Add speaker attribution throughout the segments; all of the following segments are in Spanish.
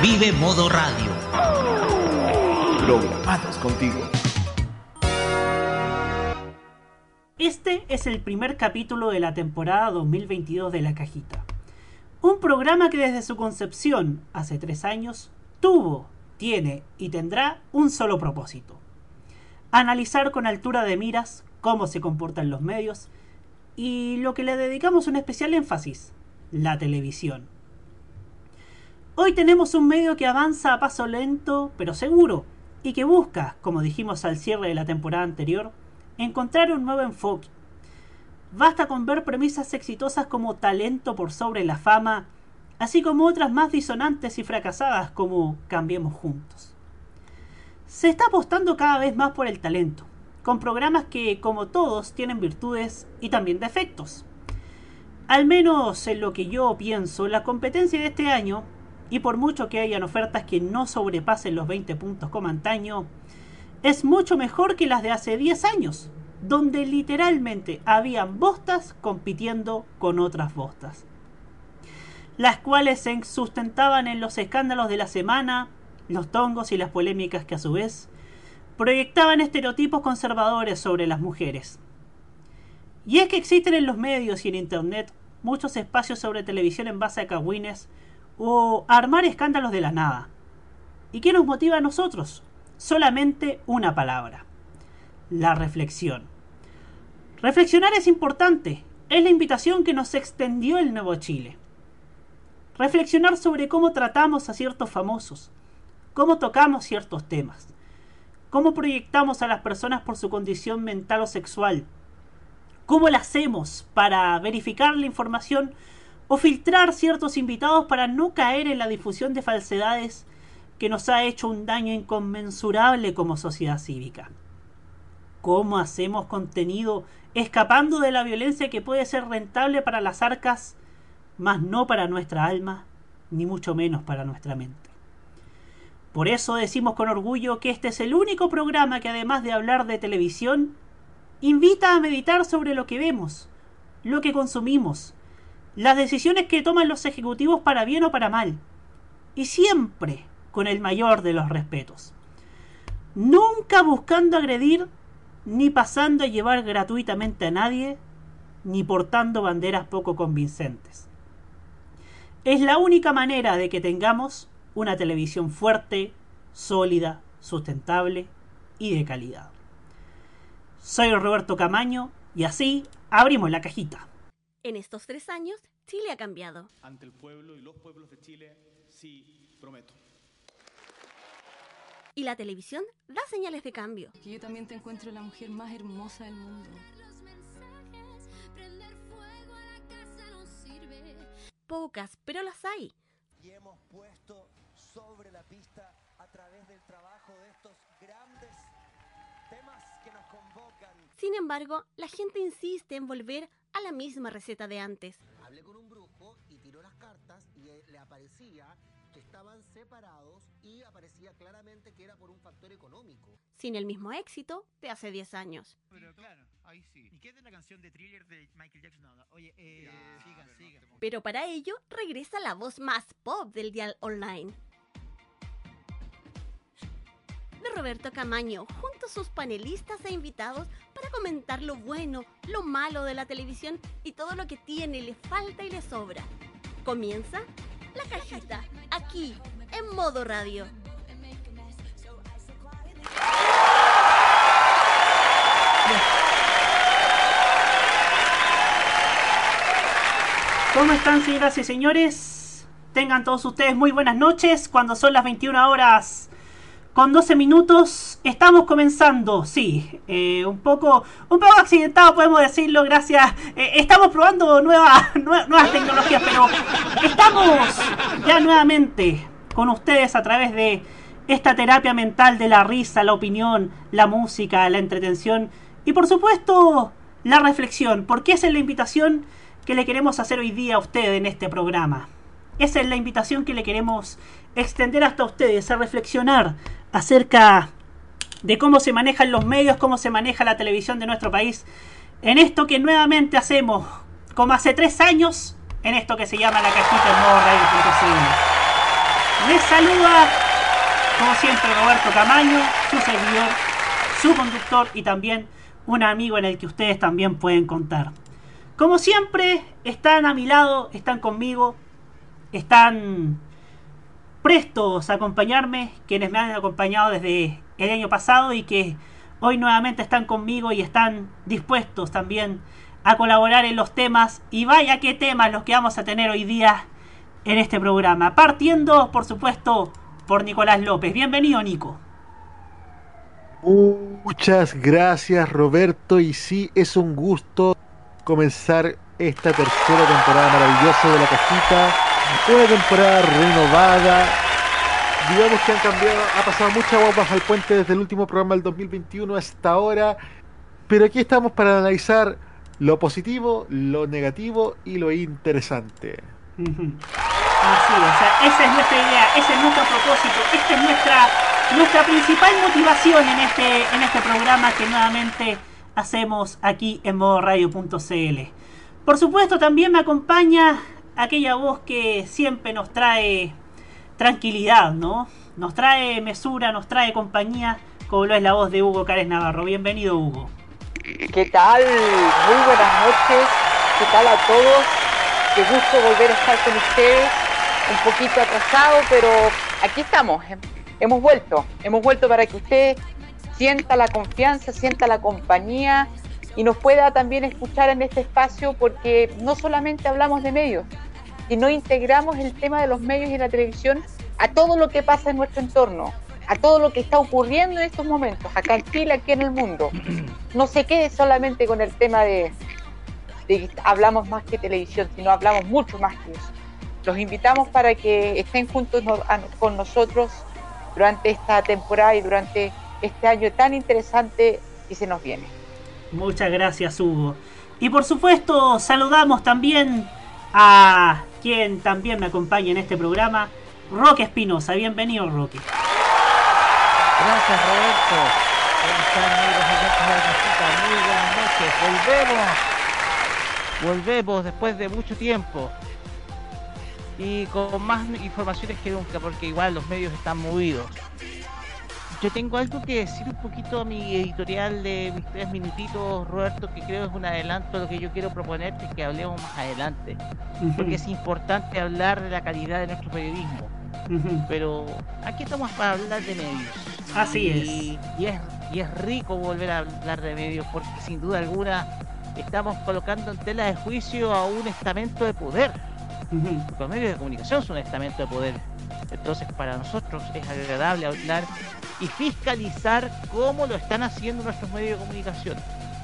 Speaker 1: Vive Modo Radio.
Speaker 2: Programados contigo.
Speaker 3: Este es el primer capítulo de la temporada 2022 de La Cajita. Un programa que desde su concepción, hace tres años, tuvo, tiene y tendrá un solo propósito. Analizar con altura de miras cómo se comportan los medios y lo que le dedicamos un especial énfasis, la televisión. Hoy tenemos un medio que avanza a paso lento pero seguro y que busca, como dijimos al cierre de la temporada anterior, encontrar un nuevo enfoque. Basta con ver premisas exitosas como talento por sobre la fama, así como otras más disonantes y fracasadas como Cambiemos Juntos. Se está apostando cada vez más por el talento, con programas que, como todos, tienen virtudes y también defectos. Al menos en lo que yo pienso, la competencia de este año, y por mucho que hayan ofertas que no sobrepasen los 20 puntos como antaño, es mucho mejor que las de hace 10 años, donde literalmente habían bostas compitiendo con otras bostas, las cuales se sustentaban en los escándalos de la semana, los tongos y las polémicas que a su vez proyectaban estereotipos conservadores sobre las mujeres. Y es que existen en los medios y en Internet muchos espacios sobre televisión en base a cagüines o armar escándalos de la nada. ¿Y qué nos motiva a nosotros? Solamente una palabra. La reflexión. Reflexionar es importante. Es la invitación que nos extendió el Nuevo Chile. Reflexionar sobre cómo tratamos a ciertos famosos, cómo tocamos ciertos temas, cómo proyectamos a las personas por su condición mental o sexual, cómo la hacemos para verificar la información o filtrar ciertos invitados para no caer en la difusión de falsedades que nos ha hecho un daño inconmensurable como sociedad cívica. ¿Cómo hacemos contenido escapando de la violencia que puede ser rentable para las arcas, mas no para nuestra alma, ni mucho menos para nuestra mente? Por eso decimos con orgullo que este es el único programa que además de hablar de televisión, invita a meditar sobre lo que vemos, lo que consumimos, las decisiones que toman los ejecutivos para bien o para mal, y siempre con el mayor de los respetos. Nunca buscando agredir, ni pasando a llevar gratuitamente a nadie, ni portando banderas poco convincentes. Es la única manera de que tengamos una televisión fuerte, sólida, sustentable y de calidad. Soy Roberto Camaño y así abrimos la cajita.
Speaker 4: En estos tres años, Chile ha cambiado.
Speaker 5: Ante el pueblo y los pueblos de Chile, sí, prometo.
Speaker 4: Y la televisión da señales de cambio.
Speaker 6: Que yo también te encuentro la mujer más hermosa del mundo.
Speaker 4: Pocas, pero las hay.
Speaker 7: Y hemos puesto sobre la pista a través del trabajo de estos grandes temas que nos convocan.
Speaker 4: Sin embargo, la gente insiste en volver a la misma receta de antes.
Speaker 7: Hablé con un brujo y tiró las cartas y le aparecía que estaban separados y aparecía claramente que era por un factor económico.
Speaker 4: Sin el mismo éxito de hace 10 años.
Speaker 8: Pero claro, ahí sí. ¿Y qué es de la canción de thriller de Michael Jackson? No, no. Oye, eh, sigan, sigan.
Speaker 4: Pero para ello regresa la voz más pop del dial online. De Roberto Camaño, junto a sus panelistas e invitados para comentar lo bueno, lo malo de la televisión y todo lo que tiene, le falta y le sobra. Comienza la cajita, aquí, en modo radio.
Speaker 3: ¿Cómo están, señoras y señores? Tengan todos ustedes muy buenas noches. Cuando son las 21 horas con 12 minutos, estamos comenzando. Sí, eh, un poco un poco accidentado, podemos decirlo. Gracias. eh, estamos probando nuevas, nue- nuevas tecnologías, pero estamos ya nuevamente con ustedes a través de esta terapia mental de la risa, la opinión, la música, la entretención y, por supuesto, la reflexión. Porque esa es la invitación que le queremos hacer hoy día a usted en este programa. Esa es la invitación que le queremos extender hasta ustedes, a reflexionar acerca de cómo se manejan los medios, cómo se maneja la televisión de nuestro país, en esto que nuevamente hacemos, como hace tres años, en esto que se llama la cajita en modo radio.cl. Les saluda, como siempre, Roberto Camaño, su servidor, su conductor y también un amigo en el que ustedes también pueden contar. Como siempre, están a mi lado, están conmigo, están prestos a acompañarme, quienes me han acompañado desde el año pasado y que hoy nuevamente están conmigo y están dispuestos también a colaborar en los temas. Y vaya qué temas los que vamos a tener hoy día en este programa. Partiendo, por supuesto, por Nicolás López. Bienvenido, Nico.
Speaker 1: Muchas gracias, Roberto. Y sí, es un gusto comenzar esta tercera temporada maravillosa de la cajita. Una temporada renovada. Digamos que han cambiado, ha pasado mucha agua bajo el puente desde el último programa del 2021 hasta ahora. Pero aquí estamos para analizar lo positivo, lo negativo y lo interesante.
Speaker 3: Así es, esa es nuestra idea, ese es nuestro propósito, esta es nuestra, nuestra principal motivación en este, en este programa que nuevamente hacemos aquí en modoradio.cl. Por supuesto también me acompaña aquella voz que siempre nos trae tranquilidad, ¿no? Nos trae mesura, nos trae compañía, como lo es la voz de Hugo Cárez Navarro. Bienvenido, Hugo.
Speaker 2: ¿Qué tal? Muy buenas noches. ¿Qué tal a todos? Qué gusto volver a estar con ustedes. Un poquito atrasado, pero aquí estamos. Hemos vuelto. Hemos vuelto para que usted sienta la confianza, sienta la compañía y nos pueda también escuchar en este espacio porque no solamente hablamos de medios, sino integramos el tema de los medios y la televisión a todo lo que pasa en nuestro entorno, a todo lo que está ocurriendo en estos momentos, acá en Chile, aquí en el mundo. No se quede solamente con el tema de, de hablamos más que televisión, sino hablamos mucho más que eso. Los invitamos para que estén juntos con nosotros durante esta temporada y durante este año tan interesante que se nos viene.
Speaker 3: Muchas gracias, Hugo. Y por supuesto, saludamos también a quien también me acompaña en este programa, Roque Espinosa. Bienvenido, Roque.
Speaker 9: Gracias, Roberto. ¿Cómo están, amigos de Muy buenas noches. Volvemos. Volvemos después de mucho tiempo. Y con más informaciones que nunca, porque igual los medios están movidos. Yo tengo algo que decir un poquito a mi editorial de mis tres minutitos, Roberto, que creo es un adelanto lo que yo quiero proponerte que hablemos más adelante. Porque es importante hablar de la calidad de nuestro periodismo. Pero aquí estamos para hablar de medios.
Speaker 3: Así
Speaker 9: es. Y es, y es rico volver a hablar de medios porque sin duda alguna estamos colocando en tela de juicio a un estamento de poder. Los medios de comunicación son un estamento de poder. Entonces para nosotros es agradable hablar y fiscalizar cómo lo están haciendo nuestros medios de comunicación.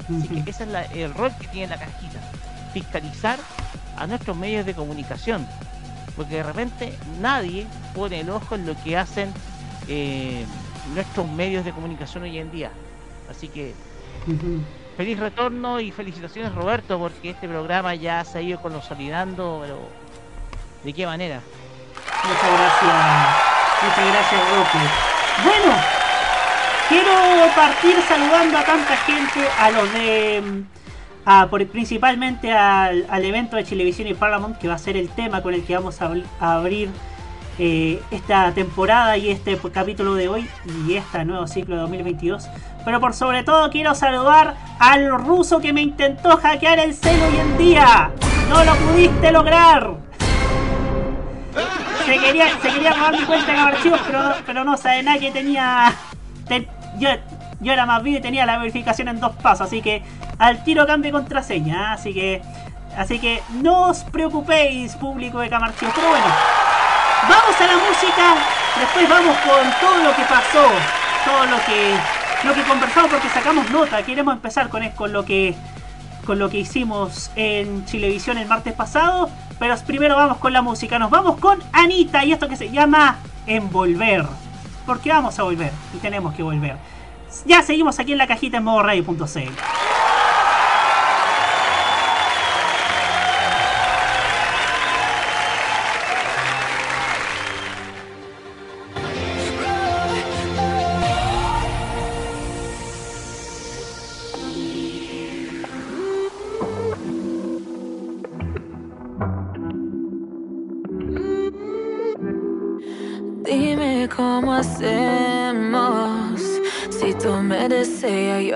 Speaker 9: Así que ese es el rol que tiene la cajita. Fiscalizar a nuestros medios de comunicación. Porque de repente nadie pone el ojo en lo que hacen eh, nuestros medios de comunicación hoy en día. Así que feliz retorno y felicitaciones Roberto porque este programa ya se ha ido consolidando, pero ¿de qué manera?
Speaker 3: Muchas gracias, muchas gracias Roque. Bueno, quiero partir saludando a tanta gente, a los de... A, por, principalmente al, al, evento de Televisión y Paramount, que va a ser el tema con el que vamos a, a abrir eh, esta temporada y este capítulo de hoy y este nuevo ciclo de 2022. Pero por sobre todo quiero saludar al ruso que me intentó hackear el celo hoy en día. No lo pudiste lograr. Se quería, se quería robar mi cuenta en archivos, pero, pero no sabe nada que tenía... Te, yo, yo era más vivo y tenía la verificación en dos pasos, así que al tiro cambio contraseña, así que así que no os preocupéis, público de Camarchivos, pero bueno, vamos a la música, después vamos con todo lo que pasó, todo lo que lo que conversamos porque sacamos nota, queremos empezar con, con lo que con lo que hicimos en Chilevisión el martes pasado, pero primero vamos con la música, nos vamos con Anita y esto que se llama Envolver. Porque vamos a volver y tenemos que volver. Ya seguimos aquí en la cajita en modo radio.cl.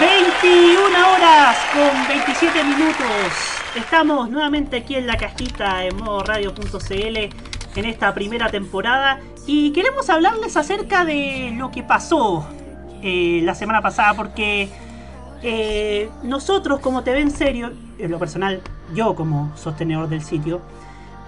Speaker 3: ¡21 horas con 27 minutos! Estamos nuevamente aquí en la cajita en modo radio.cl en esta primera temporada y queremos hablarles acerca de lo que pasó eh, la semana pasada porque eh, nosotros como TV en serio, en lo personal yo como sostenedor del sitio,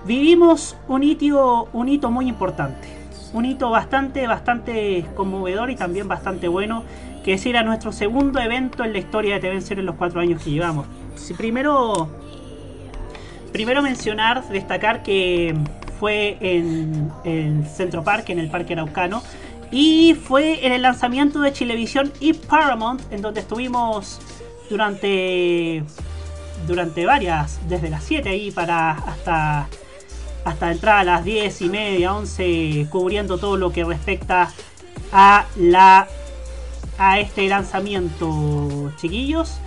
Speaker 3: vivimos un hito, un hito muy importante. Un hito bastante, bastante conmovedor y también bastante bueno, que es ir a nuestro segundo evento en la historia de TV en los cuatro años que llevamos. Primero, primero mencionar, destacar que fue en el Centro Parque, en el Parque Araucano, y fue en el lanzamiento de Chilevisión y Paramount, en donde estuvimos durante durante varias, desde las 7 ahí para hasta hasta entrar a las 10 y media, 11, cubriendo todo lo que respecta a la a este lanzamiento, chiquillos.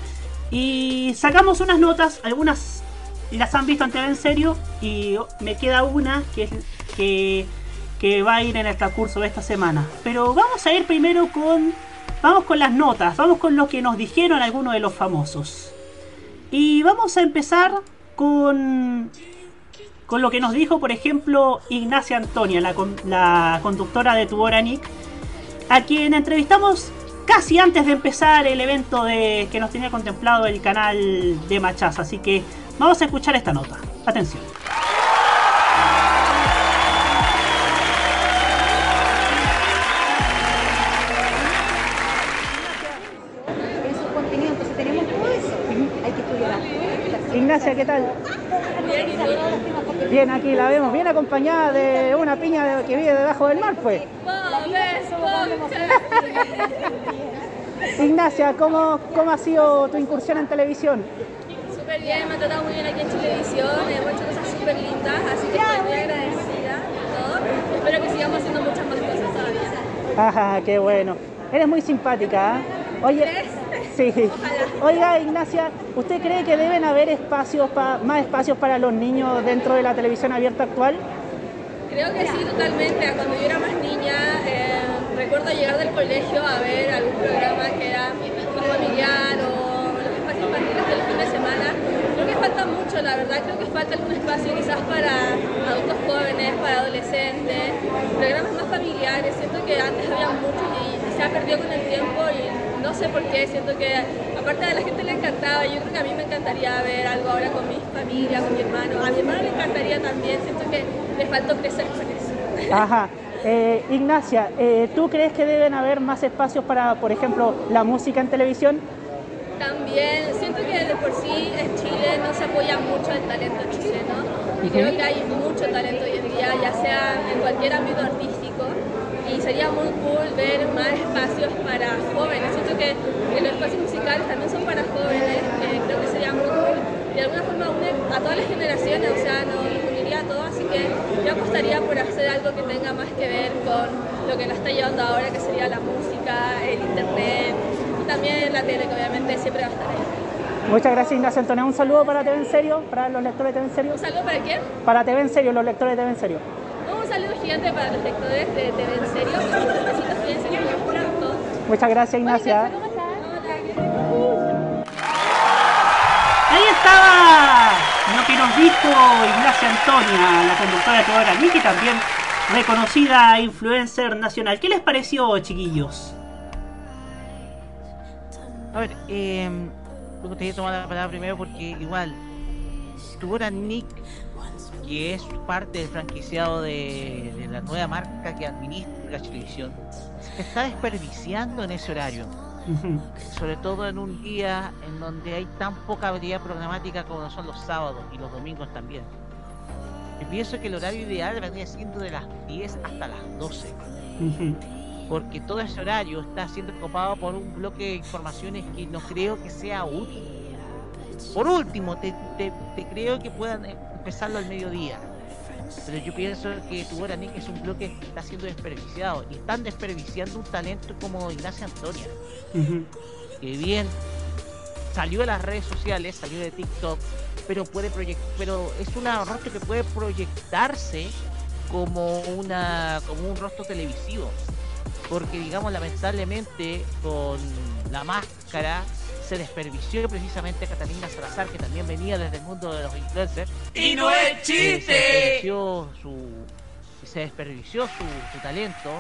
Speaker 3: Y sacamos unas notas, algunas las han visto TV en serio y me queda una que que, que va a ir en el transcurso de esta semana. Pero vamos a ir primero con vamos con las notas, vamos con lo que nos dijeron algunos de los famosos. Y vamos a empezar con con lo que nos dijo, por ejemplo, Ignacia Antonia, la, la conductora de Tuboranic, a quien entrevistamos casi antes de empezar el evento de, que nos tenía contemplado el canal de Machaz. Así que vamos a escuchar esta nota. Atención. Ignacia, ¿qué tal?
Speaker 10: Bien,
Speaker 3: aquí la vemos, bien acompañada de una piña que vive debajo del mar, pues. Ignacia, ¿cómo, ¿cómo ha sido tu incursión en televisión?
Speaker 10: Súper bien, me ha tratado muy bien aquí en televisión, hemos hecho cosas súper lindas, así que estoy muy agradecida de todo. Espero que sigamos haciendo muchas más cosas todavía.
Speaker 3: Ajá, qué bueno. Eres muy simpática, ¿eh? Oye, sí. Oiga, Ignacia, ¿usted cree que deben haber espacios pa- más espacios para los niños dentro de la televisión abierta actual?
Speaker 10: Creo que sí, totalmente. Cuando yo era más niña, eh, recuerdo llegar del colegio a ver algún programa que era más familiar o los espacios infantiles del fin de semana. Creo que falta mucho, la verdad. Creo que falta algún espacio quizás para adultos jóvenes, para adolescentes, programas más familiares. Siento que antes había muchos y se ha perdido con el tiempo y no sé por qué. Siento que aparte de la gente le encantaba, yo creo que a mí me encantaría ver algo ahora con mi familia, con mi hermano. A mi hermano le encantaría también. Siento que le faltó crecer con eso.
Speaker 3: Ajá. Eh, Ignacia, eh, ¿tú crees que deben haber más espacios para, por ejemplo, la música en televisión?
Speaker 10: También siento que de por sí en Chile no se apoya mucho el talento chileno y creo que hay mucho talento hoy en día, ya sea en cualquier ámbito artístico y sería muy cool ver más espacios para jóvenes. Siento que, que los espacios musicales también son para jóvenes, que creo que sería muy cool. De alguna forma une a todas las generaciones, o sea, nos todos, así que yo apostaría por hacer algo que tenga más que ver con lo que nos está llevando ahora, que sería la música, el internet y también la tele, que obviamente siempre va a estar ahí.
Speaker 3: Muchas gracias, Ignacia Antonio. Un saludo para TV en Serio, para los lectores de TV en Serio.
Speaker 10: ¿Un saludo para quién?
Speaker 3: Para TV en Serio, los lectores de TV en Serio.
Speaker 10: Un saludo gigante para los lectores de TV en serio.
Speaker 3: Muchas gracias, Ignacia. Ahí estaba lo que nos dijo Ignacia Antonia, la conductora de Toda y también reconocida influencer nacional. ¿Qué les pareció, chiquillos?
Speaker 9: A ver, eh, me gustaría tomar la palabra primero porque igual, Tugora Nick, que es parte del franquiciado de, de la nueva marca que administra Televisión, se está desperdiciando en ese horario. Sobre todo en un día en donde hay tan poca variedad programática como son los sábados y los domingos también. Yo pienso que el horario ideal vendría siendo de las 10 hasta las 12 porque todo ese horario está siendo ocupado por un bloque de informaciones que no creo que sea útil. Por último, te, te- te creo que puedan empezarlo al mediodía. Pero yo pienso que tu Nick es un bloque que está siendo desperdiciado. Y están desperdiciando un talento como Ignacia Antonia. Que bien salió de las redes sociales, salió de TikTok, pero puede proyect pero es una rostro que puede proyectarse como una como un rostro televisivo porque digamos lamentablemente con la máscara se desperdició precisamente Catalina Salazar que también venía desde el mundo de los influencers.
Speaker 11: ¡Y no es
Speaker 9: Eh,
Speaker 11: chiste!
Speaker 9: se desperdició su se desperdició su, su talento.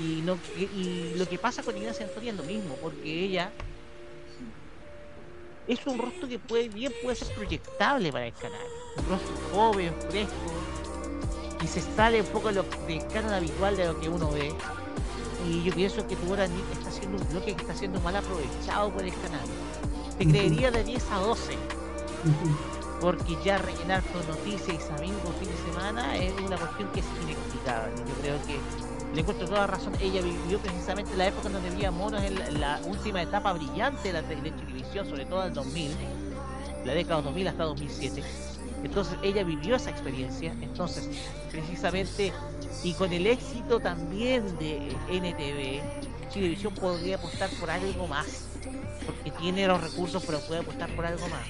Speaker 9: Y lo que y lo que pasa con Ignacia Antonia es lo mismo porque ella es un rostro que puede bien puede ser proyectable para el canal. Un rostro joven fresco y se sale un poco de lo del canon habitual de lo que uno ve y yo pienso que tu hora está haciendo un bloque que está siendo mal aprovechado por el canal. Te creería de 10 a 12 porque ya rellenar con noticias y sabiendo fin de semana es una cuestión que es inexplicable. Yo creo que le encuentro toda razón. Ella vivió precisamente la época en donde había monos en la, en la última etapa brillante de la tele- televisión sobre todo el 2000 la década 2000 hasta 2007 entonces ella vivió esa experiencia entonces precisamente y con el éxito también de NTV Chilevisión podría apostar por algo más porque tiene los recursos pero puede apostar por algo más.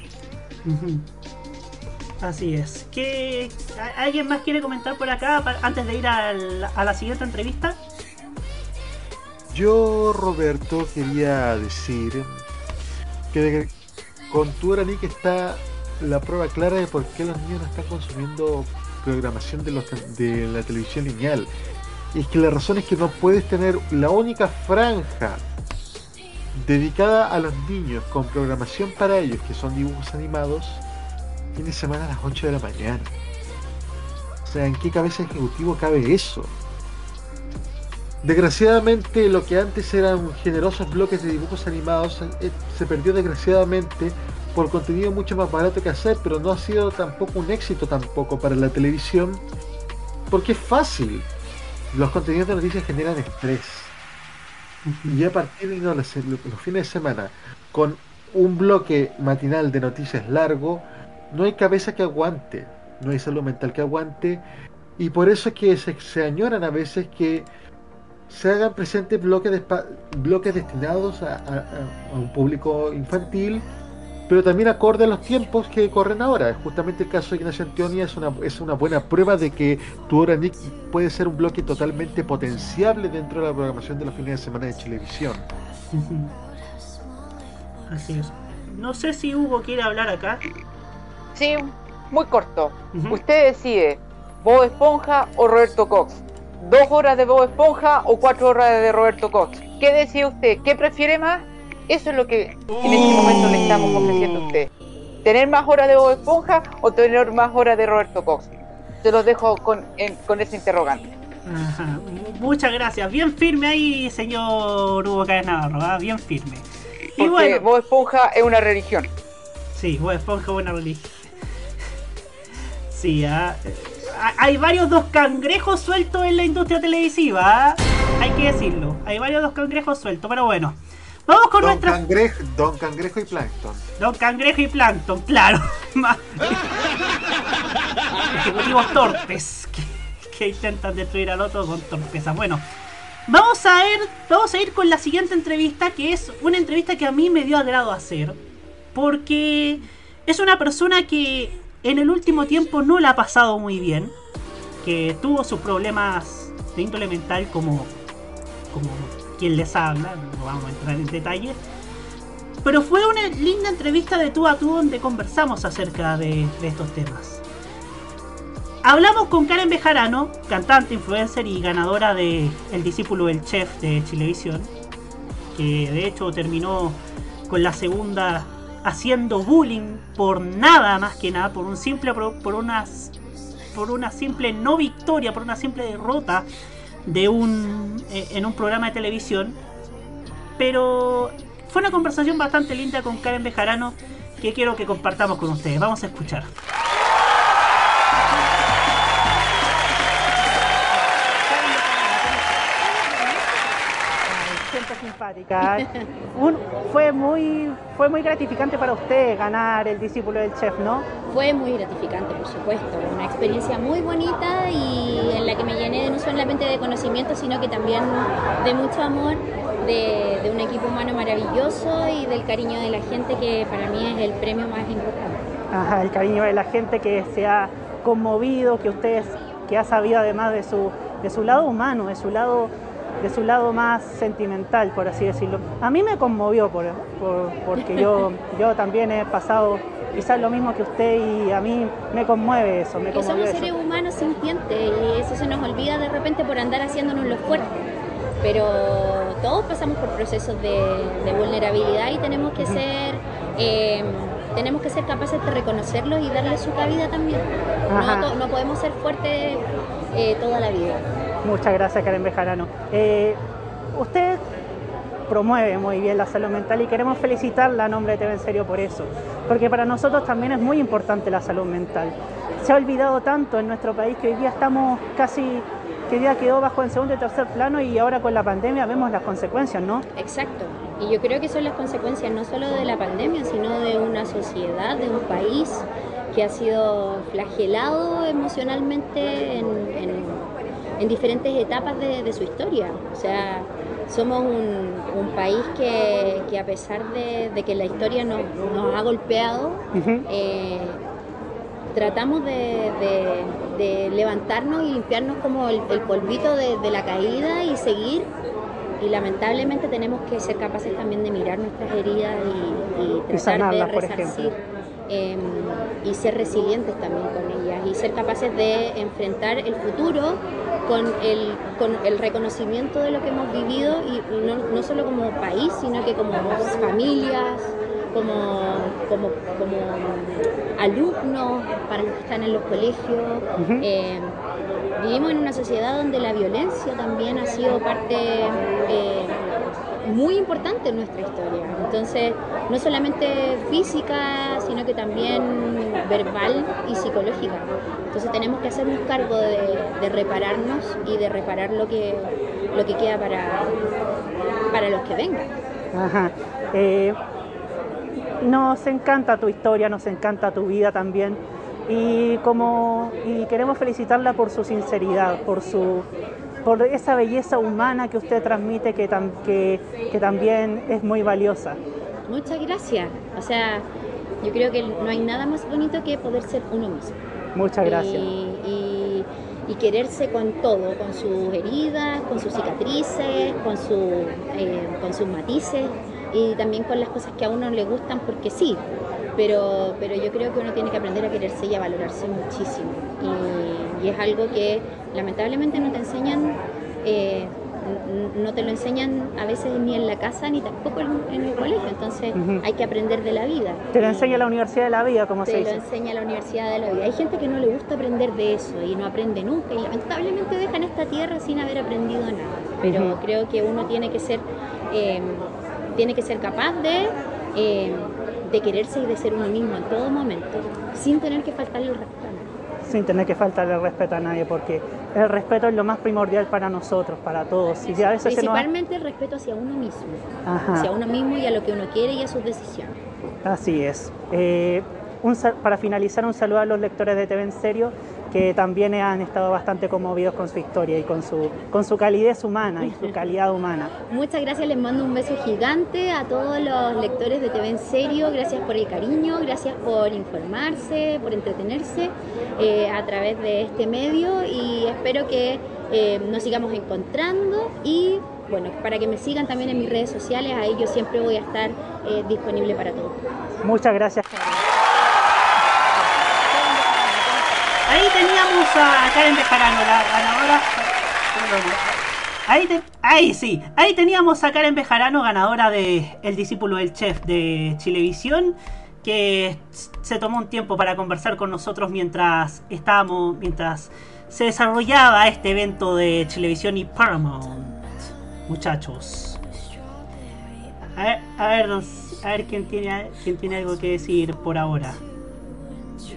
Speaker 3: Así es. ¿Qué, ¿Alguien más quiere comentar por acá antes de ir al- a la siguiente entrevista?
Speaker 1: Yo, Roberto, quería decir que con tu Nick está la prueba clara de por qué los niños no están consumiendo programación de, la televisión lineal. Y es que la razón es que no puedes tener la única franja dedicada a los niños con programación para ellos, que son dibujos animados, de semana a las 8 de la mañana. O sea, ¿en qué cabeza ejecutivo cabe eso? Desgraciadamente lo que antes eran generosos bloques de dibujos animados eh, se perdió desgraciadamente por contenido mucho más barato que hacer, pero no ha sido tampoco un éxito tampoco para la televisión, porque es fácil. Los contenidos de noticias generan estrés. Y a partir de los, los fines de semana, con un bloque matinal de noticias largo, no hay cabeza que aguante, no hay salud mental que aguante, y por eso es que se, se añoran a veces que se hagan presentes bloques, de, bloques destinados a, un público infantil, pero también acorde a los tiempos que corren ahora. Justamente el caso de Ignacio Antonia es una, es una buena prueba de que tu hora Nick puede ser un bloque totalmente potenciable dentro de la programación de los fines de semana de televisión.
Speaker 3: Así es. No sé si Hugo quiere hablar acá.
Speaker 2: Sí, muy corto. Usted decide, Bob Esponja o Roberto Cox dos horas de Bob Esponja o cuatro horas de Roberto Cox. ¿Qué decide usted? ¿Qué prefiere más? Eso es lo que en este momento le estamos ofreciendo a usted. ¿Tener más horas de Bob Esponja o tener más horas de Roberto Cox? Se los dejo con, con ese interrogante.
Speaker 3: Muchas gracias. Bien firme ahí, señor Hugo Cáez Navarro. ¿ah? Bien firme.
Speaker 2: Y bueno, Bob Esponja es una religión.
Speaker 3: Sí, Bob Esponja es una religión. Sí, ¿ah? hay varios dos cangrejos sueltos en la industria televisiva. ¿eh? Hay que decirlo. Hay varios dos cangrejos sueltos, pero bueno. Vamos con nuestra.
Speaker 1: Cangrejo, don Cangrejo y Plankton.
Speaker 3: Don Cangrejo y Plankton, claro. Ejecutivos torpes que, intentan destruir al otro con torpeza. Bueno, vamos a ver, vamos a ir con la siguiente entrevista, que es una entrevista que a mí me dio agrado hacer. Porque es una persona que en el último tiempo no la ha pasado muy bien, que tuvo sus problemas de índole mental como, como quien les habla, no vamos a entrar en detalle. Pero fue una linda entrevista de tú a tú donde conversamos acerca de, estos temas. Hablamos con Karen Bejarano, cantante, influencer y ganadora de El discípulo del chef de Chilevisión, que de hecho terminó con la segunda haciendo bullying por nada más que nada, por un simple por unas por una simple no victoria, por una simple derrota de un eh, en un programa de televisión. Pero fue una conversación bastante linda con Karen Bejarano que quiero que compartamos con ustedes. Vamos a escuchar. Simpática. fue, muy, fue muy gratificante para usted ganar el discípulo del chef, ¿no?
Speaker 11: Fue muy gratificante, por supuesto. Una experiencia muy bonita y en la que me llené no solamente de conocimiento, sino que también de mucho amor, de, de un equipo humano maravilloso y del cariño de la gente, que para mí es el premio más importante.
Speaker 3: Ajá, el cariño de la gente que se ha conmovido, que usted que ha sabido además de su, de su lado humano, de su lado de su lado más sentimental, por así decirlo. A mí me conmovió por, porque yo, yo también he pasado quizás lo mismo que usted y a mí me conmueve eso. Me
Speaker 11: somos seres humanos sintientes y eso se nos olvida de repente por andar haciéndonos lo fuerte. Pero todos pasamos por procesos de, vulnerabilidad y tenemos que ser eh, tenemos que ser capaces de reconocerlos y darle su cabida también. No, podemos ser fuertes eh, toda la vida.
Speaker 3: Muchas gracias, Karen Bejarano. Eh, usted promueve muy bien la salud mental y queremos felicitarla a nombre de TV en Serio por eso, porque para nosotros también es muy importante la salud mental. Se ha olvidado tanto en nuestro país que hoy día estamos casi, que día quedó bajo en segundo y tercer plano y ahora con la pandemia vemos las consecuencias, ¿no?
Speaker 11: Exacto, y yo creo que son las consecuencias no solo de la pandemia, sino de una sociedad, de un país que ha sido flagelado emocionalmente en en diferentes etapas de, su historia. O sea, somos un, país que, a pesar de, que la historia nos, ha golpeado, eh, tratamos de, levantarnos y limpiarnos como el, polvito de, la caída y seguir. Y lamentablemente tenemos que ser capaces también de mirar nuestras heridas y, tratar de resarcir. Em, y ser resilientes también con ellas y ser capaces de enfrentar el futuro con el, con el reconocimiento de lo que hemos vivido y, no, no, solo como país, sino que como familias, como, como, como alumnos, para los que están en los colegios. Eh, vivimos en una sociedad donde la violencia también ha sido parte eh, muy importante en nuestra historia. Entonces, no solamente física, sino que también verbal y psicológica. Entonces tenemos que hacernos cargo de, repararnos y de reparar lo que, lo que queda para, para los que vengan.
Speaker 3: Ajá. Eh, nos encanta tu historia, nos encanta tu vida también. Y como y queremos felicitarla por su sinceridad, por su por esa belleza humana que usted transmite que, que, que también es muy valiosa.
Speaker 11: Muchas gracias. O sea, yo creo que no hay nada más bonito que poder ser uno mismo.
Speaker 3: Muchas gracias.
Speaker 11: Y, y, quererse con todo, con sus heridas, con sus cicatrices, con, su, eh, con sus matices y también con las cosas que a uno le gustan porque sí. Pero, pero yo creo que uno tiene que aprender a quererse y a valorarse muchísimo. Y, y es algo que lamentablemente no te enseñan. Eh, no te lo enseñan a veces ni en la casa ni tampoco en, el colegio, entonces hay que aprender de la vida.
Speaker 3: Te lo enseña la universidad de la vida, como se
Speaker 11: dice. Te lo enseña la universidad de la vida. Hay gente que no le gusta aprender de eso y no aprende nunca y lamentablemente dejan esta tierra sin haber aprendido nada. Pero creo que uno tiene que ser, eh, tiene que ser capaz de, eh, de quererse y de ser uno mismo en todo momento, sin tener que faltarle el respeto
Speaker 3: sin tener que faltarle respeto a nadie, porque el respeto es lo más primordial para nosotros, para todos.
Speaker 11: Y a veces Principalmente el respeto hacia uno mismo, hacia uno mismo y a lo que uno quiere y a sus decisiones.
Speaker 3: Así es. Eh, para finalizar, un saludo a los lectores de TV en Serio que también han estado bastante conmovidos con su historia y con su, con su calidez humana y su calidad humana.
Speaker 11: Muchas gracias, les mando un beso gigante a todos los lectores de TV en Serio, gracias por el cariño, gracias por informarse, por entretenerse eh, a través de este medio y espero que eh, nos sigamos encontrando y bueno, para que me sigan también en mis redes sociales, ahí yo siempre voy a estar eh, disponible para todos.
Speaker 3: Muchas gracias. Ahí teníamos a Karen Bejarano, la ganadora. Ahí, ahí sí, ahí teníamos a Karen Bejarano, ganadora de El discípulo del chef de Chilevisión, que se tomó un tiempo para conversar con nosotros mientras estábamos, mientras se desarrollaba este evento de Chilevisión y Paramount. Muchachos. A ver, a ver, a ver quién tiene, quién tiene algo que decir por ahora.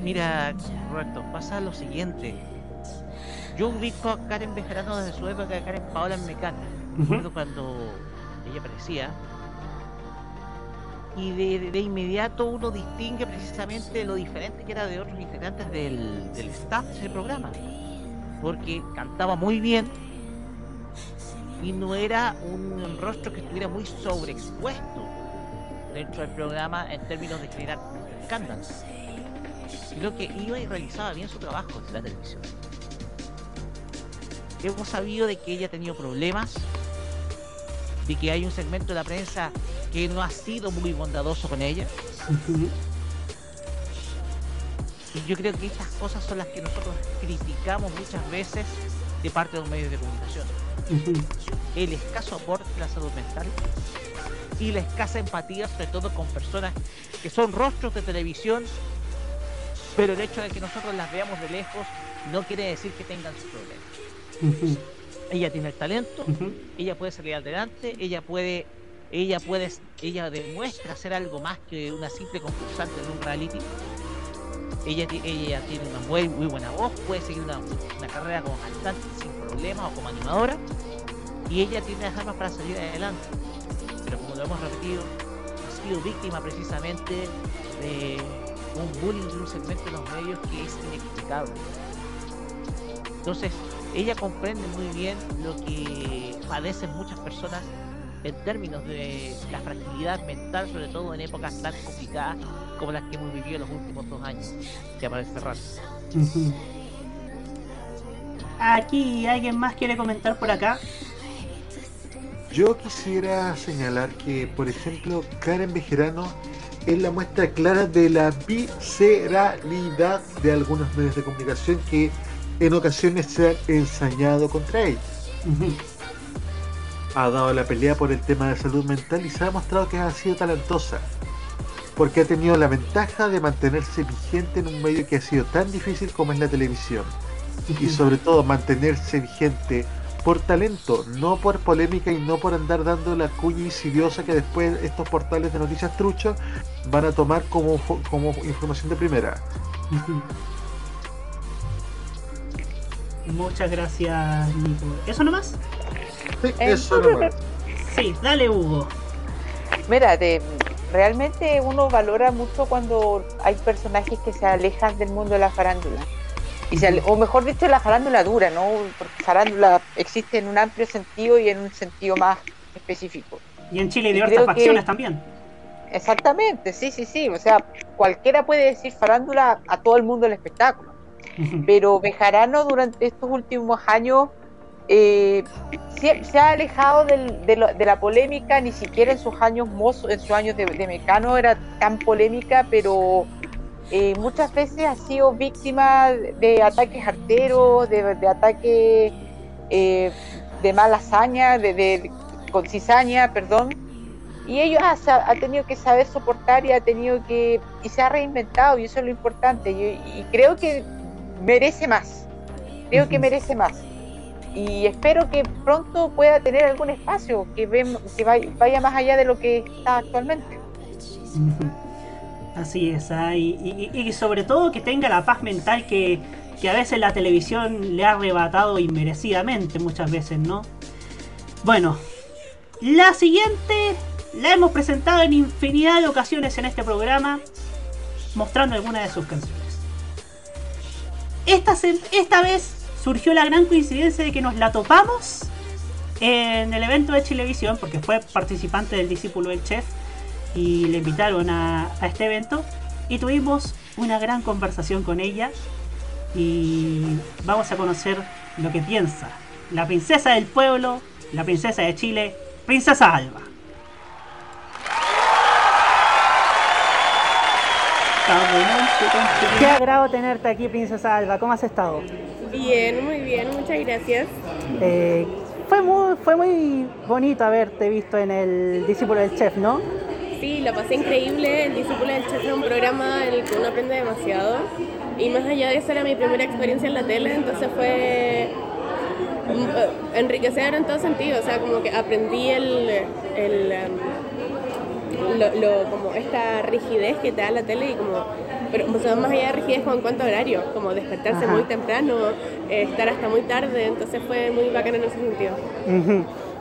Speaker 9: Mira, Roberto, pasa lo siguiente. Yo ubico a Karen Bejarano desde su época de Karen Paola en Mecana. Recuerdo cuando ella aparecía. Y de, inmediato uno distingue precisamente lo diferente que era de otros integrantes del, del staff del programa. Porque cantaba muy bien y no era un rostro que estuviera muy sobreexpuesto dentro del programa en términos de generar escándalos sino que iba y realizaba bien su trabajo en la televisión. Hemos sabido de que ella ha tenido problemas, de que hay un segmento de la prensa que no ha sido muy bondadoso con ella. Y yo creo que estas cosas son las que nosotros criticamos muchas veces de parte de los medios de comunicación. El escaso aporte de la salud mental y la escasa empatía, sobre todo con personas que son rostros de televisión pero el hecho de que nosotros las veamos de lejos no quiere decir que tengan sus problemas. Ella tiene el talento, ella puede salir adelante, ella puede, ella puede, ella demuestra ser algo más que una simple concursante en un reality. Ella, ella tiene una muy, muy buena voz, puede seguir una, carrera como cantante sin problemas o como animadora. Y ella tiene las armas para salir adelante. Pero como lo hemos repetido, ha sido víctima precisamente de un bullying de un segmento de los medios que es inexplicable. Entonces, ella comprende muy bien lo que padecen muchas personas en términos de la fragilidad mental, sobre todo en épocas tan complicadas como las que hemos vivido en los últimos dos años, ya para cerrar.
Speaker 3: Aquí alguien más quiere comentar por acá.
Speaker 1: Yo quisiera señalar que, por ejemplo, Karen Bejerano es la muestra clara de la visceralidad de algunos medios de comunicación que en ocasiones se han ensañado contra ella. ha dado la pelea por el tema de salud mental y se ha demostrado que ha sido talentosa, porque ha tenido la ventaja de mantenerse vigente en un medio que ha sido tan difícil como es la televisión, y sobre todo mantenerse vigente por talento, no por polémica y no por andar dando la cuña insidiosa que después estos portales de noticias truchos van a tomar como, como información de primera.
Speaker 3: Muchas gracias, Nico. ¿Eso nomás?
Speaker 1: Sí,
Speaker 2: Eh,
Speaker 1: eso nomás.
Speaker 3: Sí, dale, Hugo.
Speaker 2: Mira, de, realmente uno valora mucho cuando hay personajes que se alejan del mundo de la farándula. Y se o mejor dicho, la farándula dura, ¿no? Porque farándula existe en un amplio sentido y en un sentido más específico.
Speaker 3: Y en Chile hay diversas
Speaker 2: que-
Speaker 3: facciones también.
Speaker 2: Exactamente, sí, sí, sí. O sea, cualquiera puede decir farándula a todo el mundo del espectáculo. Pero Bejarano durante estos últimos años eh, se, se ha alejado del- de, lo- de la polémica, ni siquiera en sus años mozos, en sus años de, de Mecano era tan polémica, pero eh, muchas veces ha sido víctima de ataques arteros, de, de ataques eh, de mala hazaña, de, de- con cizaña, perdón. Y ellos ha, ha tenido que saber soportar y ha tenido que y se ha reinventado y eso es lo importante. Y, y creo que merece más. Creo que merece más. Y espero que pronto pueda tener algún espacio que, ve- que vaya, vaya más allá de lo que está actualmente.
Speaker 3: Así es, ah, y, sobre todo que tenga la paz mental que, a veces la televisión le ha arrebatado inmerecidamente muchas veces, ¿no? Bueno, la siguiente la hemos presentado en infinidad de ocasiones en este programa, mostrando algunas de sus canciones. Esta, esta vez surgió la gran coincidencia de que nos la topamos en el evento de Chilevisión, porque fue participante del discípulo del chef y le invitaron a, a este evento y tuvimos una gran conversación con ella y vamos a conocer lo que piensa la princesa del pueblo, la princesa de Chile, Princesa Alba. Qué agrado tenerte aquí, Princesa Alba. ¿Cómo has estado?
Speaker 12: Bien, muy bien, muchas gracias.
Speaker 3: Eh, fue, muy, fue muy bonito haberte visto en el discípulo del chef, ¿no?
Speaker 12: Sí, la pasé increíble. El Discípulo del Chef es un programa en el que uno aprende demasiado. Y más allá de eso, era mi primera experiencia en la tele, entonces fue mm, eh, enriquecedor en todo sentido. O sea, como que aprendí el, el, um, lo, lo- como esta rigidez que te da la tele y como pero o sea, más allá de rigidez cuanto a horario como despertarse
Speaker 3: Ajá.
Speaker 12: muy temprano eh, estar hasta muy tarde entonces fue muy bacán en ese sentido.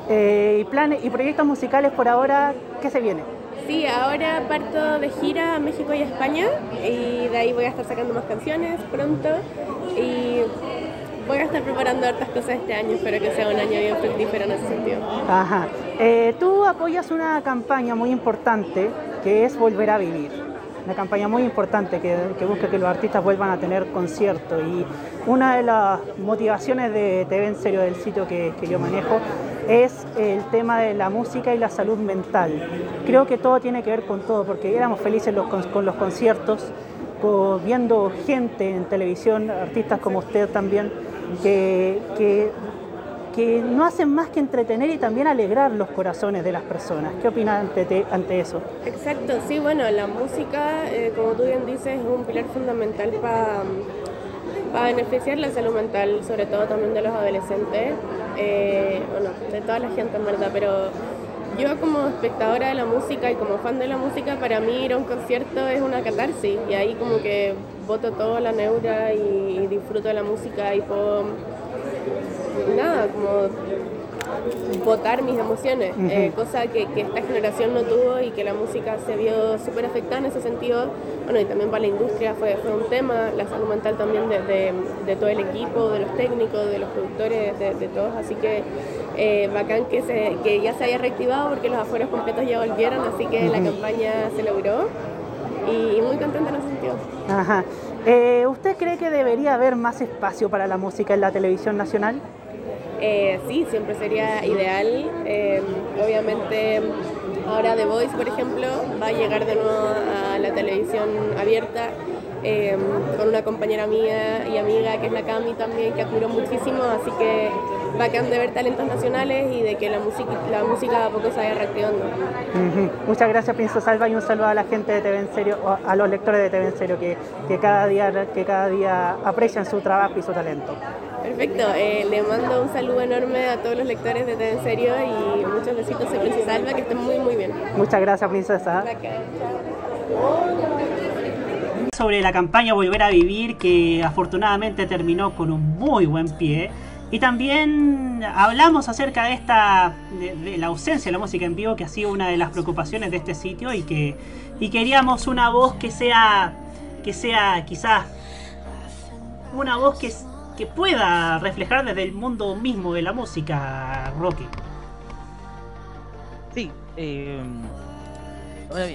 Speaker 3: Eh, y planes y proyectos musicales por ahora, ¿qué se viene?
Speaker 12: Sí, ahora parto de gira a México y a España y de ahí voy a estar sacando más canciones pronto y voy a estar preparando hartas cosas este año, espero que sea un año bien fructífero en ese sentido.
Speaker 3: Ajá. Eh, tú apoyas una campaña muy importante que es Volver a Vivir. Una campaña muy importante que, busca que los artistas vuelvan a tener conciertos. Y una de las motivaciones de TV en serio del sitio que, que yo manejo es el tema de la música y la salud mental. Creo que todo tiene que ver con todo, porque éramos felices con, los conciertos, co- viendo gente en televisión, artistas como usted también, que, que no hacen más que entretener y también alegrar los corazones de las personas. ¿Qué opinas ante, te- ante eso?
Speaker 12: Exacto, sí, bueno, la música, eh, como tú bien dices, es un pilar fundamental para beneficiar la salud mental, sobre todo también de los adolescentes, eh, bueno, de toda la gente en verdad, pero yo como espectadora de la música y como fan de la música, para mí ir a un concierto es una catarsis y ahí como que boto toda la neura y disfruto de la música y puedo, nada, como votar mis emociones, eh, cosa que, que esta generación no tuvo y que la música se vio súper afectada en ese sentido. Bueno, y también para la industria fue, fue un tema, la salud mental también de, de- de todo el equipo, de los técnicos, de los productores, de, de todos. Así que eh, bacán que, se, que ya se haya reactivado porque los afueros completos ya volvieron, así que la campaña se logró y, y muy contenta en ese sentido.
Speaker 3: Ajá. Eh, ¿Usted cree que debería haber más espacio para la música en la televisión nacional?
Speaker 12: Eh, sí, siempre sería ideal. Eh, obviamente, ahora The Voice, por ejemplo, va a llegar de nuevo a la televisión abierta. eh, con una compañera mía y amiga que es la Cami también, que admiro muchísimo, así que bacán de ver talentos nacionales y de que la música, la música a poco se vaya reactivando.
Speaker 3: Muchas gracias, Princesa Alba, y un saludo a la gente de TV en Serio, a los lectores de TV en Serio, que, que, cada, día, que cada día aprecian su trabajo y su talento.
Speaker 12: Perfecto, eh, le mando un saludo enorme a todos los lectores de TV en Serio y muchos besitos a Princesa Alba, que estén muy muy bien.
Speaker 3: Muchas gracias, Princesa. Sobre la campaña Volver a Vivir, que afortunadamente terminó con un muy buen pie. Y también hablamos acerca de esta de, de la ausencia de la música en vivo, que ha sido una de las preocupaciones de este sitio y que y queríamos una voz que sea que sea quizás una voz que, que pueda reflejar desde el mundo mismo de la música, Rocky.
Speaker 9: Sí, eh,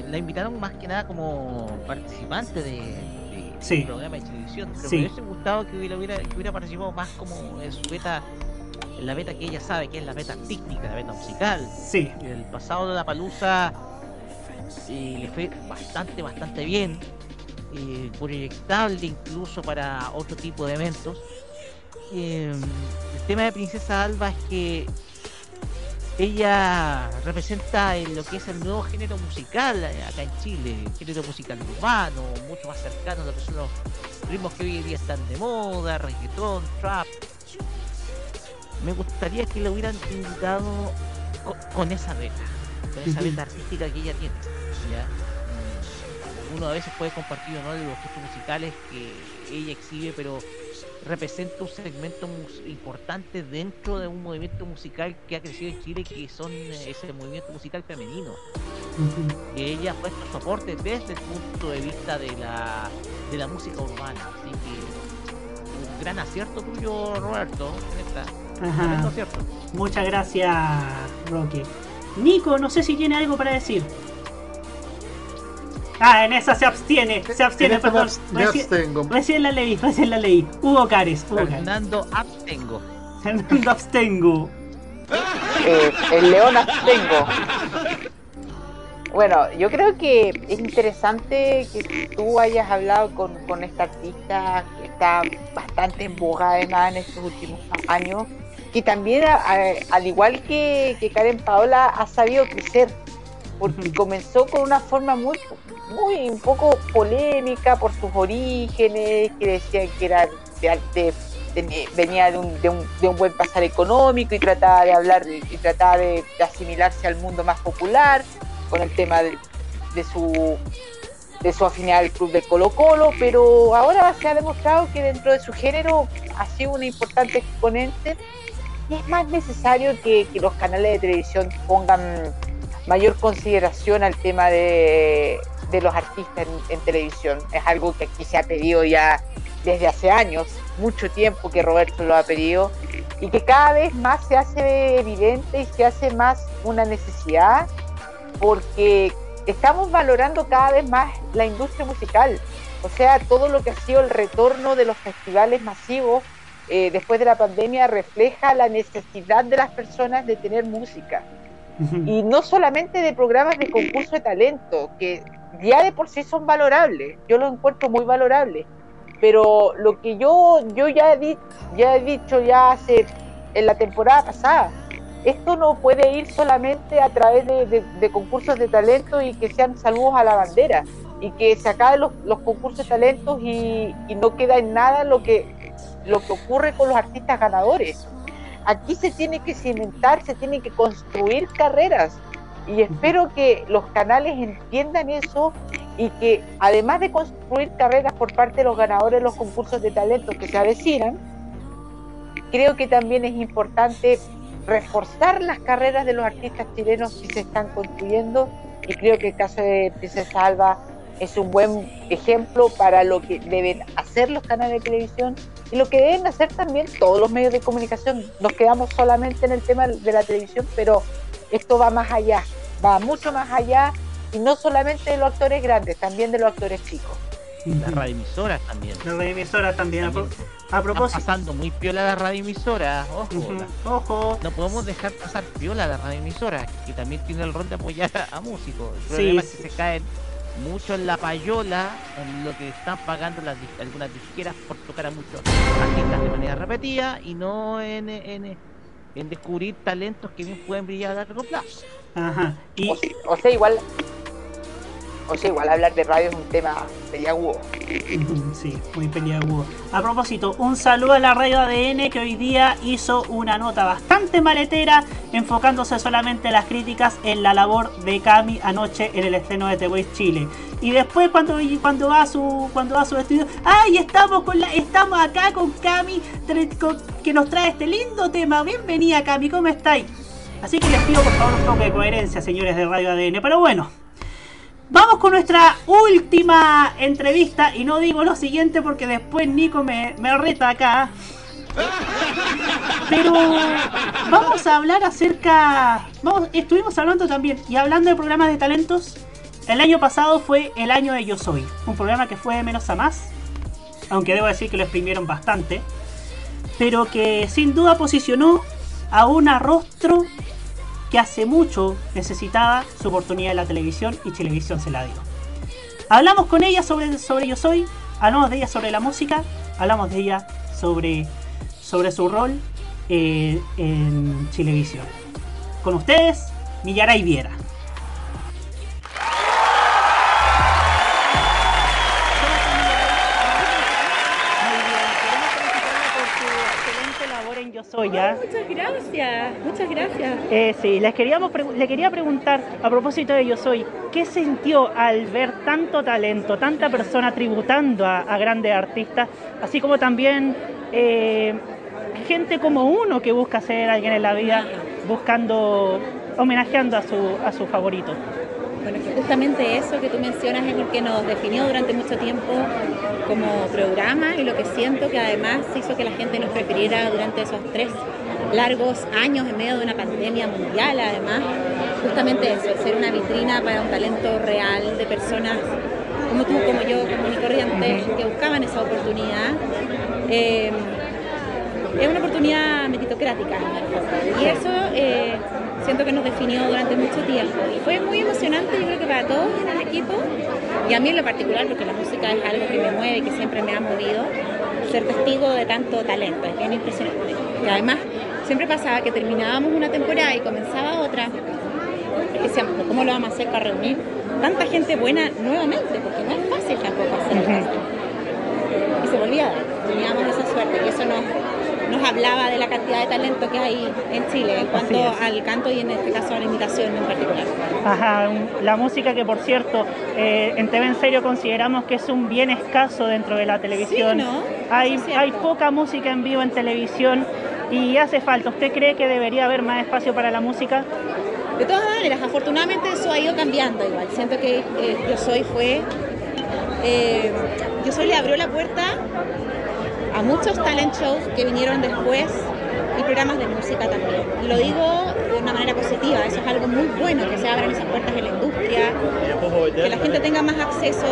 Speaker 9: la invitaron más que nada como participante de, de
Speaker 3: Sí.
Speaker 9: programa de televisión, pero
Speaker 3: Sí.
Speaker 9: me hubiese gustado que hubiera, hubiera- que hubiera participado más como en su beta, en la beta que ella sabe que es la beta artística, la beta musical.
Speaker 3: Sí.
Speaker 9: El pasado de la palusa le fue bastante, bastante bien, eh, proyectable incluso para otro tipo de eventos. Eh, el tema de Princesa Alba es que ella representa en lo que es el nuevo género musical acá en Chile, género musical urbano, mucho más cercano a lo que son los ritmos que hoy en día están de moda, reggaetón, trap. Me gustaría que lo hubieran invitado co- con, esa beta, con esa beta artística que ella tiene. ¿ya? Uno a veces puede compartir o no de los gestos musicales que ella exhibe, pero representa un segmento importante dentro de un movimiento musical que ha crecido en Chile, que son eh, ese movimiento musical femenino. Que ella ha puesto soporte desde el punto de vista de la, de la música urbana. Así que un gran acierto tuyo, Roberto, en esta. Tremendo acierto.
Speaker 3: Muchas gracias, Rocky. Nico, no sé si tiene algo para decir. Ah, en esa se abstiene, se abstiene, perdón.
Speaker 1: me abstengo.
Speaker 3: Recién la leí, recién la leí. Hugo Cares, Hugo Cares.
Speaker 9: Fernando Abstengo.
Speaker 3: Fernando Abstengo.
Speaker 2: Eh, el león abstengo. Bueno, yo creo que es interesante que tú hayas hablado con, con esta artista que está bastante en boga además en estos últimos años, que también, a- a- al igual que, que Karen Paola, ha sabido crecer, porque comenzó con una forma muy, muy un poco polémica por sus orígenes, que decían que era de, venía de un, de, un, de un buen pasar económico y trataba de hablar y trataba de, asimilarse al mundo más popular con el tema de, su de su afinidad al club de Colo Colo, pero ahora se ha demostrado que dentro de su género ha sido una importante exponente. Y es más necesario que, que los canales de televisión pongan mayor consideración al tema de, los artistas en, en televisión. Es algo que aquí se ha pedido ya desde hace años, mucho tiempo que Roberto lo ha pedido y que cada vez más se hace evidente y se hace más una necesidad porque estamos valorando cada vez más la industria musical. O sea, todo lo que ha sido el retorno de los festivales masivos eh, después de la pandemia refleja la necesidad de las personas de tener música. Y no solamente de programas de concurso de talento, que ya de por sí son valorables, yo lo encuentro muy valorable. Pero lo que yo, yo ya, he dicho ya hace en la temporada pasada, esto no puede ir solamente a través de, concursos de talento y que sean saludos a la bandera y que se acaben los, concursos de talentos y, y no queda en nada lo que, lo que ocurre con los artistas ganadores. Aquí se tiene que cimentar, se tienen que construir carreras. Y espero que los canales entiendan eso y que además de construir carreras por parte de los ganadores de los concursos de talento que se avecinan, creo que también es importante reforzar las carreras de los artistas chilenos que se están construyendo. Y creo que el caso de Princesa Alba es un buen ejemplo para lo que deben hacer los canales de televisión y lo que deben hacer también todos los medios de comunicación. Nos quedamos solamente en el tema de la televisión, pero esto va más allá, va mucho más allá y no solamente de los actores grandes, también de los actores chicos.
Speaker 9: Las radioemisoras también.
Speaker 3: Las radioemisoras también. A, pro- a propósito.
Speaker 9: Están pasando muy piola las radioemisoras, ojo.
Speaker 3: Ojo.
Speaker 9: No podemos dejar pasar piola las radioemisoras, que también tiene el rol de apoyar a, músicos. El
Speaker 3: Sí,
Speaker 9: problema es
Speaker 3: sí.
Speaker 9: que se caen mucho en la payola, en lo que están pagando las, dis- algunas disqueras por tocar a muchos artistas de manera repetida y no en, en, en descubrir talentos que bien pueden brillar a largo plazo.
Speaker 3: Ajá. Y
Speaker 2: O, sea- o sea, igual. O sea, igual hablar de radio es un tema peliagudo.
Speaker 3: Sí, muy peliagudo. A propósito, un saludo a la radio ADN que hoy día hizo una nota bastante maletera, enfocándose solamente las críticas en la labor de Cami anoche en el estreno de The Voice Chile. Y después cuando, cuando va a su cuando va a su estudio, ¡ay! Estamos con la, estamos acá con Cami que nos trae este lindo tema. Bienvenida Cami, ¿cómo estáis? Así que les pido por favor un poco de coherencia, señores de Radio ADN. Pero bueno, Vamos con nuestra última entrevista y no digo lo siguiente porque después Nico me, me reta acá. Pero vamos a hablar acerca... Estuvimos hablando también y hablando de programas de talentos. El año pasado fue el año de Yo Soy, un programa que fue de menos a más, aunque debo decir que lo exprimieron bastante, pero que sin duda posicionó a un rostro hace mucho necesitaba su oportunidad en la televisión y televisión se la dio. Hablamos con ella sobre, sobre Yo Soy, hablamos de ella sobre la música, hablamos de ella sobre, sobre su rol eh, en televisión. Con ustedes, Millaray Viera. Yo Soy, ¿ya?
Speaker 13: Muchas gracias, muchas gracias.
Speaker 3: Eh, sí, les queríamos le quería preguntar a propósito de Yo Soy, ¿qué sintió al ver tanto talento, tanta persona tributando a, a grandes artistas, así como también eh, gente como uno que busca ser alguien en la vida, buscando, homenajeando a su, a su favorito?
Speaker 13: Bueno, justamente eso que tú mencionas es lo que nos definió durante mucho tiempo como programa y lo que siento que además hizo que la gente nos prefiriera durante esos tres largos años en medio de una pandemia mundial, además, justamente eso, ser una vitrina para un talento real de personas como tú, como yo, como mi corriente, que buscaban esa oportunidad. Eh, es una oportunidad meritocrática y eso eh, siento que nos definió durante mucho tiempo y fue muy emocionante yo creo que para todos en el equipo y a mí en lo particular porque la música es algo que me mueve y que siempre me ha movido ser testigo de tanto talento es bien impresionante y además siempre pasaba que terminábamos una temporada y comenzaba otra y decíamos ¿cómo lo vamos a hacer para reunir tanta gente buena nuevamente? porque no es fácil tampoco hacerlo y se volvía a dar. Teníamos esa suerte y eso nos, nos hablaba de la cantidad de talento que hay en Chile en cuanto al canto y en este caso a la imitación en particular.
Speaker 3: Ajá, la música que por cierto eh, en TV en serio consideramos que es un bien escaso dentro de la televisión.
Speaker 13: Sí, ¿no?
Speaker 3: hay,
Speaker 13: es
Speaker 3: hay poca música en vivo en televisión y hace falta. ¿Usted cree que debería haber más espacio para la música?
Speaker 13: De todas maneras, afortunadamente eso ha ido cambiando igual. Siento que eh, Yo Soy fue... eh, Yo Soy le abrió la puerta a muchos talent shows que vinieron después y programas de música también. Y lo digo de una manera positiva, eso es algo muy bueno, que se abran esas puertas en la industria, que la gente tenga más acceso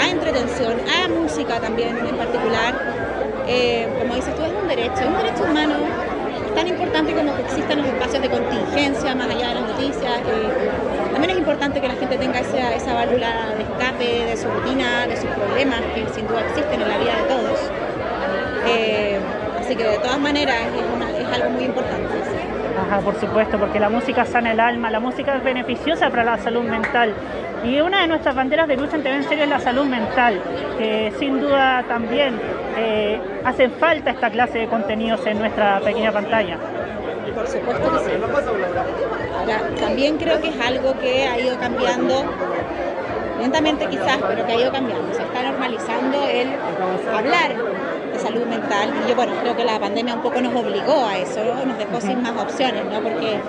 Speaker 13: a entretención, a música también en particular. Eh, como dices tú, es un derecho, es un derecho humano tan importante como que existan los espacios de contingencia más allá de las noticias. eh, también es importante que la gente tenga esa, esa válvula de escape de su rutina, de sus problemas, que sin duda existen en la vida de todos. Eh, así que de todas maneras es, una- es algo muy importante. sí.
Speaker 3: Ajá, por supuesto, porque la música sana el alma, la música es beneficiosa para la salud mental. Y una de nuestras banderas de lucha en TV en serio es la salud mental, que sin duda también eh, hacen falta esta clase de contenidos en nuestra pequeña pantalla.
Speaker 13: Por supuesto que sí. Ahora, también creo que es algo que ha ido cambiando, lentamente quizás, pero que ha ido cambiando. Se está normalizando el hablar salud mental. Y yo, bueno, creo que la pandemia un poco nos obligó a eso, ¿no? nos dejó sin más opciones, ¿no? Porque,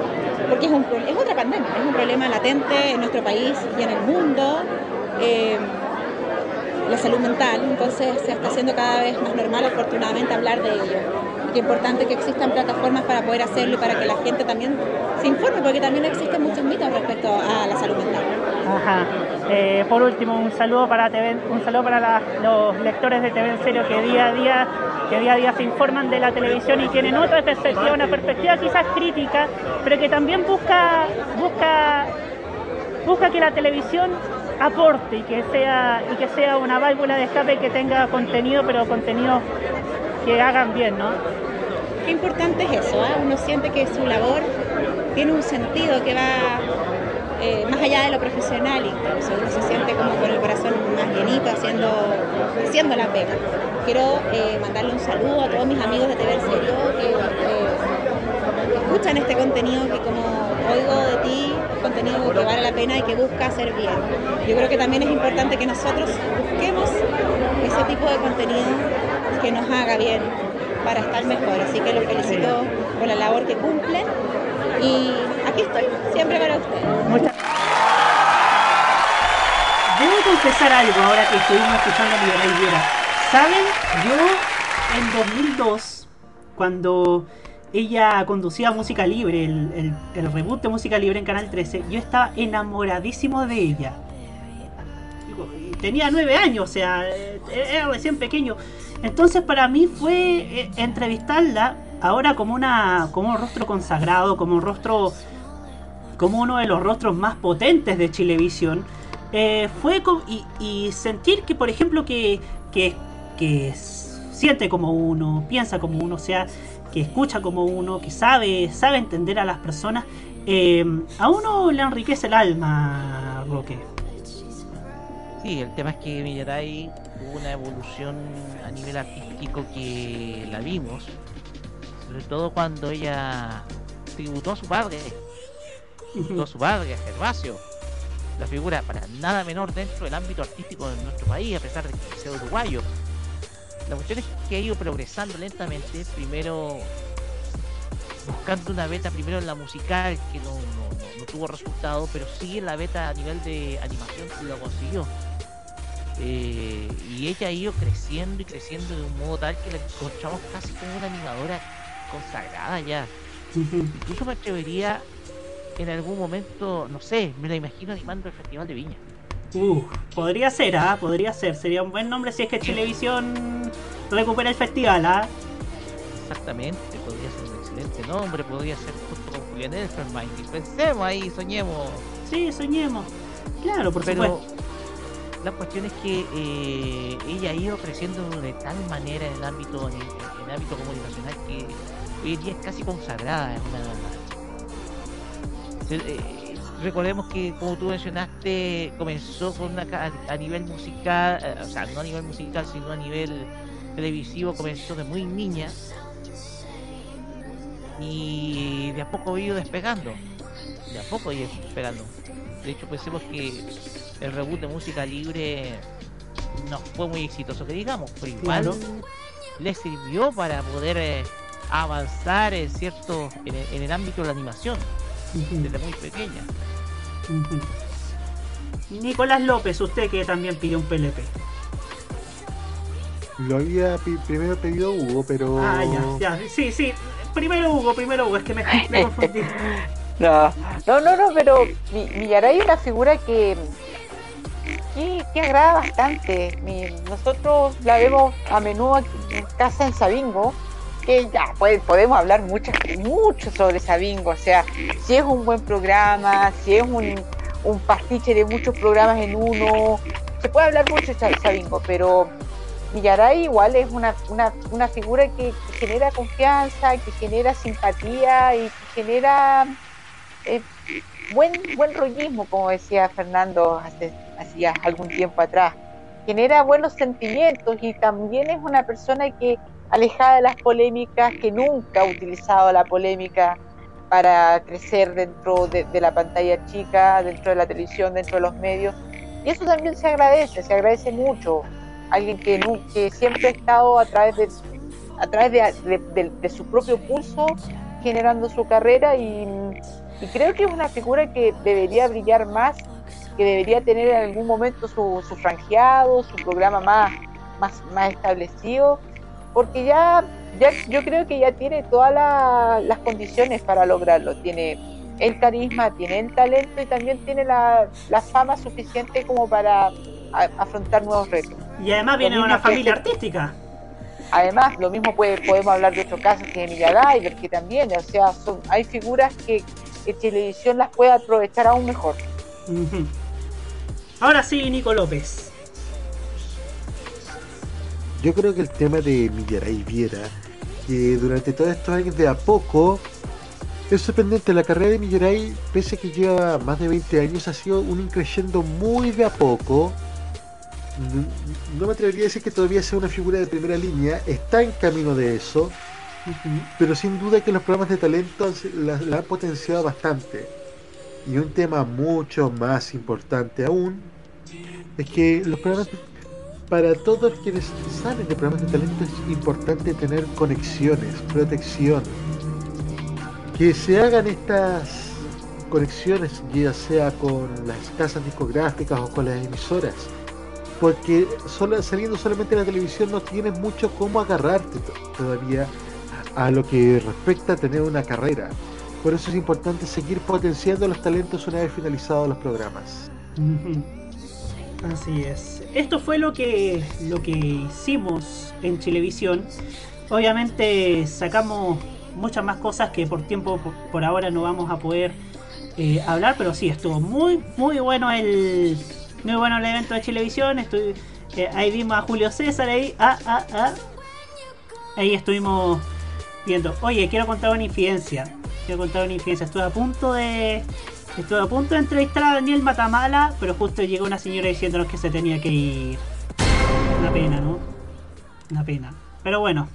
Speaker 13: porque es, un, es otra pandemia, es un problema latente en nuestro país y en el mundo. Eh, la salud mental, entonces se está haciendo cada vez más normal afortunadamente hablar de ello. Es importante que existan plataformas para poder hacerlo y para que la gente también se informe, porque también existen muchos mitos respecto a la salud mental.
Speaker 3: Ajá. Eh, por último, un saludo para un saludo para los lectores de TV en que día a día que día a día se informan de la televisión y tienen otra perspectiva, una perspectiva quizás crítica, pero que también busca busca busca que la televisión aporte y que sea y que sea una válvula de escape que tenga contenido, pero contenido que hagan bien, ¿no?
Speaker 13: Qué importante es eso, ¿eh? uno siente que su labor tiene un sentido que va eh, más allá de lo profesional incluso, uno se siente como con el corazón más llenito haciendo, haciendo la pega. Quiero eh, mandarle un saludo a todos mis amigos de TV en Serio que eh, escuchan este contenido que como oigo de ti, contenido que vale la pena y que busca hacer bien. Yo creo que también es importante que nosotros busquemos ese tipo de contenido que nos haga bien para estar mejor. Así que los felicito por la labor que cumplen y aquí estoy, siempre para ustedes.
Speaker 3: Confesar algo ahora que estuvimos escuchando a Miguel Viera. ¿Saben? Yo en 2002, cuando ella conducía Música Libre, el, el- reboot de Música Libre en Canal 13, yo estaba enamoradísimo de ella. Tenía nueve años, o sea, eh, era recién pequeño. Entonces para mí fue eh, entrevistarla ahora como una como un rostro consagrado, como un rostro como uno de los rostros más potentes de Chilevisión, eh, fue y, y sentir que, por ejemplo, que, que, que siente como uno, piensa como uno, o sea, que escucha como uno, que sabe, sabe entender a las personas, eh, a uno le enriquece el alma, Roque.
Speaker 9: Sí, el tema es que Millaray tuvo una evolución a nivel artístico que la vimos, sobre todo cuando ella tributó a su padre, tributó a su padre, Gervasio, la figura para nada menor dentro del ámbito artístico de nuestro país, a pesar de que sea uruguayo. La cuestión es que ha ido progresando lentamente, primero buscando una beta primero en la musical que no, no- tuvo resultado, pero sí en la beta a nivel de animación lo consiguió. Eh, y ella ha ido creciendo y creciendo de un modo tal que la encontramos casi como una animadora consagrada ya. Incluso me atrevería en algún momento, no sé, me la imagino animando el Festival de Viña.
Speaker 3: Uh, podría ser, ¿ah? Podría ser. Sería un buen nombre si es que Chilevisión recupera el festival, ¿ah?
Speaker 9: Exactamente, podría ser un excelente nombre, podría ser justo con Julián Elferman. Y pensemos ahí, soñemos.
Speaker 3: Sí, soñemos. Claro, por
Speaker 9: Pero
Speaker 3: supuesto.
Speaker 9: la cuestión es que eh, ella ha ido creciendo de tal manera en el ámbito en, en el ámbito comunicacional que hoy en día es casi consagrada. Es una, eh, recordemos que como tú mencionaste comenzó con una a nivel musical, eh, o sea no a nivel musical sino a nivel televisivo comenzó de muy niña y de a poco ha ido despegando, de a poco ha ido despegando. De hecho pensemos que el reboot de música libre no fue muy exitoso que digamos, pero igual
Speaker 3: Claro.
Speaker 9: le sirvió para poder eh, avanzar en cierto en el, en el ámbito de la animación desde muy pequeña.
Speaker 3: Nicolás López, usted que también pidió un PLP.
Speaker 1: Lo había pi- primero pedido Hugo, pero.
Speaker 3: Ah, ya, ya. Sí, sí. Primero Hugo, primero Hugo, es que me, me confundí.
Speaker 2: No, no, no, no, pero Mi- Millaray es una figura que, que, que agrada bastante. Mi- nosotros la vemos a menudo aquí en casa en Sabingo, que ya pues, podemos hablar mucho, sobre Sabingo, o sea, si es un buen programa, si es un, un pastiche de muchos programas en uno, se puede hablar mucho de Sa- Sabingo, pero Millaray igual es una, una, una figura que, que genera confianza, que genera simpatía y que genera eh, buen, buen rollismo, como decía Fernando hace, hacía algún tiempo atrás. Genera buenos sentimientos y también es una persona que, alejada de las polémicas, que nunca ha utilizado la polémica para crecer dentro de, de la pantalla chica, dentro de la televisión, dentro de los medios. Y eso también se agradece, se agradece mucho. Alguien que, que siempre ha estado a través de, a través de- de- de su propio pulso generando su carrera y, y creo que es una figura que debería brillar más, que debería tener en algún momento su, su franjeado, su programa más, más, más establecido, porque ya, ya yo creo que ya tiene todas la- las condiciones para lograrlo. Tiene el carisma, tiene el talento y también tiene la, la fama suficiente como para a- afrontar nuevos retos.
Speaker 3: Y además viene de una
Speaker 2: que-
Speaker 3: familia artística.
Speaker 2: Además, lo mismo puede, podemos hablar de otros casos que de Millagaiber, que también, o sea, son, hay figuras que, que televisión las puede aprovechar aún mejor.
Speaker 3: Ahora sí, Nico López.
Speaker 1: Yo creo que el tema de Millaray Viera, que durante todos estos años de a poco, es sorprendente. La carrera de Millaray, pese a que lleva más de 20 años, ha sido un increyendo muy de a poco. No, me atrevería a decir que todavía sea una figura de primera línea, está en camino de eso, pero sin duda que los programas de talento la, han potenciado bastante. Y un tema mucho más importante aún es que los programas para todos quienes salen de programas de talento es importante tener conexiones, protección. Que se hagan estas conexiones, ya sea con las casas discográficas o con las emisoras. Porque solo, saliendo solamente en la televisión no tienes mucho cómo agarrarte to- todavía a lo que respecta a tener una carrera. Por eso es importante seguir potenciando los talentos una vez finalizados los programas.
Speaker 3: Así es. Esto fue lo que lo que hicimos en Chilevisión. Obviamente sacamos muchas más cosas que por tiempo por, ahora no vamos a poder eh, hablar, pero sí estuvo muy muy bueno el muy bueno el evento de Chilevisión. Eh, ahí vimos a Julio César ahí, ah, ah, ah. ahí estuvimos viendo. Oye, quiero contar una infidencia. Quiero contar una infidencia. Estuve a punto de Estuve a punto de entrevistar a Daniel Matamala, pero justo llegó una señora diciéndonos que se tenía que ir. Una pena, ¿no? Una pena. Pero bueno.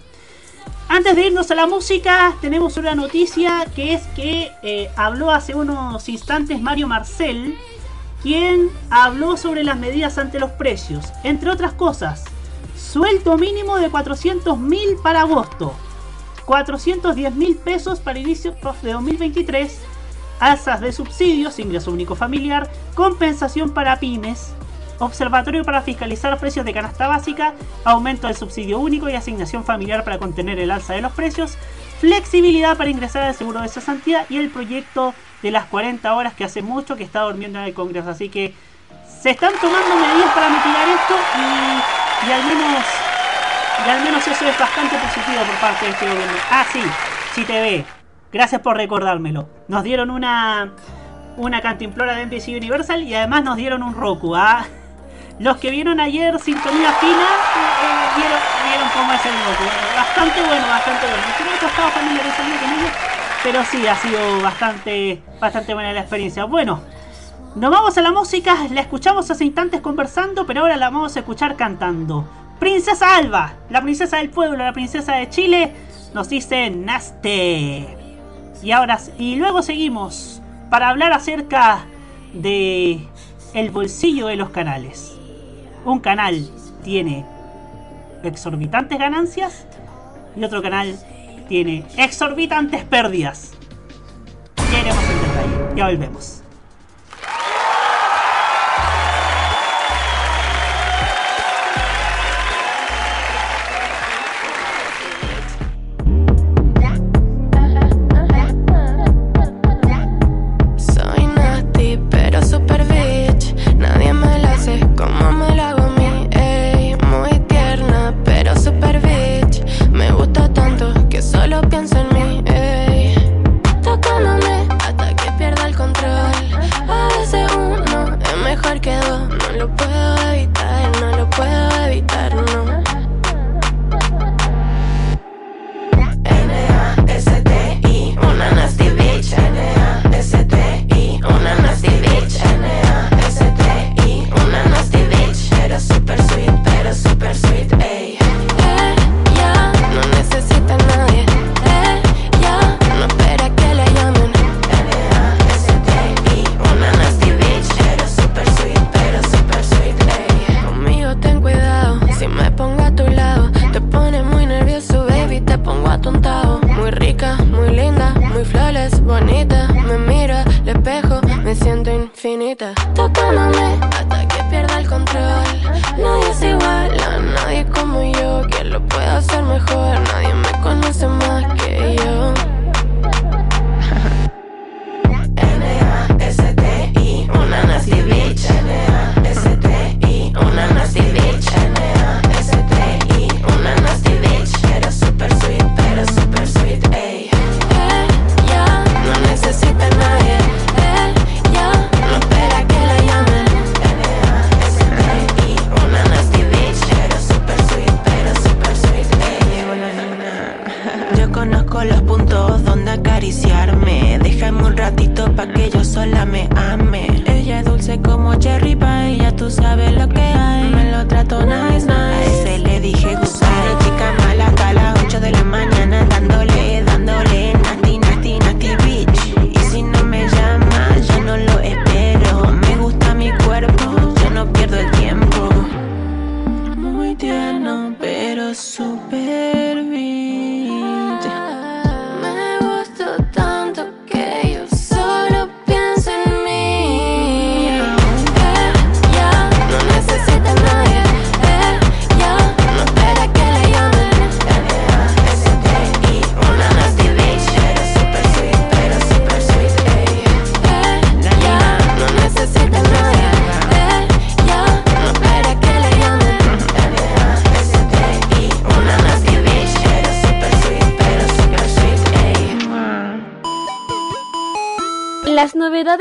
Speaker 3: Antes de irnos a la música, tenemos una noticia que es que eh, habló hace unos instantes Mario Marcel, quien habló sobre las medidas ante los precios. Entre otras cosas, sueldo mínimo de 400 mil para agosto, 410 mil pesos para inicio de 2023 alzas de subsidios, ingreso único familiar, compensación para pymes, observatorio para fiscalizar precios de canasta básica, aumento del subsidio único y asignación familiar para contener el alza de los precios, flexibilidad para ingresar al seguro de cesantía y el proyecto de las 40 horas que hace mucho que está durmiendo en el Congreso. Así que se están tomando medidas para mitigar esto y, al menos y al menos eso es bastante positivo por parte de este gobierno. Ah, sí, sí te ve. Gracias por recordármelo. Nos dieron una una cantimplora de NBC Universal y además nos dieron un Roku. ¿ah? Los que vieron ayer Sintonía Fina eh, vieron, vieron cómo es el Roku. Bastante bueno, bastante bueno. Hubiera costado familiarizarme con ellos, pero sí, ha sido bastante, bastante buena la experiencia. Bueno, nos vamos a la música, la escuchamos hace instantes conversando, pero ahora la vamos a escuchar cantando. Princesa Alba, la princesa del pueblo, la princesa de Chile, nos dice Naste. Y ahora y luego seguimos para hablar acerca de el bolsillo de los canales. Un canal tiene exorbitantes ganancias y otro canal tiene exorbitantes pérdidas. Ya iremos detalle. Ya volvemos.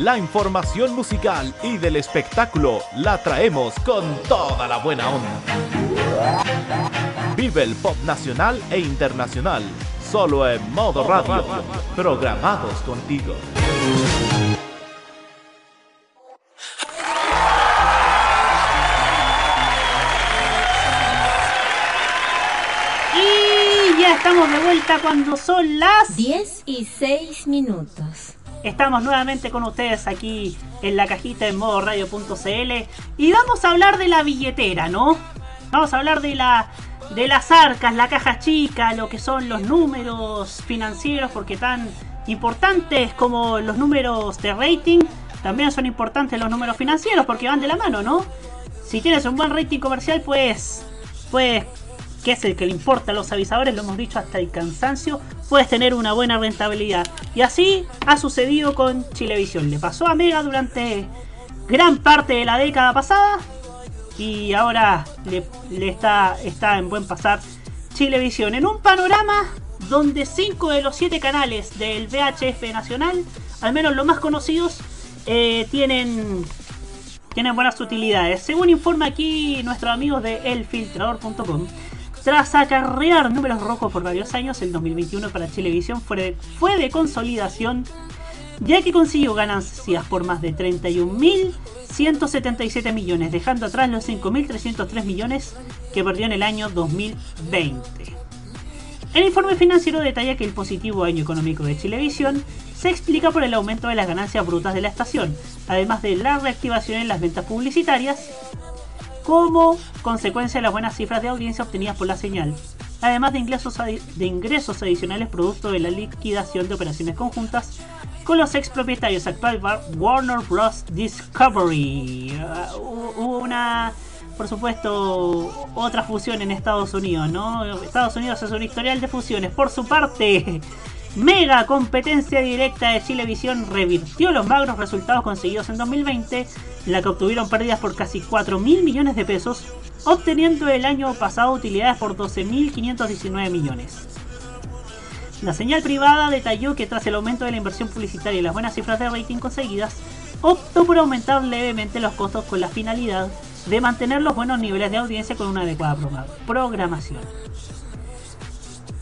Speaker 14: La información musical y del espectáculo la traemos con toda la buena onda. Vive el pop nacional e internacional, solo en modo radio, programados contigo.
Speaker 3: Y ya estamos de vuelta cuando son las
Speaker 15: 10 y 6 minutos.
Speaker 3: Estamos nuevamente con ustedes aquí en la cajita en modo radio.cl y vamos a hablar de la billetera, ¿no? Vamos a hablar de la de las arcas, la caja chica, lo que son los números financieros, porque tan importantes como los números de rating, también son importantes los números financieros, porque van de la mano, ¿no? Si tienes un buen rating comercial, pues, pues, que es el que le importa a los avisadores, lo hemos dicho hasta el cansancio, puedes tener una buena rentabilidad. Y así ha sucedido con Chilevisión. Le pasó a Mega durante gran parte de la década pasada y ahora le, está, está en buen pasar Chilevisión. En un panorama donde 5 de los 7 canales del VHF nacional, al menos los más conocidos, eh, tienen, tienen buenas utilidades. Según informa aquí nuestros amigos de elfiltrador.com, tras acarrear números rojos por varios años, el 2021 para Chilevisión fue de, consolidación, ya que consiguió ganancias por más de 31.177 millones, dejando atrás los 5.303 millones que perdió en el año 2020. El informe financiero detalla que el positivo año económico de Chilevisión se explica por el aumento de las ganancias brutas de la estación, además de la reactivación en las ventas publicitarias, como consecuencia de las buenas cifras de audiencia obtenidas por la señal, además de ingresos, de ingresos adicionales producto de la liquidación de operaciones conjuntas con los ex propietarios actual Warner Bros. Discovery. Ah, hubo una, por supuesto, otra fusión en Estados Unidos, ¿no? Estados Unidos es un historial de fusiones. Por su parte, Mega competencia directa de Chilevisión revirtió los magros resultados conseguidos en 2020, la que obtuvieron pérdidas por casi 4 mil millones de pesos, obteniendo el año pasado utilidades por 12.519 millones. La señal privada detalló que tras el aumento de la inversión publicitaria y las buenas cifras de rating conseguidas, optó por aumentar levemente los costos con la finalidad de mantener los buenos niveles de audiencia con una adecuada programación.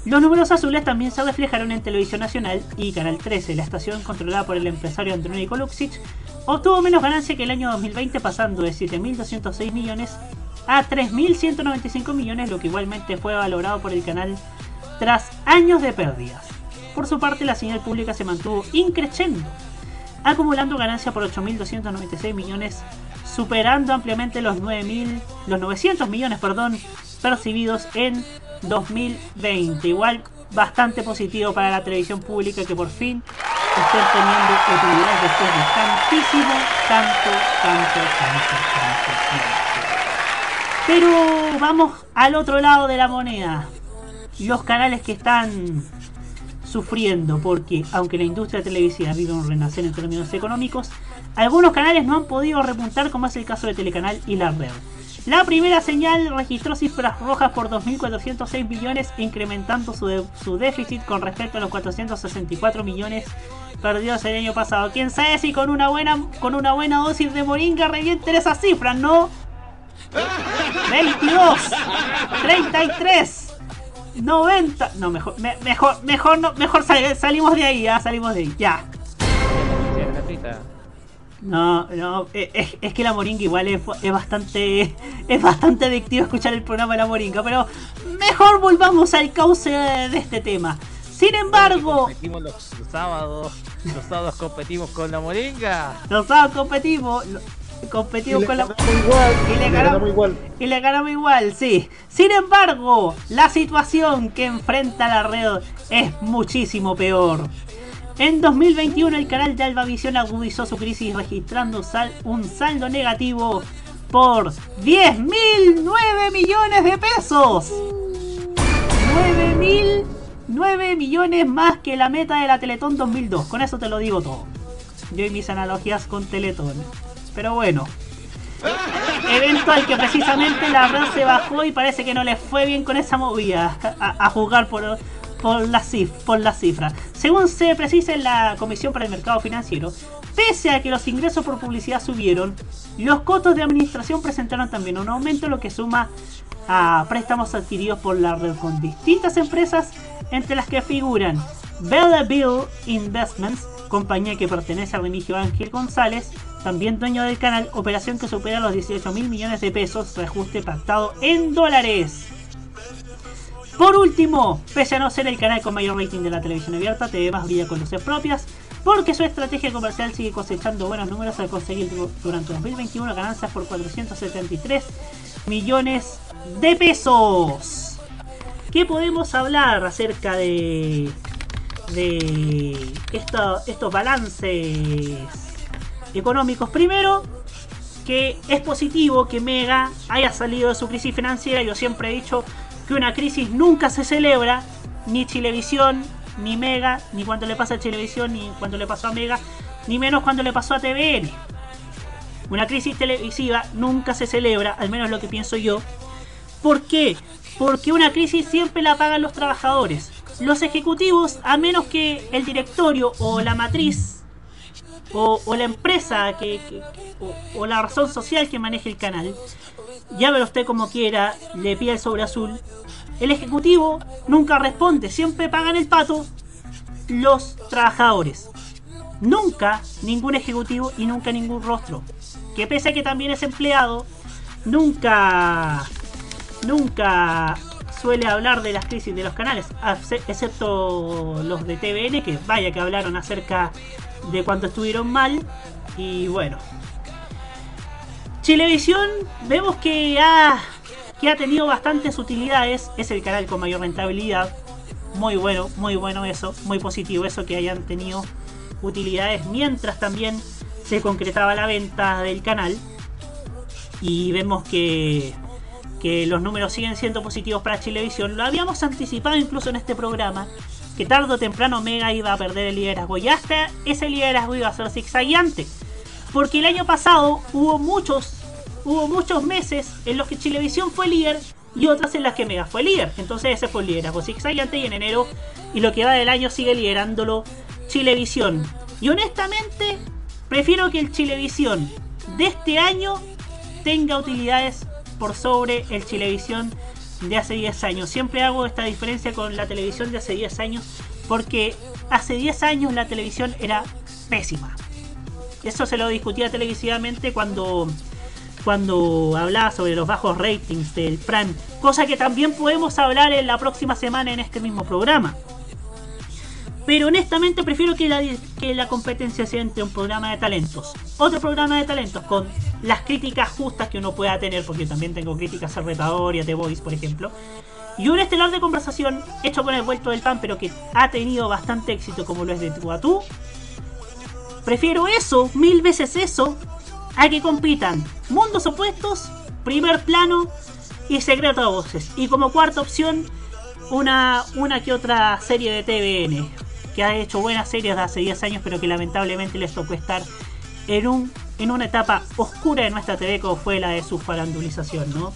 Speaker 3: Los números azules también se reflejaron en Televisión Nacional y Canal 13, la estación controlada por el empresario Andrónico Luxic, obtuvo menos ganancia que el año 2020 pasando de 7.206 millones a 3.195 millones, lo que igualmente fue valorado por el canal tras años de pérdidas. Por su parte, la señal pública se mantuvo increciendo, acumulando ganancia por 8.296 millones, superando ampliamente los, 9.000, los 900 millones perdón, percibidos en 2020. Igual bastante positivo para la televisión pública que por fin estén teniendo utilidades después de tantísimo, tanto, tanto, tanto, tanto Pero vamos al otro lado de la moneda. Los canales que están sufriendo porque, aunque la industria televisiva vive un renacer en términos económicos, algunos canales no han podido repuntar como es el caso de Telecanal y La Red. La primera señal registró cifras rojas por 2.406 millones, incrementando su, déficit con respecto a los 464 millones perdidos el año pasado. Quién sabe si con una buena, con una buena dosis de moringa revienten esas cifras, ¿no? 22, 33, 90. No, mejor, mejor, mejor, no, mejor salimos de ahí, ya, salimos de ahí, ya. No, no, es, es, que la moringa igual es, es, bastante es bastante adictivo escuchar el programa de la moringa, pero mejor volvamos al cauce de este tema. Sin embargo,
Speaker 9: competimos los, sábados, los sábados competimos con la moringa.
Speaker 3: Los sábados competimos, competimos con la igual, y, le ganamos igual. Y le ganamos igual, sí. Sin embargo, la situación que enfrenta la red es muchísimo peor. En 2021 el canal de Albavisión agudizó su crisis registrando un saldo negativo por 10.009 millones de pesos. 9.000 9 millones más que la meta de la Teletón 2002. Con eso te lo digo todo. Yo y mis analogías con Teletón. Pero bueno. Evento al que precisamente la red se bajó y parece que no le fue bien con esa movida. A jugar por, por la, cif por la cifra. Según se precisa en la Comisión para el Mercado Financiero, pese a que los ingresos por publicidad subieron, los costos de administración presentaron también un aumento, lo que suma a préstamos adquiridos por la red con distintas empresas, entre las que figuran Bill Investments, compañía que pertenece a Remigio Ángel González, también dueño del canal, operación que supera los 18 mil millones de pesos, reajuste pactado en dólares. Por último, pese a no ser el canal con mayor rating de la televisión abierta, TV más brilla con luces propias, porque su estrategia comercial sigue cosechando buenos números al conseguir durante 2021 ganancias por 473 millones de pesos. ¿Qué podemos hablar acerca de, de estos balances económicos? Primero, que es positivo que Mega haya salido de su crisis financiera. Yo siempre he dicho que una crisis nunca se celebra, ni Chilevisión, ni Mega, ni cuando le pasa a Chilevisión, ni cuando le pasó a Mega, ni menos cuando le pasó a TVN. Una crisis televisiva nunca se celebra, al menos lo que pienso yo. ¿Por qué? Porque una crisis siempre la pagan los trabajadores. Los ejecutivos, a menos que el directorio o la matriz o, la empresa que, o, la razón social que maneje el canal, ya verá usted como quiera, le pide el sobre azul. El ejecutivo nunca responde, siempre pagan el pato los trabajadores. Nunca ningún ejecutivo y nunca ningún rostro. Que pese a que también es empleado, nunca, nunca suele hablar de las crisis de los canales, excepto los de TVN, que vaya que hablaron acerca de cuánto estuvieron mal. Y bueno. Chilevisión, vemos que ha, que ha tenido bastantes utilidades. Es el canal con mayor rentabilidad. Muy bueno, muy bueno eso. Muy positivo eso que hayan tenido utilidades. Mientras también se concretaba la venta del canal. Y vemos que, que los números siguen siendo positivos para Chilevisión. Lo habíamos anticipado incluso en este programa que tarde o temprano Mega iba a perder el liderazgo. Y hasta ese liderazgo iba a ser zigzagueante. Porque el año pasado hubo muchos, hubo muchos meses en los que Chilevisión fue líder y otras en las que Mega fue líder. Entonces ese fue el liderazgo zigzagueante y en enero y lo que va del año sigue liderándolo Chilevisión. Y honestamente, prefiero que el Chilevisión de este año tenga utilidades por sobre el Chilevisión de hace 10 años. Siempre hago esta diferencia con la televisión de hace 10 años porque hace 10 años la televisión era pésima. Eso se lo discutía televisivamente cuando cuando hablaba sobre los bajos ratings del Prime, cosa que también podemos hablar en la próxima semana en este mismo programa. Pero honestamente prefiero que la, que la competencia sea entre un programa de talentos, otro programa de talentos con las críticas justas que uno pueda tener, porque también tengo críticas a Retador y a The Voice, por ejemplo, y un estelar de conversación hecho con el vuelto del pan, pero que ha tenido bastante éxito, como lo es de tú a tú. Prefiero eso, mil veces eso, a que compitan mundos opuestos, primer plano y secreto de voces. Y como cuarta opción, una, una que otra serie de TVN, que ha hecho buenas series de hace 10 años, pero que lamentablemente les tocó estar en, un, en una etapa oscura de nuestra TV, como fue la de su farandulización, ¿no?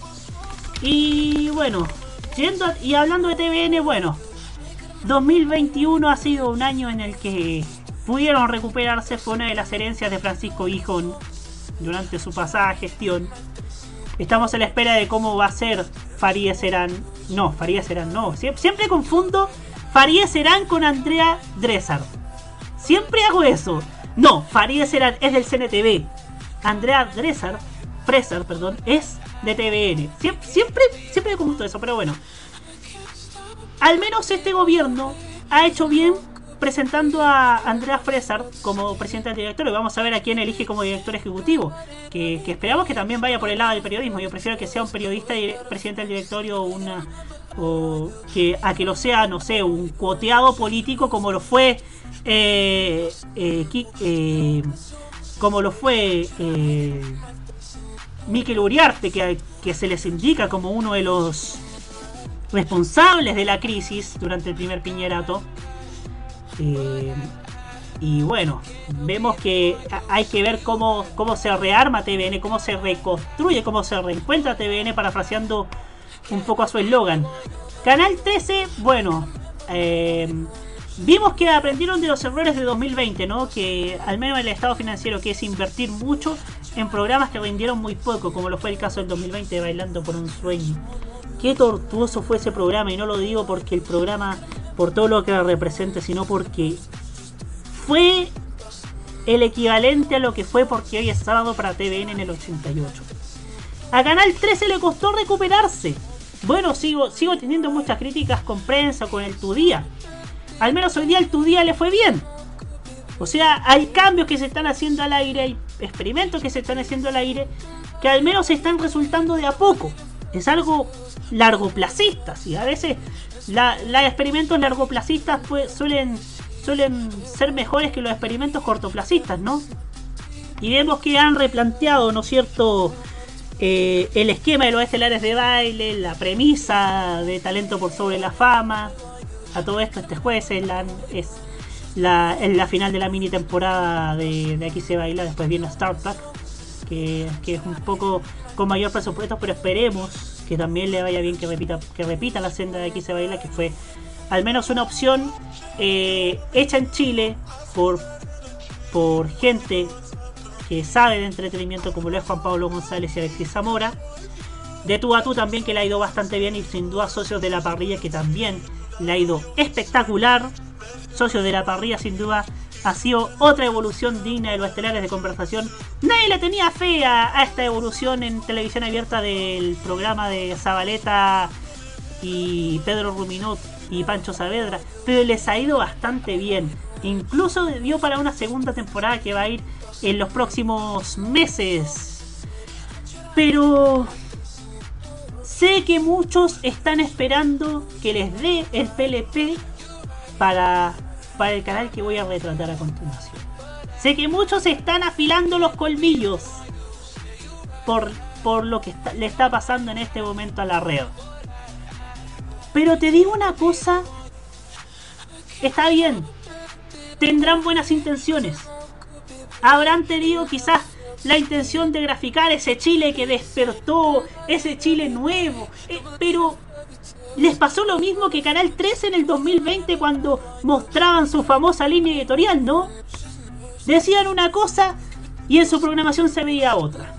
Speaker 3: Y bueno, yendo y hablando de TVN, bueno, 2021 ha sido un año en el que pudieron recuperarse, fue una de las herencias de Francisco Hijón durante su pasada gestión. Estamos a la espera de cómo va a ser Faría Serán. No, Faría Serán no. Siempre, confundo Faría Serán con Andrea Dressar. Siempre hago eso. No, Faría Serán es del CNTV. Andrea Dressar, Fresar, perdón, es de TVN. Siempre, siempre, siempre confundo eso, pero bueno. Al menos este gobierno ha hecho bien presentando a Andrea Fresar como presidente del directorio. Vamos a ver a quién elige como director ejecutivo. Que, esperamos que también vaya por el lado del periodismo. Yo prefiero que sea un periodista presidente del directorio una, o que a que lo sea, no sé, un cuoteado político como lo fue eh, eh, eh, como lo fue eh, Miquel Uriarte, que, que se les indica como uno de los responsables de la crisis durante el primer piñerato. Eh, y bueno, vemos que hay que ver cómo, cómo se rearma TVN, cómo se reconstruye, cómo se reencuentra TVN, parafraseando un poco a su eslogan. Canal 13, bueno, eh, vimos que aprendieron de los errores de 2020, ¿no? Que al menos el estado financiero, que es invertir mucho en programas que rindieron muy poco, como lo fue el caso del 2020 Bailando por un Sueño. Qué tortuoso fue ese programa, y no lo digo porque el programa por todo lo que representa, sino porque fue el equivalente a lo que fue porque hoy es sábado para TVN en el 88. A Canal 13 le costó recuperarse. Bueno, sigo, sigo teniendo muchas críticas con prensa, con el Tu Día. Al menos hoy día el Tu Día le fue bien. O sea, hay cambios que se están haciendo al aire, hay experimentos que se están haciendo al aire, que al menos están resultando de a poco. Es algo largoplacista, ¿sí? A veces los experimentos largoplacistas pues, suelen, suelen ser mejores que los experimentos cortoplacistas, ¿no? Y vemos que han replanteado, ¿no es cierto?, eh, el esquema de los estelares de baile, la premisa de talento por sobre la fama. A todo esto, este jueves es la, es la, la final de la mini temporada de, de Aquí se baila. Después viene Star Trek, que, es un poco con mayor presupuesto, pero esperemos que también le vaya bien que repita, que repita la senda de aquí se baila, que fue al menos una opción eh, hecha en Chile por, por gente que sabe de entretenimiento como lo es Juan Pablo González y Alexis Zamora. De tú a tú también que le ha ido bastante bien y sin duda socios de la parrilla que también le ha ido espectacular. Socios de la parrilla sin duda ha sido otra evolución digna de los estelares de conversación. Nadie le tenía fe a, esta evolución en televisión abierta del programa de Zabaleta y Pedro Ruminot y Pancho Saavedra, pero les ha ido bastante bien. Incluso dio para una segunda temporada que va a ir en los próximos meses. Pero sé que muchos están esperando que les dé el PLP para para el canal que voy a retratar a continuación. Sé que muchos están afilando los colmillos por, por lo que le está pasando en este momento a la red. Pero te digo una cosa, está bien, tendrán buenas intenciones. Habrán tenido quizás la intención de graficar ese Chile que despertó, ese Chile nuevo, eh, pero les pasó lo mismo que Canal 13 en el 2020 cuando mostraban su famosa línea editorial, ¿no? Decían una cosa y en su programación se veía otra.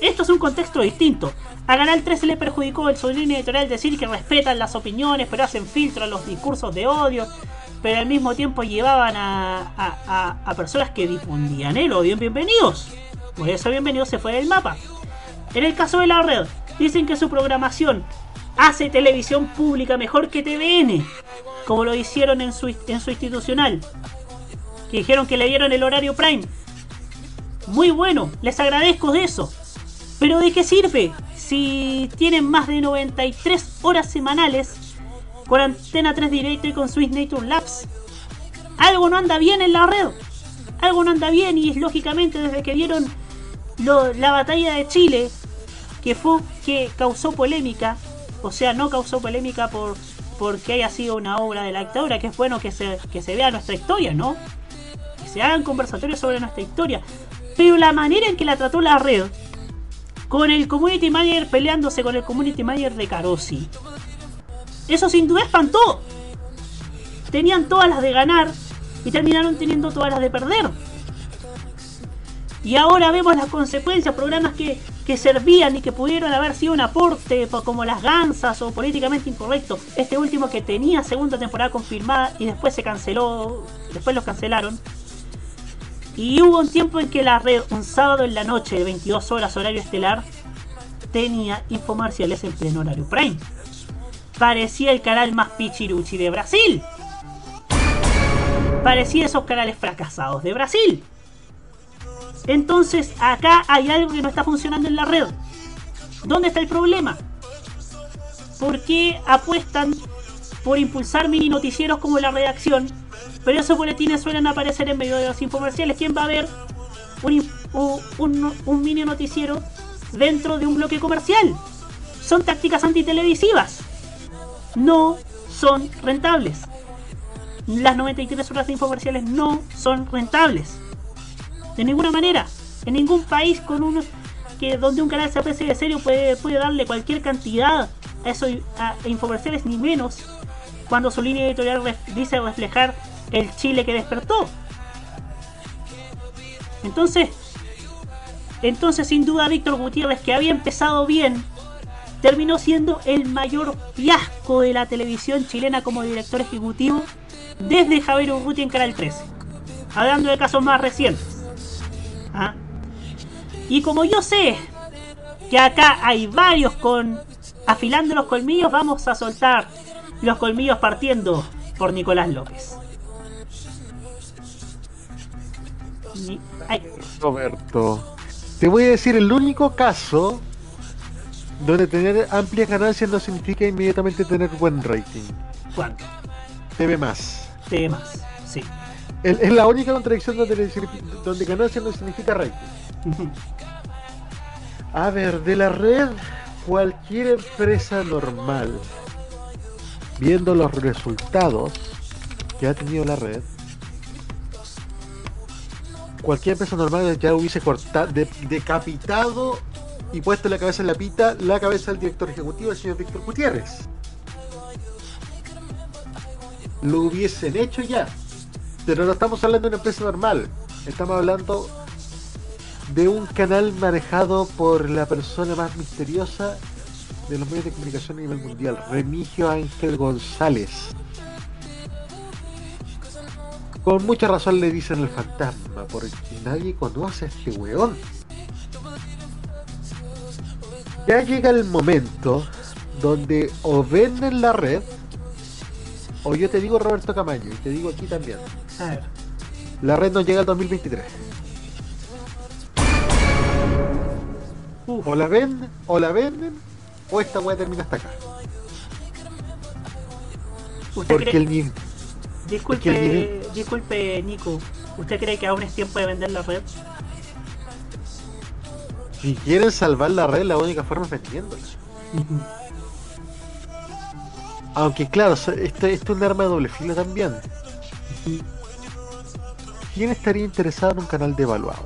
Speaker 3: Esto es un contexto distinto. A Canal 13 le perjudicó el su línea editorial decir que respetan las opiniones, pero hacen filtro a los discursos de odio, pero al mismo tiempo llevaban a, a- a- a personas que difundían el odio en bienvenidos. Por eso bienvenidos se fue del mapa. En el caso de la red, dicen que su programación hace televisión pública mejor que TVN, como lo hicieron en su, en su institucional, que dijeron que le dieron el horario prime. Muy bueno, les agradezco de eso. Pero ¿de qué sirve si tienen más de 93 horas semanales con Antena 3 Directo y con Swiss Nature Labs? Algo no anda bien en la red. Algo no anda bien y es lógicamente desde que vieron lo- la batalla de Chile, que fue que causó polémica, o sea, no causó polémica por porque haya sido una obra de la dictadura, que es bueno que se, que se vea nuestra historia, ¿no? Que se hagan conversatorios sobre nuestra historia. Pero la manera en que la trató la red, con el community manager peleándose con el community manager de Carosi, eso sin duda espantó. Tenían todas las de ganar y terminaron teniendo todas las de perder. Y ahora vemos las consecuencias, programas que, que servían y que pudieron haber sido un aporte, po- como las gansas o políticamente incorrecto. Este último que tenía segunda temporada confirmada y después se canceló, después los cancelaron. Y hubo un tiempo en que la red, un sábado en la noche de 22 horas horario estelar, tenía infomerciales en pleno horario prime. Parecía el canal más pichiruchi de Brasil. Parecía esos canales fracasados de Brasil. Entonces acá hay algo que no está funcionando en la red. ¿Dónde está el problema? ¿Por qué apuestan por impulsar mini noticieros como la redacción? Pero esos boletines suelen aparecer en medio de los infomerciales. ¿Quién va a ver un, mini noticiero dentro de un bloque comercial? Son tácticas antitelevisivas. No son rentables. Las 93 horas de infomerciales no son rentables. De ninguna manera. En ningún país con que donde un canal se aprecie de serio puede, puede darle cualquier cantidad a esos a infomerciales ni menos cuando su línea editorial dice reflejar el Chile que despertó. Entonces, entonces sin duda Víctor Gutiérrez que había empezado bien terminó siendo el mayor fiasco de la televisión chilena como director ejecutivo desde Javier Urruti en Canal 13. Hablando de casos más recientes. ¿Ah? Y como yo sé que acá hay varios con afilando los colmillos, vamos a soltar los colmillos partiendo por Nicolás López. Ni-
Speaker 1: Roberto, te voy a decir el único caso donde tener amplias ganancias no significa inmediatamente tener buen rating.
Speaker 3: ¿Cuánto?
Speaker 1: TV más.
Speaker 3: Temas, sí.
Speaker 1: Es la única contradicción donde, donde ganancia no significa rating. A ver, de la red, cualquier empresa normal, viendo los resultados que ha tenido la red, cualquier empresa normal ya hubiese cortado, decapitado y puesto la cabeza en la pita la cabeza del director ejecutivo, el señor Víctor Gutiérrez. Lo hubiesen hecho ya. Pero no estamos hablando de una empresa normal. Estamos hablando de un canal manejado por la persona más misteriosa de los medios de comunicación a nivel mundial, Remigio Ángel González. Con mucha razón le dicen el fantasma, porque nadie conoce a este weón. Ya llega el momento donde o venden la red, o yo te digo Roberto Camaño, y te digo aquí también.
Speaker 3: A ver.
Speaker 1: La red no llega al 2023. O la venden, o la venden, o esta weá termina hasta acá.
Speaker 3: ¿Usted
Speaker 1: Porque
Speaker 3: cree-
Speaker 1: el nivel.
Speaker 3: Disculpe,
Speaker 1: el nivel-
Speaker 3: disculpe, Nico. ¿Usted cree que aún es tiempo de vender la red?
Speaker 1: Si quieren salvar la red, la única forma es vendiéndola. Aunque claro, esto, esto es un arma de doble filo también. ¿Quién estaría interesado en un canal devaluado?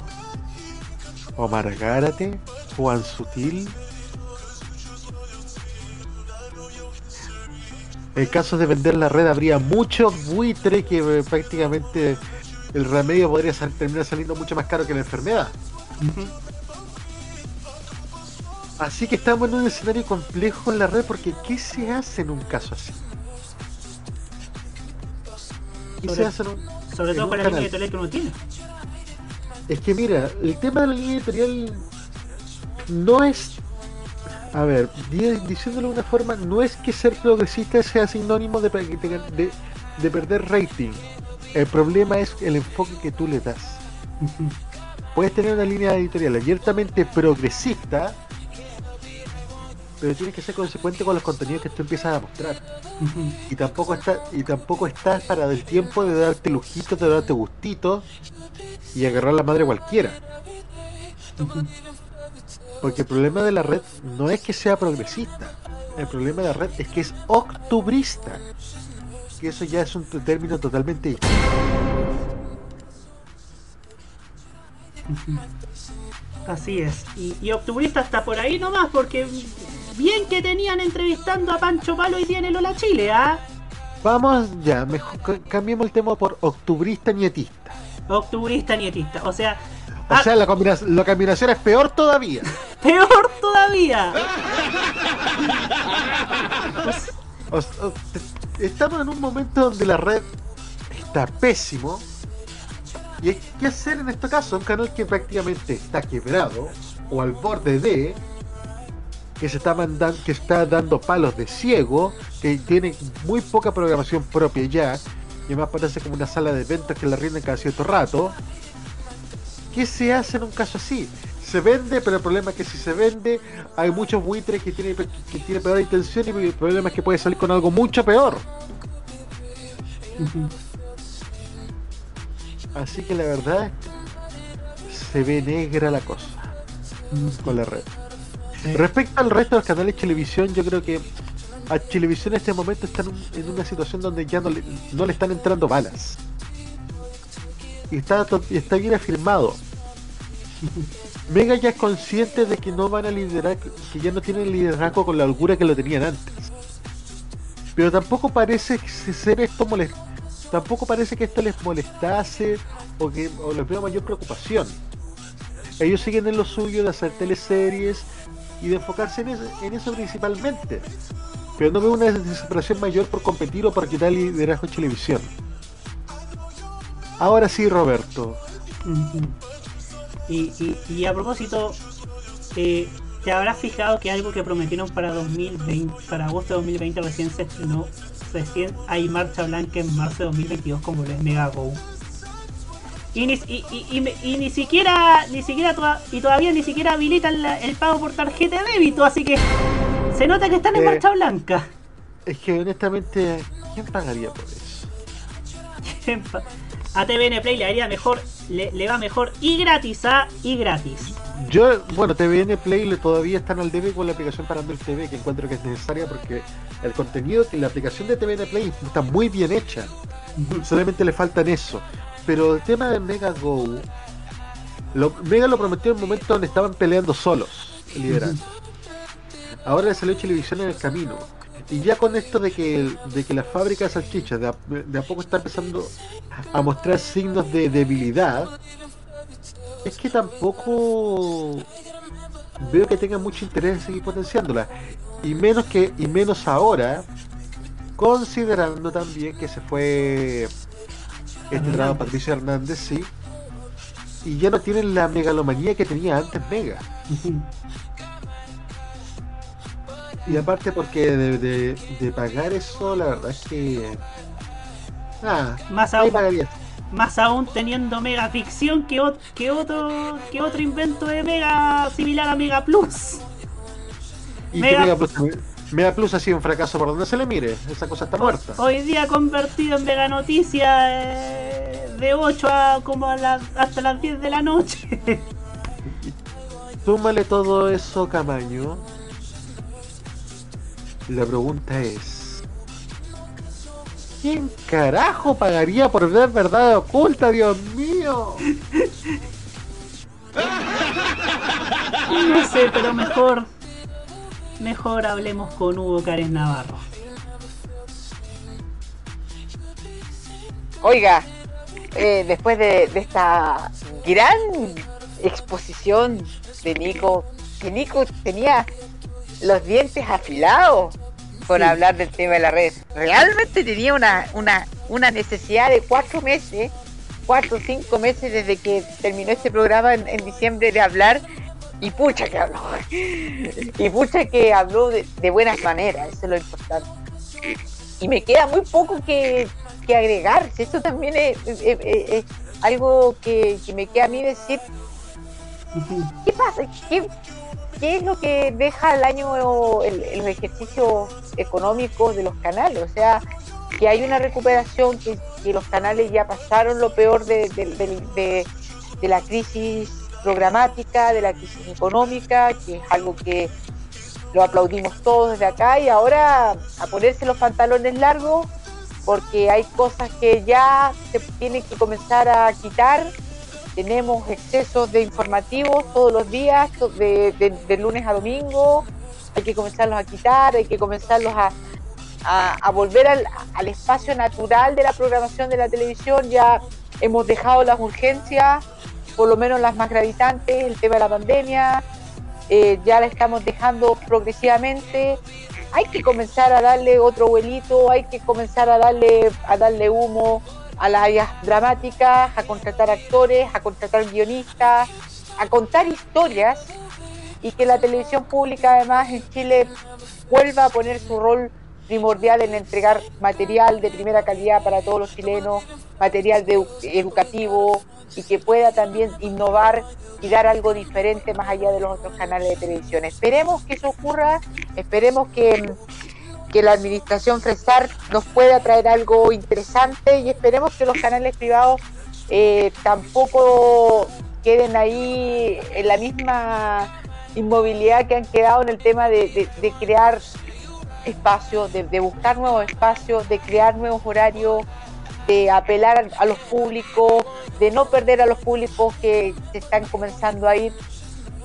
Speaker 1: Omar Gárate, Juan Sutil. En caso de vender la red habría muchos buitres que eh, prácticamente el remedio podría sal- terminar saliendo mucho más caro que la enfermedad. Así que estamos en un escenario complejo en la red porque ¿qué se hace en un caso así? ¿Qué
Speaker 3: Sobre-
Speaker 1: se hace en un,
Speaker 3: Sobre todo con la
Speaker 1: canal?
Speaker 3: línea editorial que uno tiene.
Speaker 1: Es que mira, el tema de la línea editorial no es. A ver, di- diciéndolo de una forma, no es que ser progresista sea sinónimo de perder rating. El problema es el enfoque que tú le das. Puedes tener una línea editorial abiertamente progresista, pero tienes que ser consecuente con los contenidos que tú empiezas a mostrar. Y tampoco está, y tampoco estás para el tiempo de darte lujitos, de darte gustitos y agarrar la madre cualquiera. Porque el problema de la red no es que sea progresista. El problema de la red es que es octubrista. Que eso ya es un término totalmente distinto.
Speaker 3: Así es. Y, y Octubrista está por ahí nomás, porque bien que tenían entrevistando a Pancho Palo y tiene Lola Chile, ¿ah?
Speaker 1: Vamos ya, mejor ca- cambiemos el tema por octubrista nietista.
Speaker 3: Octubrista nietista. O sea,
Speaker 1: O sea, la, combina- la combinación es peor todavía.
Speaker 3: peor todavía.
Speaker 1: O- o- te- estamos en un momento donde la red está pésimo. Y hay que hacer en este caso un canal que prácticamente está quebrado o al borde de que se está mandando, que está dando palos de ciego, que tiene muy poca programación propia ya, y además parece como una sala de eventos que la rinden cada cierto rato. ¿Qué se hace en un caso así? Se vende, pero el problema es que si se vende, hay muchos buitres que tienen que tiene peor intención y el problema es que puede salir con algo mucho peor. Así que la verdad se ve negra la cosa con la red. Respecto al resto de los canales de televisión, yo creo que a televisión en este momento está en, un- en una situación donde ya no le, no le están entrando balas. Y está, está bien afirmado. Mega ya es consciente de que no van a liderar, que ya no tienen liderazgo con la holgura que lo tenían antes. Pero tampoco parece ser esto molest... tampoco parece que esto les molestase o que o les vea mayor preocupación. Ellos siguen en lo suyo de hacer teleseries y de enfocarse en eso, en eso principalmente. Pero no veo una desesperación mayor por competir o por quitar liderazgo en televisión. Ahora sí, Roberto.
Speaker 3: Y, y, y a propósito, eh, te habrás fijado que algo que prometieron para 2020, para agosto de 2020 recién se estrenó, recién hay marcha blanca en marzo de 2022 como es Mega Go. Y ni, y, y- y y ni siquiera, ni siquiera toda- y todavía ni siquiera habilitan la- el pago por tarjeta de débito, así que se nota que están en
Speaker 1: Eh,
Speaker 3: marcha blanca.
Speaker 1: Es que honestamente, ¿quién pagaría por eso?
Speaker 3: A TVN Play le haría mejor, le, le va mejor y gratis, ¿ah? Y gratis.
Speaker 1: Yo, bueno, TVN Play le todavía están al debe con la aplicación para Android TV, que encuentro que es necesaria porque el contenido, la aplicación de TVN Play está muy bien hecha. Solamente le faltan eso. Pero el tema de Mega Go, lo, Mega lo prometió en un momento donde estaban peleando solos, el liderazgo. Ahora le salió televisión en el camino. Y ya con esto de que, de que la fábrica de salchichas de a, de a poco está empezando a mostrar signos de debilidad, es que tampoco veo que tenga mucho interés en seguir potenciándola. Y menos que, y menos ahora, considerando también que se fue estrenado Patricia Hernández, sí. Y ya no tienen la megalomanía que tenía antes Mega. Y aparte porque de, de- de pagar eso, la verdad es que... Ah,
Speaker 3: Más aún,
Speaker 1: pagaría.
Speaker 3: más aún teniendo Mega Ficción que, ot- que otro que otro invento de Mega similar a Mega Plus.
Speaker 1: Y
Speaker 3: Mega-
Speaker 1: que Mega Plus, Mega Plus ha sido un fracaso por donde se le mire. Esa cosa está muerta.
Speaker 3: Hoy día convertido en Mega Noticias eh, de 8 a como a las- hasta las 10 de la noche.
Speaker 1: Súmale todo eso, Camaño. La pregunta es... ¿Quién carajo pagaría por ver verdad oculta, Dios mío?
Speaker 3: No sé, pero mejor mejor hablemos con Hugo Karen Navarro.
Speaker 2: Oiga, eh, después de, esta gran exposición de Nico, que Nico tenía los dientes afilados por hablar del tema de la red. Realmente tenía una, una, una necesidad de cuatro meses, cuatro o cinco meses desde que terminó este programa en, diciembre de hablar y pucha que habló. y pucha que habló de, buenas maneras, eso es lo importante. Y me queda muy poco que, que agregar, eso también es, algo que, me queda a mí decir. ¿Qué pasa? ¿Qué, ¿qué es lo que deja el año el, el ejercicio económico de los canales? O sea, que hay una recuperación, que, los canales ya pasaron lo peor de, de, la crisis programática, de la crisis económica, que es algo que lo aplaudimos todos desde acá y ahora a ponerse los pantalones largos porque hay cosas que ya se tienen que comenzar a quitar tenemos excesos de informativos todos los días, de, lunes a domingo. Hay que comenzarlos a quitar, hay que comenzarlos a, a, volver al, espacio natural de la programación de la televisión. Ya hemos dejado las urgencias, por lo menos las más gravitantes, el tema de la pandemia. Eh, ya la estamos dejando progresivamente. Hay que comenzar a darle otro vuelito, hay que comenzar a darle, a darle humo a las áreas dramáticas, a contratar actores, a contratar guionistas, a contar historias y que la televisión pública además en Chile vuelva a poner su rol primordial en entregar material de primera calidad para todos los chilenos, material educativo y que pueda también innovar y dar algo diferente más allá de los otros canales de televisión. Esperemos que eso ocurra, esperemos que que la administración Fresar nos pueda traer algo interesante y esperemos que los canales privados eh, tampoco queden ahí en la misma inmovilidad que han quedado en el tema de, crear espacios, de, buscar nuevos espacios, de crear nuevos horarios, de apelar a, los públicos, de no perder a los públicos que se están comenzando a ir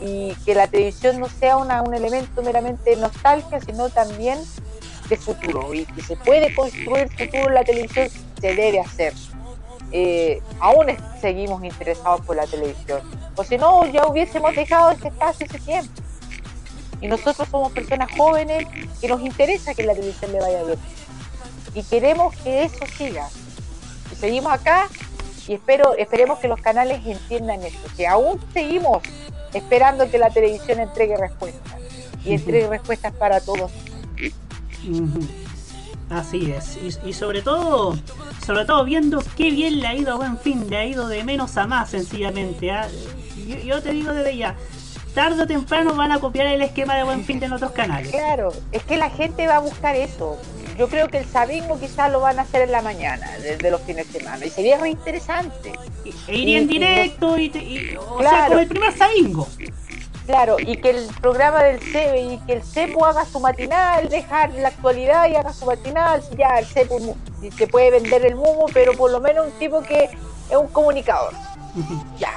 Speaker 2: y que la televisión no sea una, un elemento meramente nostalgia, sino también de futuro y que se puede construir futuro en la televisión, se debe hacer. Eh, aún seguimos interesados por la televisión. O si no, ya hubiésemos dejado este espacio ese tiempo. Y nosotros somos personas jóvenes que nos interesa que la televisión le vaya bien. Y queremos que eso siga. Y seguimos acá y espero, esperemos que los canales entiendan eso, que aún seguimos esperando que la televisión entregue respuestas. Y entregue respuestas para todos
Speaker 3: Así es, y, sobre todo, sobre todo viendo qué bien le ha ido a Buen Fin, le ha ido de menos a más sencillamente. ¿ah? Yo, te digo desde ya, tarde o temprano van a copiar el esquema de Buen Fin de otros canales.
Speaker 2: Claro, es que la gente va a buscar eso. Yo creo que el sabingo quizás lo van a hacer en la mañana, desde los fines de semana, y sería muy interesante.
Speaker 3: E iría en directo, y, o sea, como el primer sabingo.
Speaker 2: Claro, y que el programa del CEP y que el CEPU haga su matinal, dejar la actualidad y haga su matinal, ya el CEPU se puede vender el mumo, pero por lo menos un tipo que es un comunicador. ya.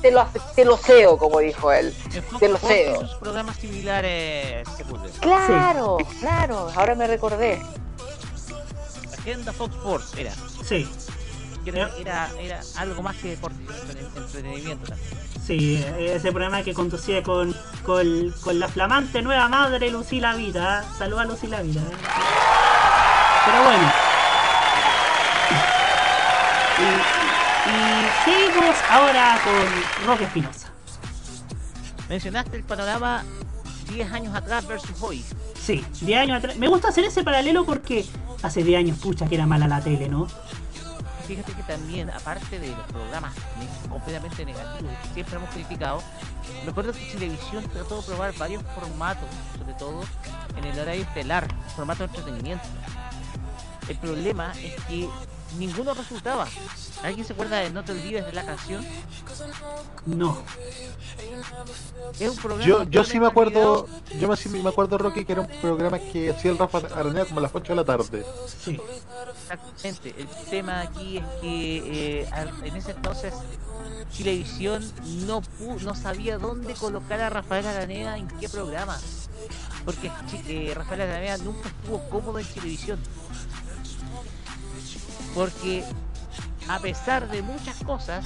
Speaker 2: Te lo, te lo ceo, como dijo él. Te lo ceo.
Speaker 9: programas similares
Speaker 2: Claro, claro, ahora me recordé.
Speaker 9: Agenda Fox Sports era.
Speaker 3: Sí.
Speaker 9: Era, era, era algo más que deporte, entretenimiento también.
Speaker 3: Sí, ese programa que conducía con, con, la flamante nueva madre Lucila Vida. Saluda a Lucila Vida. ¿eh? Pero bueno. Seguimos ahora con Roque Espinosa.
Speaker 9: Mencionaste el panorama 10 años atrás versus hoy.
Speaker 3: Sí, 10 años atrás. Me gusta hacer ese paralelo porque hace 10 años, pucha, que era mala la tele, ¿no?
Speaker 9: fíjate que también, aparte de los programas completamente negativos que siempre hemos criticado, me acuerdo que Televisión trató de probar varios formatos, sobre todo en el horario estelar, formato de entretenimiento. El problema es que ninguno resultaba. ¿Alguien se acuerda de No te olvides de la canción?
Speaker 3: No.
Speaker 1: Es un programa yo, yo sí me acuerdo, yo me, me acuerdo, Rocky, que era un programa que hacía el Rafa Araneda como a las 8 de la tarde.
Speaker 3: Sí.
Speaker 9: Exactamente. El tema aquí es que eh, en ese entonces Televisión no no sabía dónde colocar a Rafael Araneda en qué programa. Porque eh, Rafael Araneda nunca estuvo cómodo en televisión porque a pesar de muchas cosas,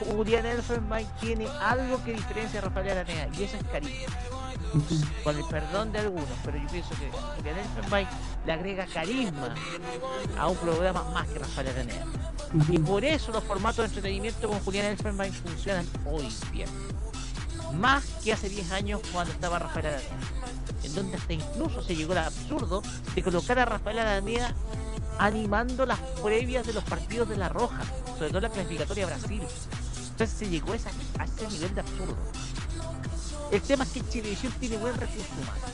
Speaker 9: Julián Elfenbein tiene algo que diferencia a Rafael Aranea y eso es cariño. Con el perdón de algunos, pero yo pienso que Julián Elfenbein le agrega carisma a un programa más que Rafael Aranea. Y por eso los formatos de entretenimiento con Julián Elfenbein funcionan hoy bien. Más que hace 10 años cuando estaba Rafael Aranea. En donde hasta incluso se llegó al absurdo de colocar a Rafael Aranea animando las previas de los partidos de La Roja, sobre todo la clasificatoria a Brasil. Entonces se llegó a, a ese nivel de absurdo. El tema es que Chilevisión tiene buen recurso humano.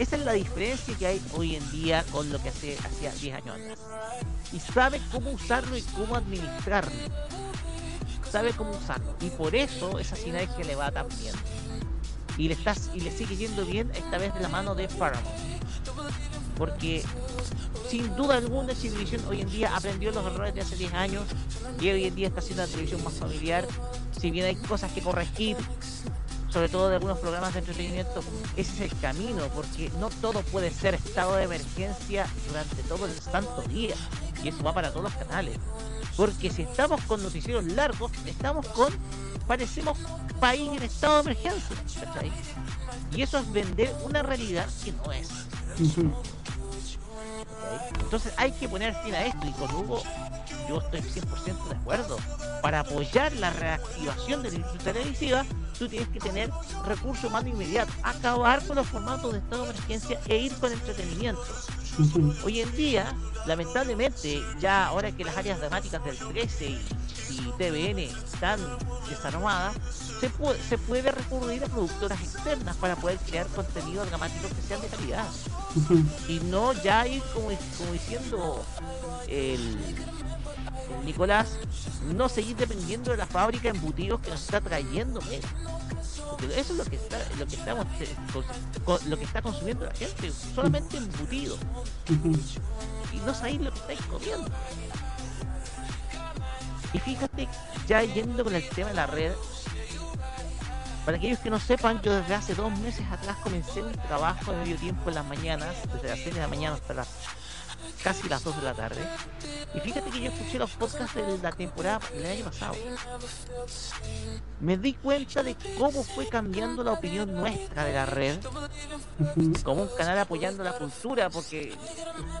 Speaker 9: Esa es la diferencia que hay hoy en día con lo que hace, hacía 10 años atrás. Y sabe cómo usarlo y cómo administrarlo. Sabe cómo usarlo. Y por eso esa sinergia le va tan bien. Y le, estás, y le sigue yendo bien esta vez de la mano de Paramount. Porque sin duda alguna Chilevisión hoy en día aprendió los errores de hace 10 años y hoy en día está haciendo una televisión más familiar. Si bien hay cosas que corregir, sobre todo de algunos programas de entretenimiento, ese es el camino, porque no todo puede ser estado de emergencia durante todo el santo día. Y eso va para todos los canales. Porque si estamos con noticieros largos, estamos con, parecemos país en estado de emergencia. ¿cachai? Y eso es vender una realidad que no es. Entonces hay que poner fin a esto y con Hugo yo estoy 100% de acuerdo. Para apoyar la reactivación de la industria televisiva, tú tienes que tener recurso humano inmediato, acabar con los formatos de estado de emergencia e ir con entretenimiento. Hoy en día, lamentablemente, ya ahora que las áreas dramáticas del 13 y, y TVN están desarmadas, se puede, se puede recurrir a productoras externas para poder crear contenido dramático que sean de calidad. Y no ya ir como, como diciendo el, el Nicolás, no seguir dependiendo de la fábrica de embutidos que nos está trayendo. Porque eso es lo que está, lo que estamos eh, lo que está consumiendo la gente, solamente embutido. Y no sabéis lo que estáis comiendo. Y fíjate, ya yendo con el tema de la red, para aquellos que no sepan, yo desde hace dos meses atrás comencé un trabajo de medio tiempo en las mañanas, desde las 6 de la mañana hasta las casi las 2 de la tarde. Y fíjate que yo escuché los podcasts de la temporada del año pasado. Me di cuenta de cómo fue cambiando la opinión nuestra de la red como un canal apoyando la cultura, porque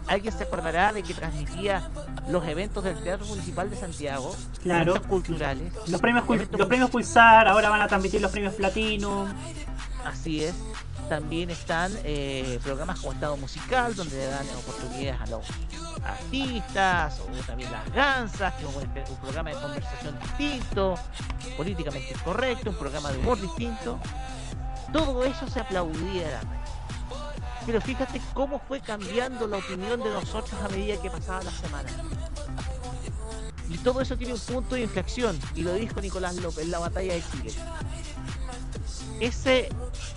Speaker 9: alguien se acordará de que transmitía los eventos del Teatro Municipal de Santiago,
Speaker 3: Claro.
Speaker 9: culturales,
Speaker 3: Los premios, los premios Pulsar, ahora van a transmitir los premios Platino.
Speaker 9: Así es. También están eh, programas como Estado Musical, donde le dan oportunidades a los artistas, o también las gansas, que un, programa de conversación distinto, políticamente incorrecto, un programa de humor distinto. Todo eso se aplaudía de. Pero fíjate cómo fue cambiando la opinión de nosotros a medida que pasaba la semana. Y todo eso tiene un punto de inflexión, y lo dijo Nicolás López en la batalla de Chile ese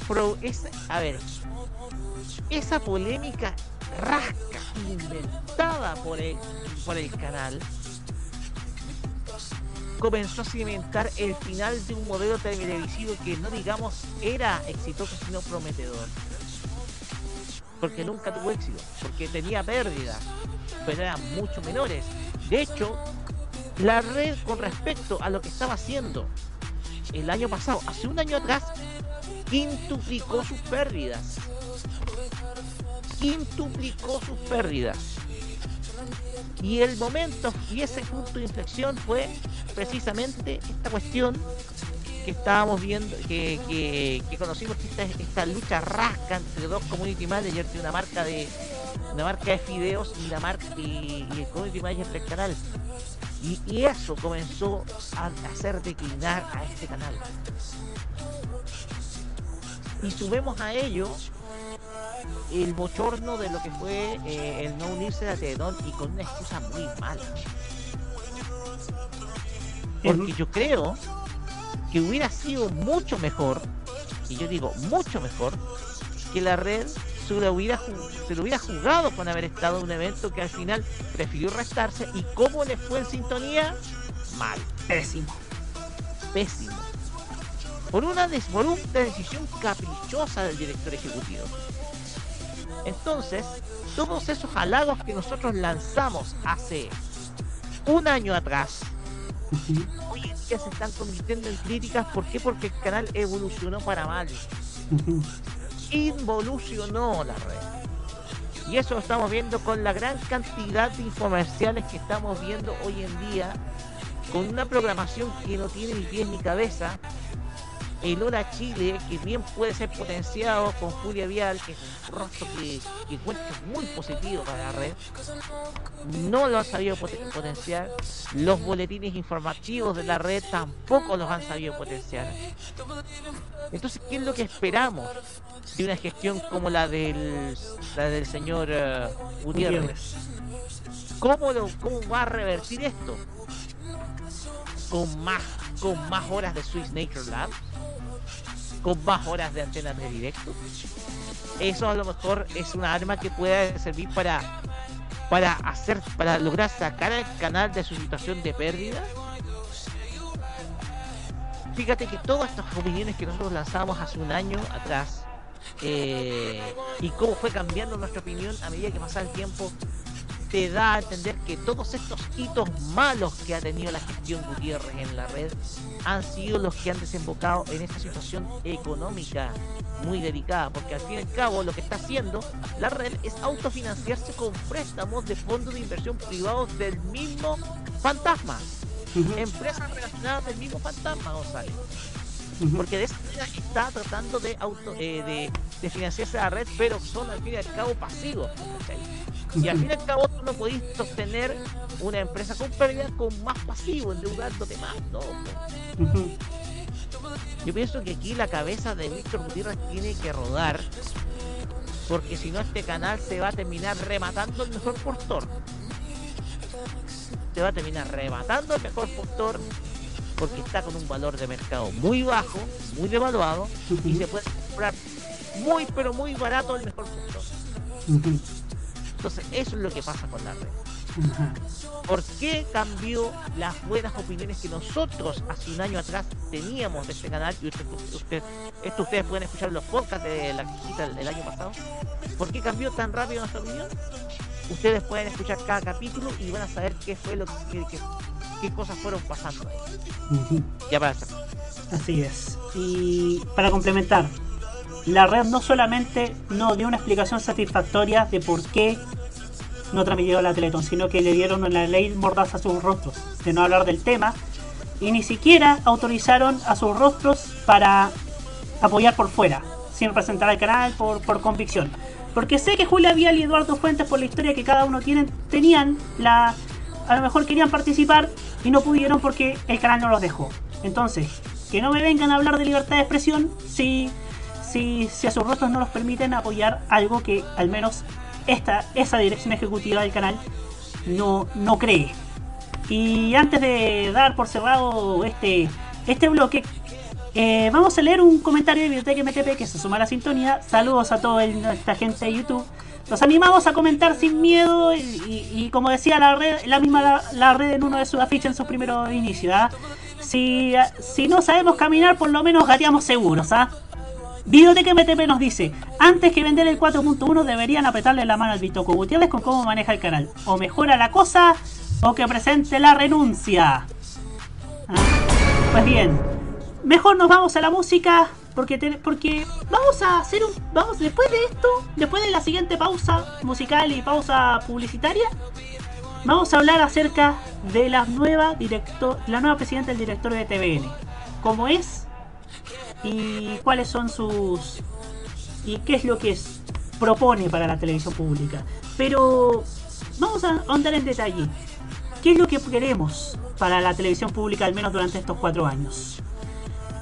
Speaker 9: pro, ese, a ver, esa polémica rasca inventada por el, por el canal comenzó a cimentar el final de un modelo televisivo que no digamos era exitoso sino prometedor. Porque nunca tuvo éxito porque tenía pérdidas pero eran mucho menores. De hecho la red con respecto a lo que estaba haciendo el año pasado, hace un año atrás, quintuplicó sus pérdidas. Quintuplicó sus pérdidas. Y el momento y ese punto de inflexión fue precisamente esta cuestión que estábamos viendo, que, que, que conocimos esta, lucha rasca entre dos community managers de una marca de una marca de fideos y la marca y, el community manager del canal. Y eso comenzó a hacer declinar a este canal. Y subimos a ello el bochorno de lo que fue eh, el no unirse a Teledón y con una excusa muy mala. Porque yo creo que hubiera sido mucho mejor, y yo digo mucho mejor, que la red se lo hubiera, se lo hubiera jugado con haber estado en un evento que al final prefirió restarse. ¿Y cómo le fue en sintonía? Mal.
Speaker 3: Pésimo.
Speaker 9: Pésimo. Por una, des- por una decisión caprichosa del director ejecutivo. Entonces, todos esos halagos que nosotros lanzamos hace un año atrás, hoy en día se están convirtiendo en críticas. ¿Por qué? Porque el canal evolucionó para mal. Involucionó la red. Y eso lo estamos viendo con la gran cantidad de infomerciales que estamos viendo hoy en día, con una programación que no tiene ni pies ni cabeza, el Hora Chile, que bien puede ser potenciado con Julia Vial, que es un rostro que, que encuentro muy positivo para la red, no lo han sabido potenciar. Los boletines informativos de la red tampoco los han sabido potenciar. Entonces, ¿qué es lo que esperamos de una gestión como la del, la del señor uh, Gutiérrez? ¿Cómo, lo, ¿Cómo va a revertir esto? Con más, con más horas de Swiss Nature Lab con más horas de antena de directo. Eso a lo mejor es una arma que puede servir para para hacer para lograr sacar al canal de su situación de pérdida. Fíjate que todas estas opiniones que nosotros lanzamos hace un año atrás eh, y cómo fue cambiando nuestra opinión a medida que pasaba el tiempo te da a entender que todos estos hitos malos que ha tenido la gestión Gutiérrez en la red han sido los que han desembocado en esta situación económica muy delicada, porque al fin y al cabo lo que está haciendo la red es autofinanciarse con préstamos de fondos de inversión privados del mismo fantasma, empresas relacionadas del mismo fantasma, González. Porque de esa manera está tratando de auto eh, de, financiarse la red, pero son al fin y al cabo pasivos. Y al fin y al cabo tú no podés sostener una empresa con pérdida con más pasivo, endeudándote más, no. Yo pienso que aquí la cabeza de Víctor Gutiérrez tiene que rodar, porque si no este canal se va a terminar rematando el mejor postor. Se va a terminar rematando el mejor postor porque está con un valor de mercado muy bajo, muy devaluado, y se puede comprar muy pero muy barato el mejor postor. Entonces, eso es lo que pasa con la red. ¿Por qué cambió las buenas opiniones que nosotros hace un año atrás teníamos de este canal? Y usted, esto ustedes pueden escuchar en los podcasts de la quijita del año pasado. ¿Por qué cambió tan rápido nuestra opinión? Ustedes pueden escuchar cada capítulo y van a saber qué fue lo que, qué cosas fueron pasando. Ya para
Speaker 3: Así es. Y para complementar, la red no solamente no dio una explicación satisfactoria de por qué no transmitió la Teletón, sino que le dieron una ley mordaza a sus rostros, de no hablar del tema, y ni siquiera autorizaron a sus rostros para apoyar por fuera, sin presentar al canal por, por convicción. Porque sé que Julia Vial y Eduardo Fuentes, por la historia que cada uno tienen, tenían la. A lo mejor querían participar y no pudieron porque el canal no los dejó. Entonces, que no me vengan a hablar de libertad de expresión si si, a sus rostros no los permiten apoyar algo que al menos esta, esa dirección ejecutiva del canal no, no cree. Y antes de dar por cerrado este, este bloque, eh, vamos a leer un comentario de Biblioteca MTP que se suma a la sintonía. Saludos a toda esta gente de YouTube. Los animamos a comentar sin miedo y, como decía la red, la misma la, red en uno de sus afiches en su primer inicio. ¿ah? Si, si no sabemos caminar, por lo menos gateamos seguros. ¿ah? Videoteca MTP nos dice, antes que vender el 4.1 deberían apretarle la mano al Bitoco Gutiérrez con cómo maneja el canal. O mejora la cosa o que presente la renuncia. Ah, pues bien, mejor nos vamos a la música porque porque vamos a hacer un vamos después de esto, después de la siguiente pausa musical y pausa publicitaria, vamos a hablar acerca de la nueva director, la nueva presidenta del directorio de TVN. Como es y cuáles son sus y qué es lo que propone para la televisión pública. Pero vamos a ahondar en detalle. ¿Qué es lo que queremos para la televisión pública al menos durante estos cuatro años?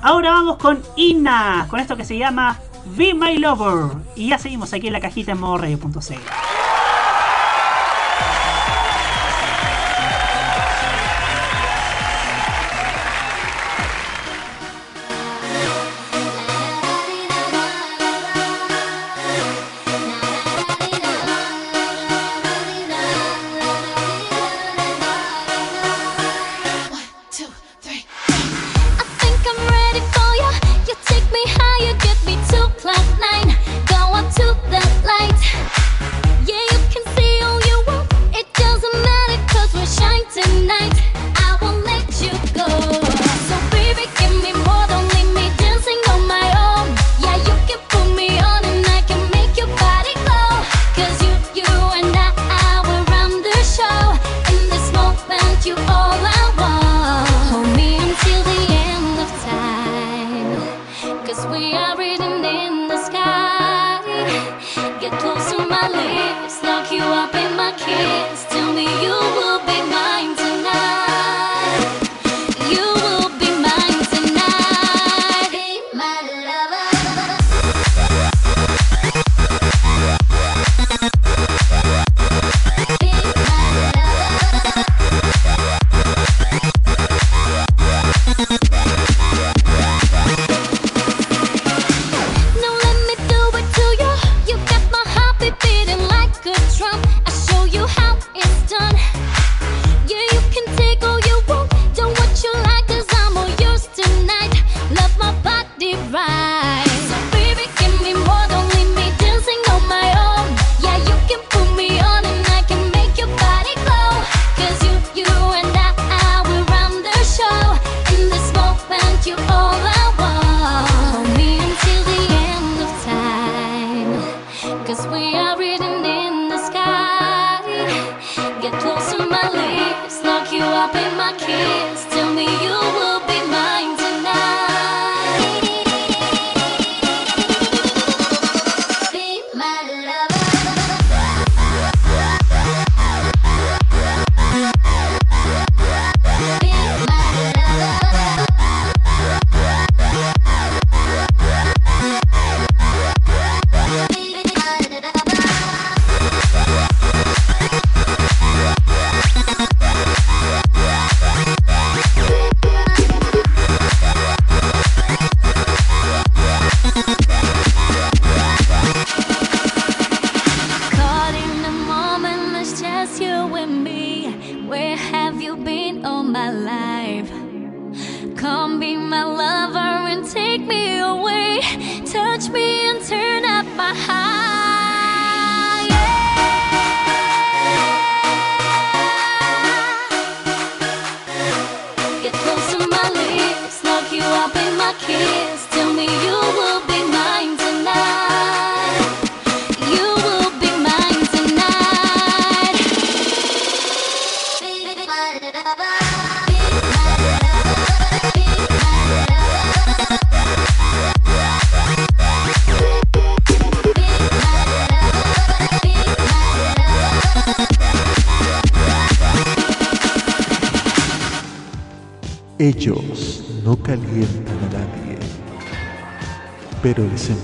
Speaker 3: Ahora vamos con Inna, con esto que se llama Be My Lover. Y ya seguimos aquí en la cajita en modo
Speaker 16: Ellos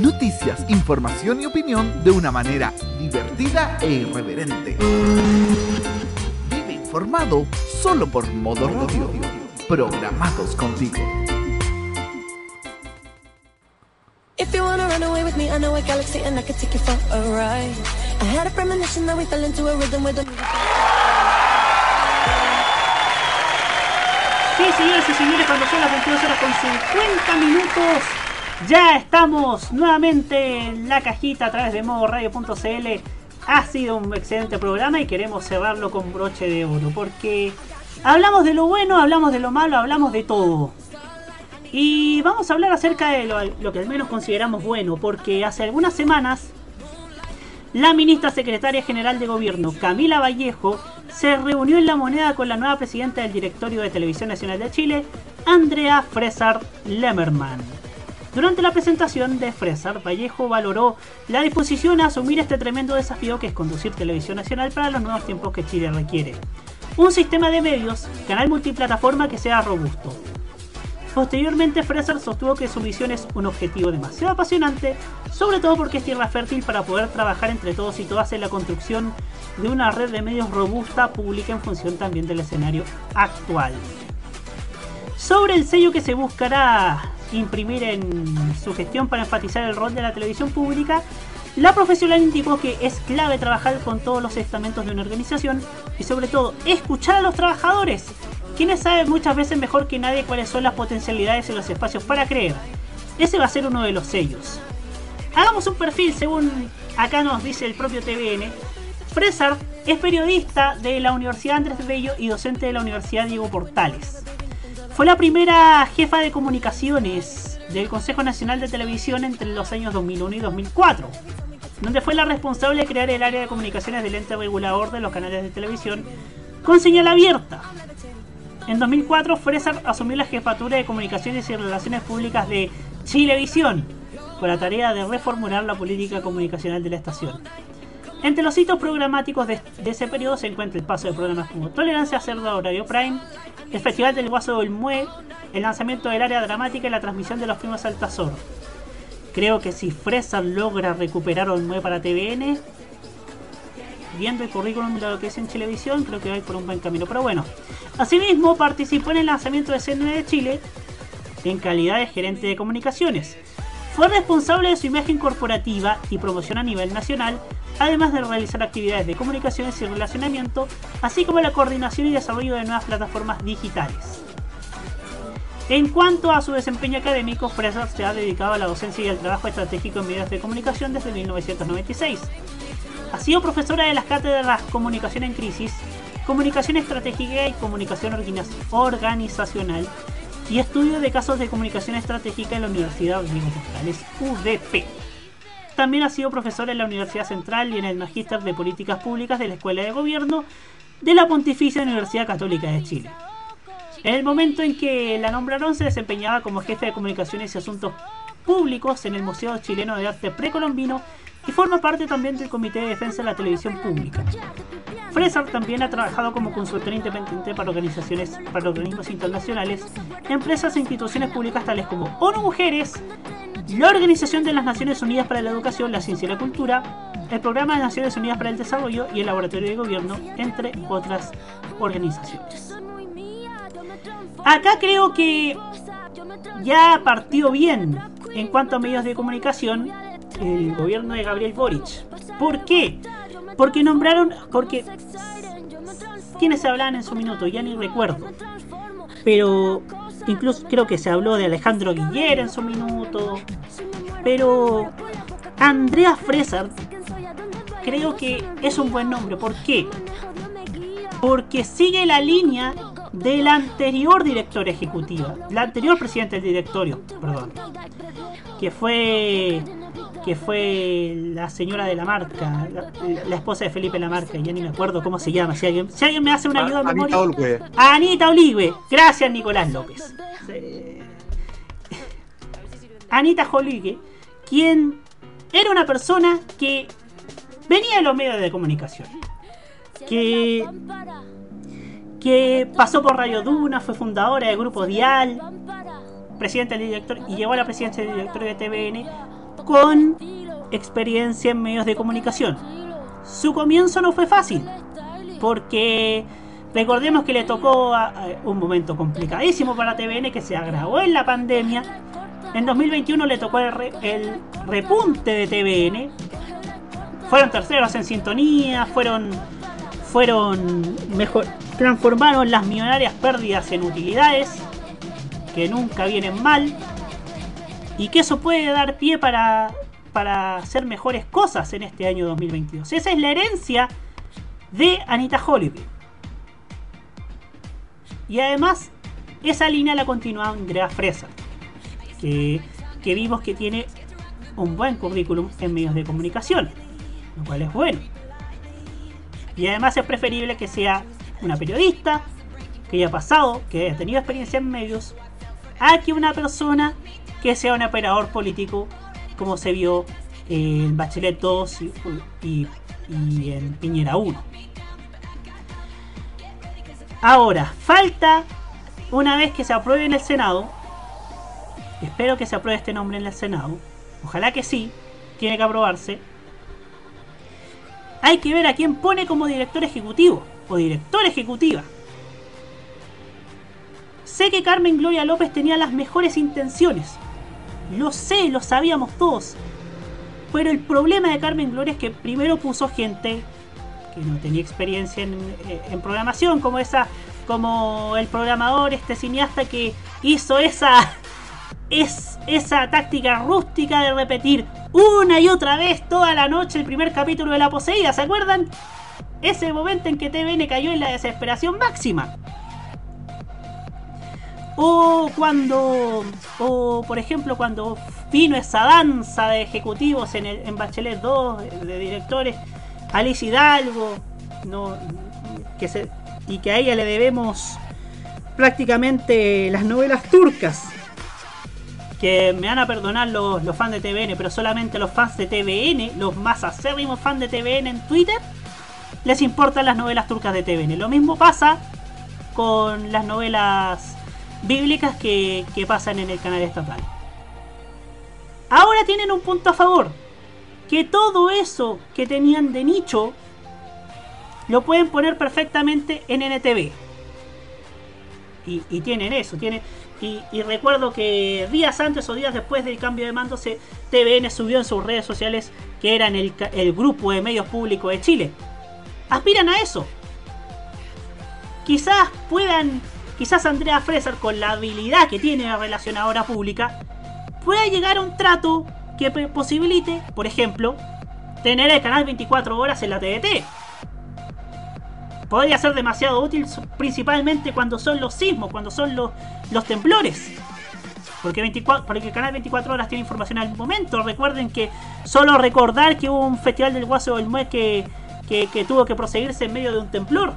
Speaker 17: Noticias, información y opinión de una manera divertida e irreverente. Vive informado solo por Modo Radio. Programados contigo.
Speaker 18: If you wanna run away with me, I know a galaxy and I could take you for a ride. I had a premonition that we fell into a rhythm with a
Speaker 3: Sí, señores y señores, cuando son las 22 horas con 50 minutos, ya estamos nuevamente en la cajita a través de modoradio.cl. Ha sido un excelente programa y queremos cerrarlo con broche de oro porque hablamos de lo bueno, hablamos de lo malo, hablamos de todo. Y vamos a hablar acerca de lo, que al menos consideramos bueno, porque hace algunas semanas la ministra secretaria general de gobierno, Camila Vallejo, se reunió en la moneda con la nueva presidenta del directorio de Televisión Nacional de Chile, Andrea Fresar Lemmerman. Durante la presentación de Fresar, Vallejo valoró la disposición a asumir este tremendo desafío que es conducir televisión nacional para los nuevos tiempos que Chile requiere. Un sistema de medios, canal multiplataforma que sea robusto. Posteriormente, Fraser sostuvo que su misión es un objetivo demasiado apasionante, sobre todo porque es tierra fértil para poder trabajar entre todos y todas en la construcción de una red de medios robusta, pública, en función también del escenario actual. Sobre el sello que se buscará imprimir en su gestión para enfatizar el rol de la televisión pública, la profesional indicó que es clave trabajar con todos los estamentos de una organización y sobre todo escuchar a los trabajadores, quienes saben muchas veces mejor que nadie cuáles son las potencialidades y los espacios para creer. Ese va a ser uno de los sellos. Hagamos un perfil según acá nos dice el propio TVN. Fresar es periodista de la Universidad Andrés Bello y docente de la Universidad Diego Portales. Fue la primera jefa de comunicaciones del Consejo Nacional de Televisión entre los años 2001 y 2004 donde fue la responsable de crear el área de comunicaciones del ente regulador de los canales de televisión con señal abierta. En 2004, Fresar asumió la jefatura de comunicaciones y relaciones públicas de Chilevisión, con la tarea de reformular la política comunicacional de la estación. Entre los hitos programáticos de, ese periodo se encuentra el paso de programas como Tolerancia Cerdo Horario Prime, el Festival del Guaso del Mue, el lanzamiento del área dramática y la transmisión de los primos Altazor. Creo que si Fresa logra recuperar Olmue para TVN, viendo el currículum de lo que es en televisión, creo que va a ir por un buen camino. Pero bueno, asimismo participó en el lanzamiento de CNN de Chile en calidad de gerente de comunicaciones. Fue responsable de su imagen corporativa y promoción a nivel nacional, además de realizar actividades de comunicaciones y relacionamiento, así como la coordinación y desarrollo de nuevas plataformas digitales. En cuanto a su desempeño académico, Fraser se ha dedicado a la docencia y al trabajo estratégico en medios de comunicación desde 1996. Ha sido profesora de las cátedras Comunicación en Crisis, Comunicación Estratégica y Comunicación Organizacional y Estudio de Casos de Comunicación Estratégica en la Universidad de Portales, UDP. También ha sido profesora en la Universidad Central y en el Magíster de Políticas Públicas de la Escuela de Gobierno de la Pontificia Universidad Católica de Chile. En el momento en que la nombraron se desempeñaba como jefe de comunicaciones y asuntos públicos en el Museo Chileno de Arte Precolombino y forma parte también del Comité de Defensa de la Televisión Pública. Fresar también ha trabajado como consultor independiente para organizaciones, para organismos internacionales, empresas e instituciones públicas tales como ONU Mujeres, la Organización de las Naciones Unidas para la Educación, la Ciencia y la Cultura, el Programa de Naciones Unidas para el Desarrollo y el Laboratorio de Gobierno, entre otras organizaciones. Acá creo que ya partió bien en cuanto a medios de comunicación el gobierno de Gabriel Boric. ¿Por qué? Porque nombraron, porque quienes hablaban en su minuto, ya ni recuerdo. Pero incluso creo que se habló de Alejandro Guiller en su minuto. Pero Andrea Fresar creo que es un buen nombre. ¿Por qué? Porque sigue la línea del anterior director ejecutivo, la anterior presidente del directorio, perdón, que fue que fue la señora de la marca, la, esposa de Felipe Lamarca, ya ni me acuerdo cómo se llama, si alguien, si alguien me hace una ayuda de
Speaker 1: Anita.
Speaker 3: Anita Olive, gracias Nicolás López. Anita Olive, quien era una persona que venía de los medios de comunicación, que que pasó por Radio Duna, fue fundadora del grupo Dial, presidenta del director y llegó a la presidencia del director de TVN con experiencia en medios de comunicación. Su comienzo no fue fácil, porque recordemos que le tocó un momento complicadísimo para TVN que se agravó en la pandemia. En 2021 le tocó el, el repunte de TVN. Fueron terceros en sintonía, fueron fueron mejor transformaron las millonarias pérdidas en utilidades que nunca vienen mal y que eso puede dar pie para para hacer mejores cosas en este año 2022. Esa es la herencia de Anita Hollywood. Y además, esa línea la continúa Andrea Fresa, que, que vimos que tiene un buen currículum en medios de comunicación, lo cual es bueno. Y además es preferible que sea una periodista que haya pasado, que haya tenido experiencia en medios, a que una persona que sea un operador político como se vio en Bachelet 2 y, en Piñera 1. Ahora, falta, una vez que se apruebe en el Senado, Espero que se apruebe este nombre en el Senado. Ojalá que sí. Tiene que aprobarse. Hay que ver a quién pone como director ejecutivo o directora ejecutiva. Sé que Carmen Gloria López tenía las mejores intenciones. Lo sé, lo sabíamos todos. Pero el problema de Carmen Gloria es que primero puso gente que no tenía experiencia en, eh, en programación, como esa, como el programador, este cineasta que hizo esa, es esa táctica rústica de repetir una y otra vez toda la noche el primer capítulo de La Poseída, ¿se acuerdan? Ese momento en que TVN cayó en la desesperación máxima. O cuando, o por ejemplo, cuando vino esa danza de ejecutivos en, el, en Bachelet 2, de directores, Alice Hidalgo, no, que se, y que a ella le debemos prácticamente las novelas turcas. Que me van a perdonar los, los fans de TVN, pero solamente los fans de TVN, los más acérrimos fans de TVN en Twitter, les importan las novelas turcas de TVN. Lo mismo pasa con las novelas bíblicas que, pasan en el canal estatal. Ahora tienen un punto a favor. Que todo eso que tenían de nicho lo pueden poner perfectamente en NTV. Y, tienen eso, tienen, y, recuerdo que días antes o días después del cambio de mando, se, TVN subió en sus redes sociales que eran el grupo de medios públicos de Chile. Aspiran a eso. Quizás puedan, quizás Andrea Fresar con la habilidad que tiene la relacionadora pública, pueda llegar a un trato que posibilite, por ejemplo, tener el canal 24 horas en la TDT podría ser demasiado útil principalmente cuando son los sismos, cuando son los, los temblores. Porque, 24, porque el canal 24 horas tiene información al momento. Recuerden que solo recordar que hubo un festival del Guaso del Mue que, que, que, tuvo que proseguirse en medio de un temblor.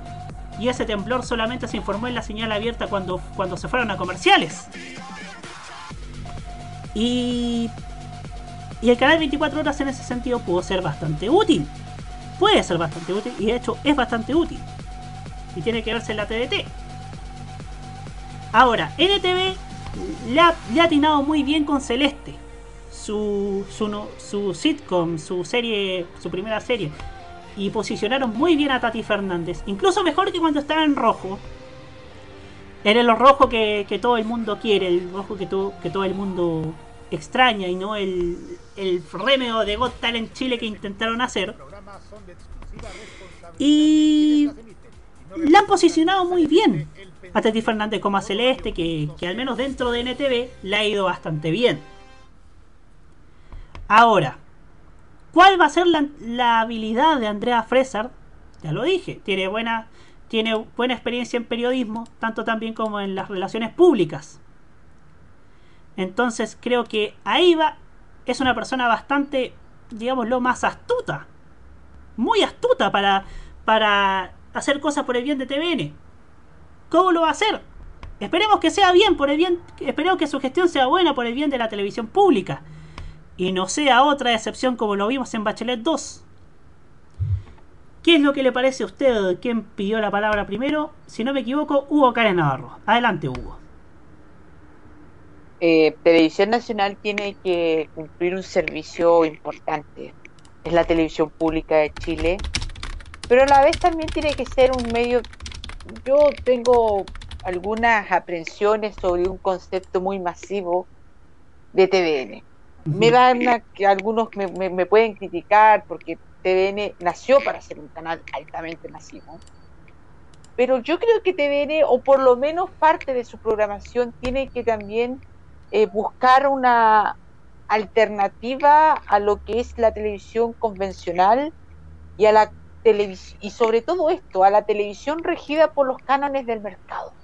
Speaker 3: Y ese temblor solamente se informó en la señal abierta cuando, cuando se fueron a comerciales. Y, y el canal 24 horas en ese sentido pudo ser bastante útil. Puede ser bastante útil y de hecho es bastante útil y tiene que verse en la TDT. Ahora, NTV le ha, le atinado muy bien con Celeste. Su, su, su sitcom, su serie, su primera serie. Y posicionaron muy bien a Tati Fernández. Incluso mejor que cuando estaba en rojo. Era el rojo que, todo el mundo quiere, el rojo que, que todo el mundo extraña y no el, el remedio de Got Talent Chile que intentaron hacer. Y la han posicionado muy bien a Tati Fernández como a Celeste, que, que, al menos dentro de NTV le ha ido bastante bien. Ahora, ¿cuál va a ser la, habilidad de Andrea Fresar? Ya lo dije, tiene buena, tiene buena experiencia en periodismo, tanto también como en las relaciones públicas. Entonces creo que ahí va, es una persona bastante, digámoslo, más astuta. Muy astuta para, para hacer cosas por el bien de TVN. ¿Cómo lo va a hacer? Esperemos que sea bien por el bien, esperemos que su gestión sea buena por el bien de la televisión pública y no sea otra excepción como lo vimos en Bachelet 2. ¿Qué es lo que le parece a usted? ¿Quién pidió la palabra primero? Si no me equivoco, Hugo Karen Navarro. Adelante, Hugo.
Speaker 2: Eh, Televisión Nacional tiene que cumplir un servicio importante. Es la televisión pública de Chile pero a la vez también tiene que ser un medio, yo tengo algunas aprensiones sobre un concepto muy masivo de TVN. Me van a, que algunos me, me, me, pueden criticar porque TVN nació para ser un canal altamente masivo. Pero yo creo que TVN, o por lo menos parte de su programación, tiene que también eh, buscar una alternativa a lo que es la televisión convencional y a la y sobre todo esto, a la televisión regida por los cánones del mercado.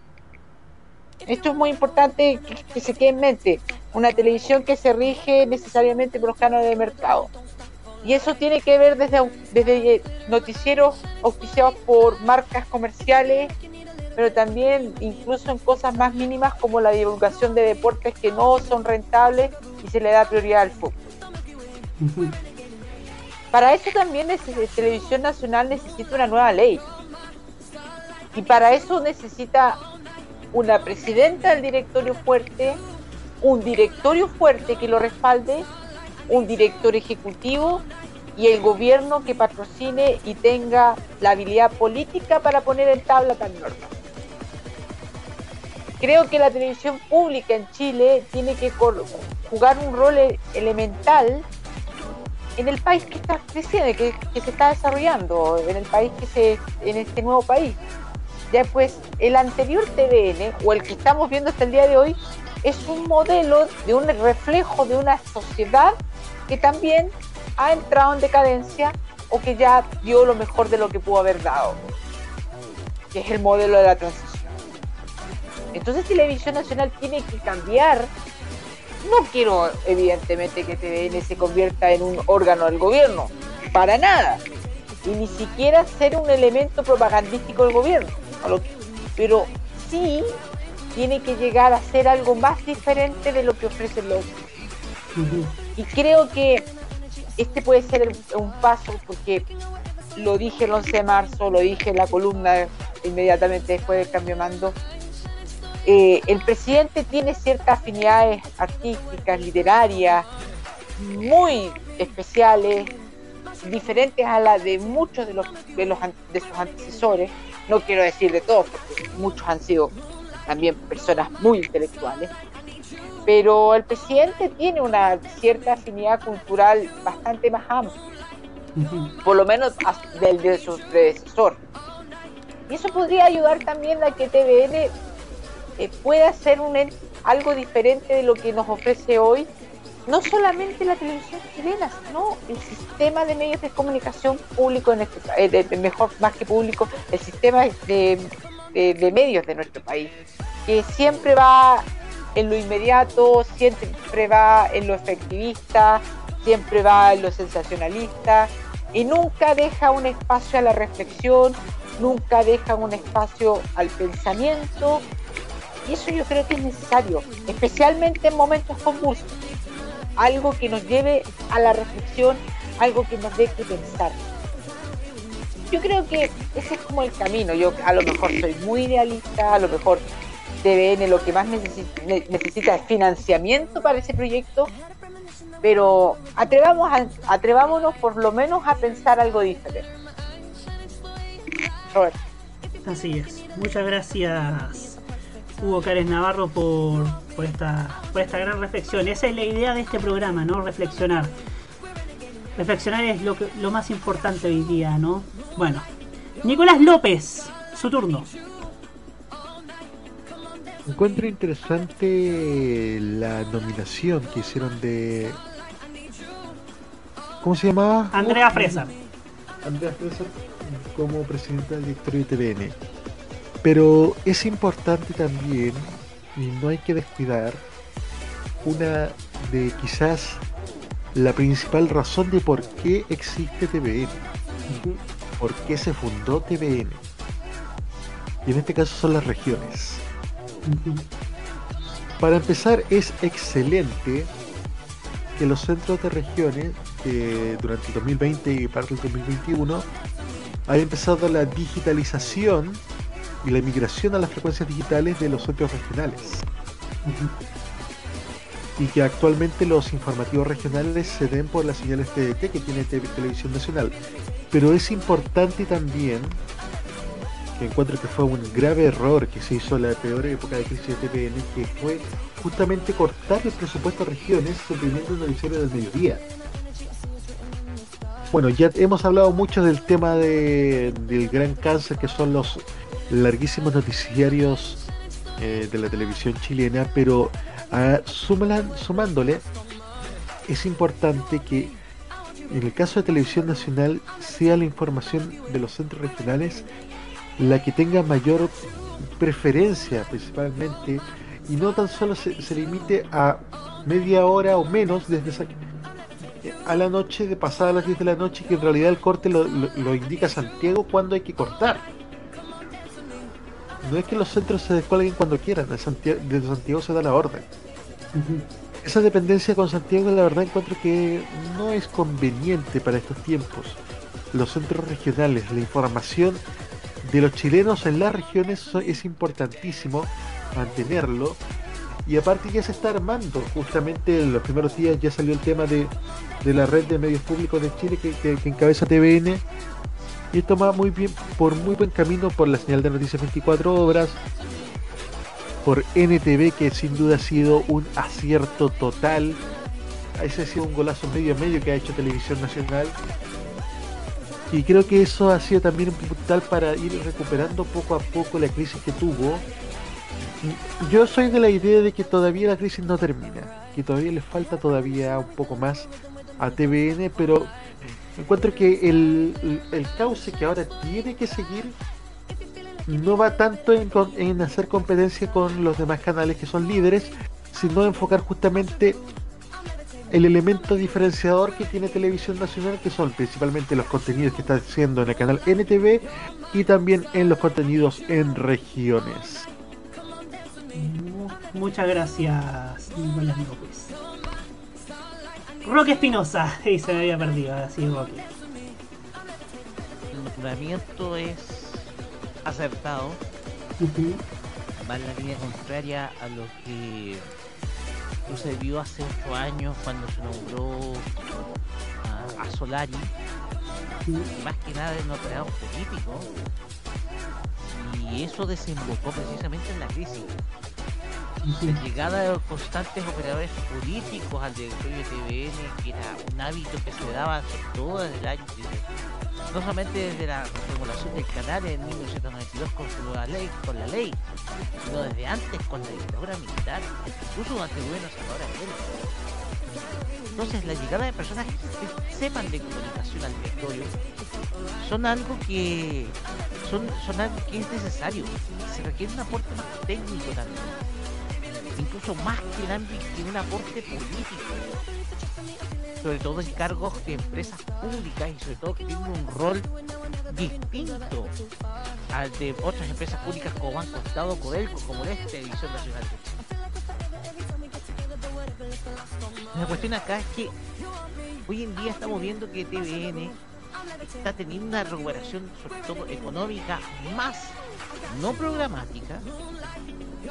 Speaker 2: Esto es muy importante que, que, se quede en mente. Una televisión que se rige necesariamente por los cánones del mercado. Y eso tiene que ver desde, desde noticieros auspiciados por marcas comerciales, pero también incluso en cosas más mínimas como la divulgación de deportes que no son rentables y se le da prioridad al fútbol. Para eso también Televisión Nacional necesita una nueva ley. Y para eso necesita una presidenta del directorio fuerte un directorio fuerte que lo respalde, un director ejecutivo y el gobierno que patrocine y tenga la habilidad política para poner en tabla tal norma. Creo que la televisión pública en Chile tiene que jugar un rol e-, elemental en el país que está creciendo, que, que se está desarrollando, en el país que se, en este nuevo país. Ya pues, el anterior TVN, o el que estamos viendo hasta el día de hoy, es un modelo de un reflejo de una sociedad que también ha entrado en decadencia o que ya dio lo mejor de lo que pudo haber dado, que es el modelo de la transición. Entonces Televisión Nacional tiene que cambiar. No quiero, evidentemente, que TVN se convierta en un órgano del gobierno, para nada. Y ni siquiera ser un elemento propagandístico del gobierno. Pero sí tiene que llegar a ser algo más diferente de lo que ofrecen los. Y creo que este puede ser un paso porque lo dije el 11 de marzo, lo dije en la columna inmediatamente después del cambio de mando. Eh, el presidente tiene ciertas afinidades artísticas, literarias, muy especiales, diferentes a las de muchos de, los, de, los, de sus antecesores. No quiero decir de todos, porque muchos han sido también personas muy intelectuales pero el presidente tiene una cierta afinidad cultural bastante más amplia, por lo menos del de su predecesor. Y eso podría ayudar también a que TVN eh, pueda ser un, algo diferente de lo que nos ofrece hoy, no solamente la televisión chilena, sino el sistema de medios de comunicación público, en este, eh, mejor más que público, el sistema de, de medios de nuestro país, que siempre va en lo inmediato, siempre va en lo efectivista, siempre va en lo sensacionalista y nunca deja un espacio a la reflexión, nunca deja un espacio al pensamiento. Y eso yo creo que es necesario, especialmente en momentos convulsos. Algo que nos lleve a la reflexión, algo que nos deje pensar. Yo creo que ese es como el camino. Yo a lo mejor soy muy idealista, a lo mejor TVN lo que más necesita, es financiamiento para ese proyecto, pero atrevamos atrevámonos por lo menos a pensar algo diferente.
Speaker 3: Robert. Así es. Muchas gracias, Hugo Cárez Navarro, por, por, esta, por esta gran reflexión. Esa es la idea de este programa, ¿no? Reflexionar. Reflexionar es lo, que, lo más importante hoy día, ¿no? Bueno, Nicolás López, su turno.
Speaker 1: Encuentro interesante la nominación que hicieron de. ¿Cómo se llamaba?
Speaker 3: Andrea Fresa.
Speaker 1: Andrea Fresa como presidenta del directorio de TVN. Pero es importante también, y no hay que descuidar, una de quizás la principal razón de por qué existe TVN. Por qué se fundó TVN. Y en este caso son las regiones. Para empezar, es excelente que los centros de regiones, durante el 2020 y parte del 2021, hayan empezado la digitalización y la migración a las frecuencias digitales de los centros regionales. Y que actualmente los informativos regionales se den por las señales TDT que tiene Televisión Nacional. Pero es importante también que encuentro que fue un grave error que se hizo en la peor época de crisis de TPN, que fue justamente cortar el presupuesto a regiones suprimiendo el noticiero del mediodía. Bueno, ya hemos hablado mucho del tema del gran cáncer que son los larguísimos noticiarios eh, de la televisión chilena, pero ah, sumándole, es importante que en el caso de televisión nacional sea la información de los centros regionales la que tenga mayor preferencia principalmente y no tan solo se, limite a media hora o menos desde a la noche de pasada a las 10 de la noche que en realidad el corte lo, indica Santiago cuando hay que cortar no es que los centros se descuelguen cuando quieran desde Santiago, desde Santiago se da la orden. Esa dependencia con Santiago la verdad encuentro que no es conveniente para estos tiempos. Los centros regionales la información de los chilenos en las regiones es importantísimo mantenerlo. Y aparte ya se está armando, justamente en los primeros días ya salió el tema de, de la red de medios públicos de Chile que, que, que encabeza TVN. Y esto va muy bien, por muy buen camino por la señal de noticias 24 horas, por NTV que sin duda ha sido un acierto total. Ese ha sido un golazo medio a medio que ha hecho Televisión Nacional. Y creo que eso ha sido también brutal para ir recuperando poco a poco la crisis que tuvo. Yo soy de la idea de que todavía la crisis no termina, que todavía le falta todavía un poco más a TVN, pero encuentro que el, el cauce que ahora tiene que seguir no va tanto en, en, hacer competencia con los demás canales que son líderes, sino enfocar justamente el elemento diferenciador que tiene Televisión Nacional, que son principalmente los contenidos que está haciendo en el canal NTV y también en los contenidos en regiones.
Speaker 3: Muchas gracias, Nicolás López. Roque Espinosa, y se me había perdido, así Roque.
Speaker 9: El nombramiento es acertado. Va en la línea contraria a lo que sucedió hace ocho años cuando se nombró a, a Solari. Más que nada en operador político. Y eso desembocó precisamente en la crisis. La llegada de los constantes operadores políticos al directorio de TVN, que era un hábito que se daba todo el año no solamente desde la reformulación del canal en 1992 con su nueva ley, con la ley, sino desde antes con la dictadura militar, incluso durante Salvador Allende. Entonces, la llegada de personas que sepan de comunicación al directorio son algo que son, son algo que es necesario. Se requiere un aporte más técnico también, incluso más que, el ámbito, que un aporte político. Sobre todo en cargos de empresas públicas y sobre todo que tienen un rol distinto al de otras empresas públicas como Banco Estado, Codelco, como esta Televisión Nacional. La cuestión acá es que hoy en día estamos viendo que TVN está teniendo una recuperación sobre todo económica más no programática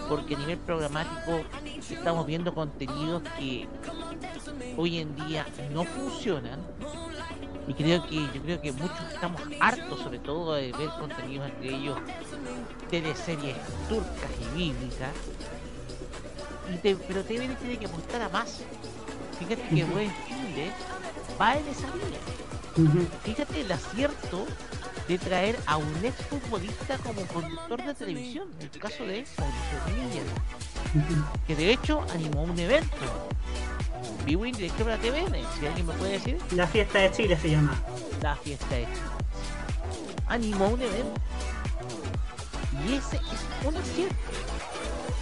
Speaker 9: porque a nivel programático estamos viendo contenidos que hoy en día no funcionan. Y creo que yo creo que muchos estamos hartos sobre todo de ver contenidos entre ellos teleseries turcas y bíblicas. Y pero TVN tiene que apostar a más. Fíjate que buen fin va en esa línea. Fíjate el acierto de traer a un ex futbolista como conductor de televisión, en el caso de Mauricio Pinilla, que de hecho animó un evento vivo y directo para TVN, si alguien me puede decir.
Speaker 3: La fiesta de Chile se llama.
Speaker 9: La fiesta de Chile. Animó un evento. Y ese es un acierto.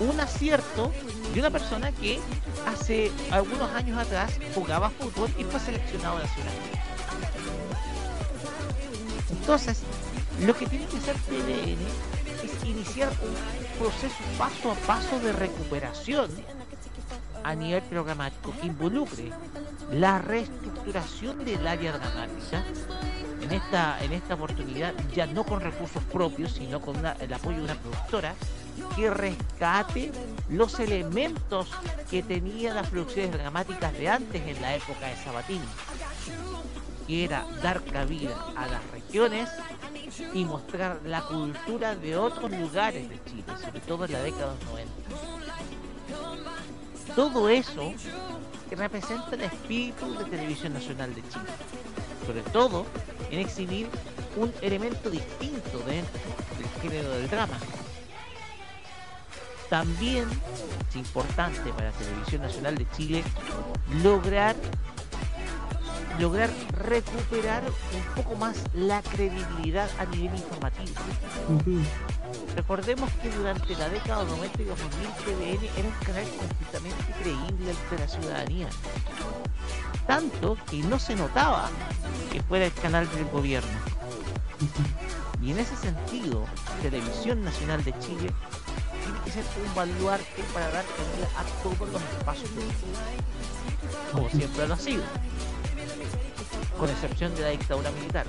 Speaker 9: Un acierto de una persona que hace algunos años atrás jugaba fútbol y fue seleccionado nacional. Entonces, lo que tiene que hacer TVN es iniciar un proceso paso a paso de recuperación a nivel programático que involucre la reestructuración del área dramática en esta, en esta oportunidad ya no con recursos propios sino con el apoyo de una productora que rescate los elementos que tenía las producciones dramáticas de antes en la época de Sabatini que era dar cabida a las regiones y mostrar la cultura de otros lugares de Chile, sobre todo en la década de los 90. Todo eso representa el espíritu de Televisión Nacional de Chile, sobre todo en exhibir un elemento distinto dentro del género del drama. También es importante para Televisión Nacional de Chile lograr lograr recuperar un poco más la credibilidad a nivel informativo. Recordemos que durante la década 90 y 2000 TVN era un canal completamente creíble ante la ciudadanía. Tanto que no se notaba que fuera el canal del gobierno. Y en ese sentido, Televisión Nacional de Chile tiene que ser un baluarte para dar cabida a todos los espacios de como siempre lo ha sido con excepción de la dictadura militar.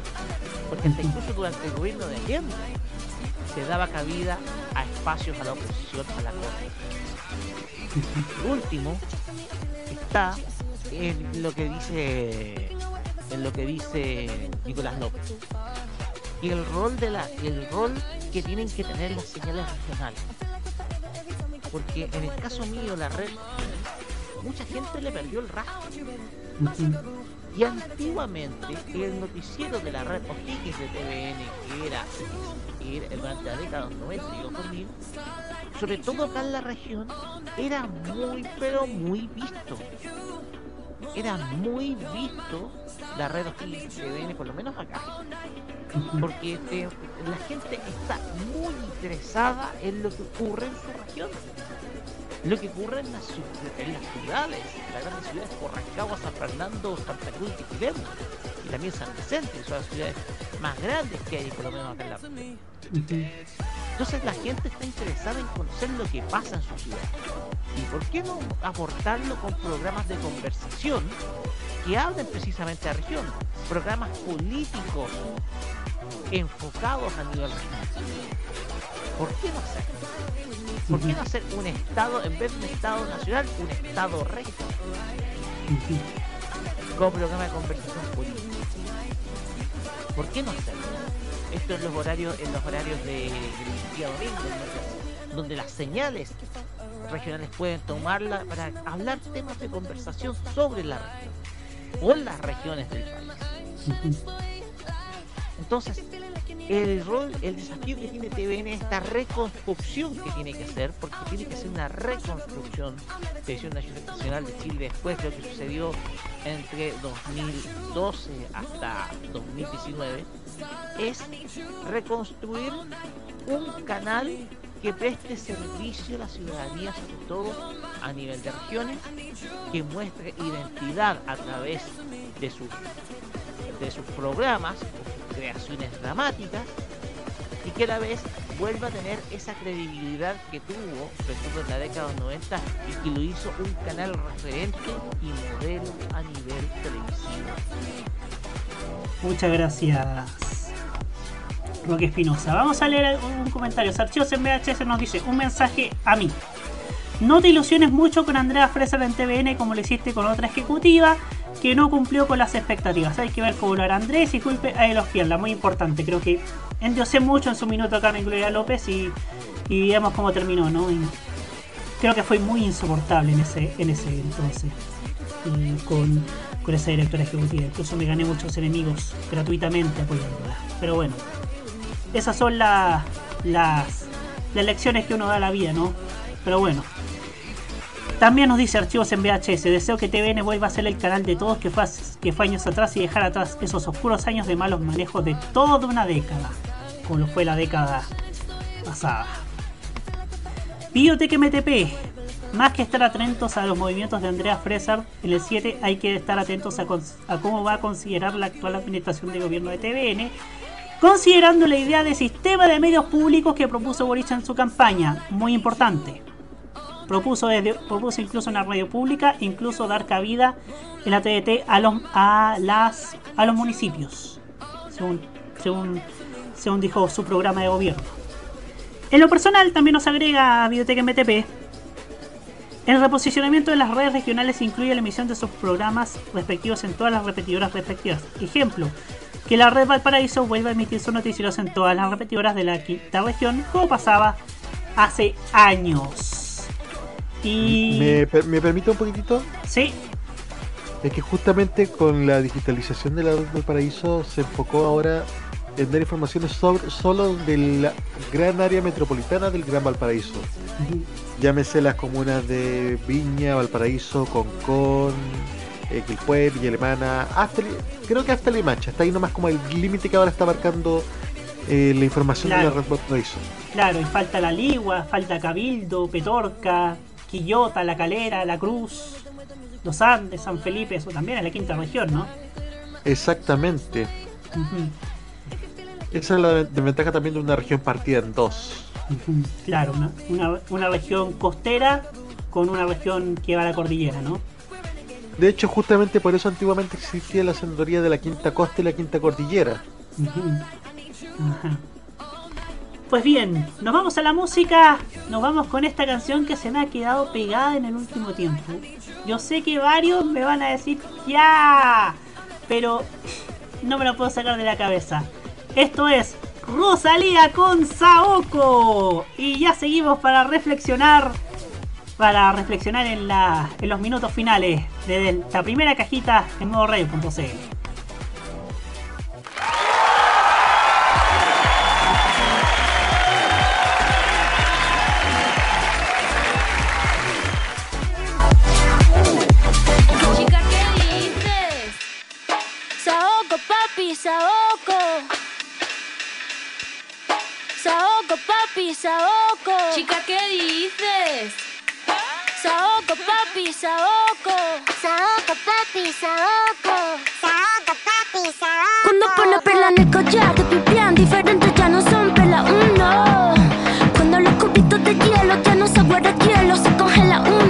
Speaker 9: Porque incluso durante el gobierno de Allende, se daba cabida a espacios a la oposición a la corte. Por último, está en lo que dice en lo que dice Nicolás López. Y el rol de la el rol que tienen que tener las señales regionales. Porque en el caso mío la red mucha gente le perdió el rastro. Y antiguamente el noticiero de la red O'Higgins de TVN, que era, era durante la década de los 90 y 2000, sobre todo acá en la región, era muy, pero muy visto. Era muy visto la red O'Higgins de TVN, por lo menos acá. Porque este, la gente está muy interesada en lo que ocurre en su región lo que ocurre en las, en las ciudades, las grandes ciudades como Rancagua, San Fernando, Santa Cruz y Quilemo, y también San Vicente, que son las ciudades más grandes que hay, por lo menos acá en la Entonces la gente está interesada en conocer lo que pasa en su ciudad. ¿Y por qué no aportarlo con programas de conversación que hablen precisamente a la región? Programas políticos enfocados a nivel regional. ¿Por qué no hacerlo? ¿Por qué no hacer un Estado, en vez de un Estado nacional, un Estado regional? Como programa de conversación política. ¿Por qué no hacerlo? Esto en los horarios, en los horarios de, día domingo, donde las señales regionales pueden tomarla para hablar temas de conversación sobre la región o las regiones del país. Entonces, el rol, el desafío que tiene TVN es esta reconstrucción que tiene que hacer, porque tiene que ser una reconstrucción de Televisión Nacional de Chile después de lo que sucedió entre 2012 hasta 2019, es reconstruir un canal que preste servicio a la ciudadanía, sobre todo a nivel de regiones, que muestre identidad a través de sus, de sus programas creaciones dramáticas y que a la vez vuelva a tener esa credibilidad que tuvo, en la década de los 90 y que lo hizo un canal referente y modelo a nivel televisivo.
Speaker 3: Muchas gracias, Roque Espinosa. Vamos a leer un comentario. Archivos en VHS nos dice un mensaje a mí. No te ilusiones mucho con Andrea Fresar en TVN como lo hiciste con otra ejecutiva que no cumplió con las expectativas. Hay que ver cómo lo hará Andrés y culpe a Elos Pierla, muy importante. Creo que endiosé mucho en su minuto acá en Gloria López y, y veamos cómo terminó, ¿no? creo que fue muy insoportable en ese, en ese entonces con, con esa directora ejecutiva. Incluso me gané muchos enemigos gratuitamente apoyándola. Pero bueno, esas son las, las lecciones que uno da a la vida, ¿no? Pero bueno, también nos dice archivos en VHS. Deseo que TVN vuelva a ser el canal de todos que fue, años atrás y dejar atrás esos oscuros años de malos manejos de toda una década, como lo fue la década pasada. Biblioteca MTP. Más que estar atentos a los movimientos de Andrea Fresar, en el 7 hay que estar atentos a, a cómo va a considerar la actual administración de gobierno de TVN, considerando la idea de sistema de medios públicos que propuso Boris en su campaña. Muy importante Propuso, desde, propuso incluso en la radio pública, incluso dar cabida en la TDT a los, a las, a los municipios, según, según, según dijo su programa de gobierno. En lo personal, también nos agrega a Biblioteca MTP. El reposicionamiento de las redes regionales incluye la emisión de sus programas respectivos en todas las repetidoras respectivas. Ejemplo, que la red Valparaíso vuelva a emitir sus noticieros en todas las repetidoras de la quinta región, como pasaba hace años.
Speaker 1: ¿Me, ¿Me permite un poquitito?
Speaker 3: Sí.
Speaker 1: Es que justamente con la digitalización de la red del paraíso se enfocó ahora en dar informaciones sobre, solo de la gran área metropolitana del Gran Valparaíso. Llámese las comunas de Viña, Valparaíso, Concón, eh, Quilpué, Villa Alemana, hasta, creo que hasta Limacha. Está ahí nomás como el límite que ahora está marcando eh, la información de la red Valparaíso.
Speaker 3: Claro, y falta La Ligua, falta Cabildo, Petorca, Quillota, La Calera, La Cruz, Los Andes, San Felipe, eso también es la quinta región, ¿no?
Speaker 1: Exactamente. Esa es la desventaja también de una región partida en dos.
Speaker 3: Claro, una, una, región costera con una región que va a la cordillera, ¿no?
Speaker 1: De hecho, justamente por eso antiguamente existía la senadoría de la quinta costa y la quinta cordillera.
Speaker 3: Pues bien, nos vamos a la música, nos vamos con esta canción que se me ha quedado pegada en el último tiempo. Yo sé que varios me van a decir ya, pero no me lo puedo sacar de la cabeza. Esto es Rosalía con Saoko. Y ya seguimos para reflexionar. Para reflexionar en, la, en los minutos finales de la primera cajita en modo
Speaker 16: Saoko. Saoko, papi, Saoko.
Speaker 19: Chica, ¿qué dices?
Speaker 16: Saoko, papi, Saoko.
Speaker 20: Saoko, papi, Saoko. Saoko, papi, Saoko.
Speaker 16: Cuando pone perla en el collar, te pipián diferentes ya no son perla uno. Cuando los cubitos de hielo ya no se guarda hielo, se congela uno.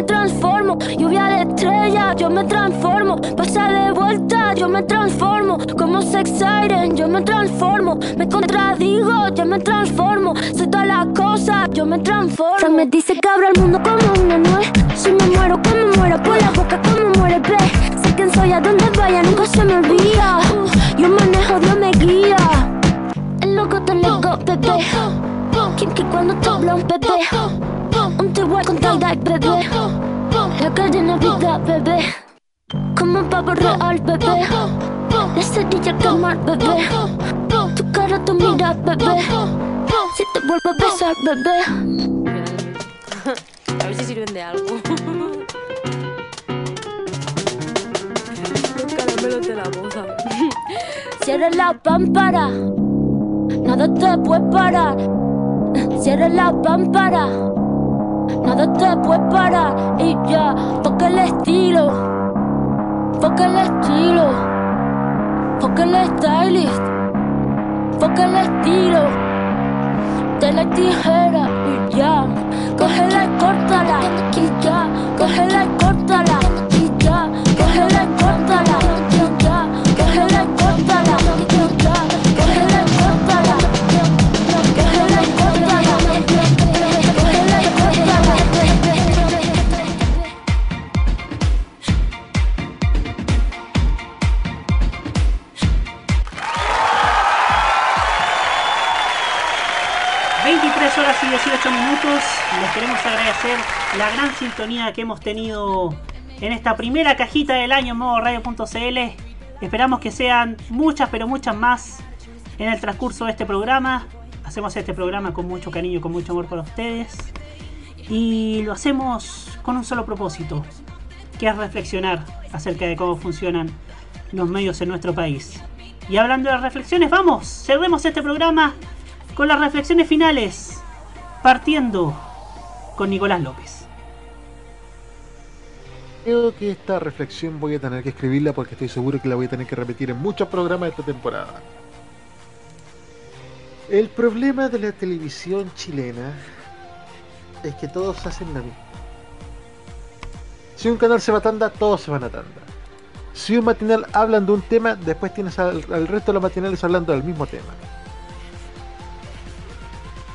Speaker 16: Me transformo. Lluvia de estrella, yo me transformo. Pasa de vuelta, yo me transformo. Como sex siren, yo me transformo. Me contradigo, yo me transformo. Soy todas las cosas, yo me transformo. Fran me dice que abra el mundo como una nuez. Si me muero, como muero, por la boca, como muere, ve. Sé quién soy, a donde vaya, nunca se me olvida. Yo manejo, Dios me guía. El loco te loco, bebé. Kim que cuando te habla un bebé. Un te voy con tal bebé. Bebé. Como un pavo real, bebé. La cerilla quemar, bebé. Tu cara, tu mira, bebé. Si te vuelvo a besar, bebé.
Speaker 19: A ver si sirven de algo. Los caramelos de la boda.
Speaker 16: Cierra la pámpara. Nada te puede parar. Cierra la pámpara. Nada te puede parar. Y ya, toca el estilo. Foca el estilo. Foca el stylist. Foca el estilo. De la tijera y ya. Cógela y córtala. Y ya, cógela y córtala. Y ya, cógela y córtala.
Speaker 3: minutos. Les queremos agradecer la gran sintonía que hemos tenido en esta primera cajita del año en modo radio.cl. Esperamos que sean muchas, pero muchas más en el transcurso de este programa. Hacemos este programa con mucho cariño, con mucho amor para ustedes. Y lo hacemos con un solo propósito, que es reflexionar acerca de cómo funcionan los medios en nuestro país. Y hablando de reflexiones, vamos, cerremos este programa con las reflexiones finales partiendo con Nicolás López.
Speaker 1: Creo que esta reflexión voy a tener que escribirla porque estoy seguro que la voy a tener que repetir en muchos programas de esta temporada. El problema de la televisión chilena es que todos hacen la misma. Si un canal se va a tanda, todos se van a tanda. Si un matinal hablan de un tema, después tienes al, al resto de los matinales hablando del mismo tema.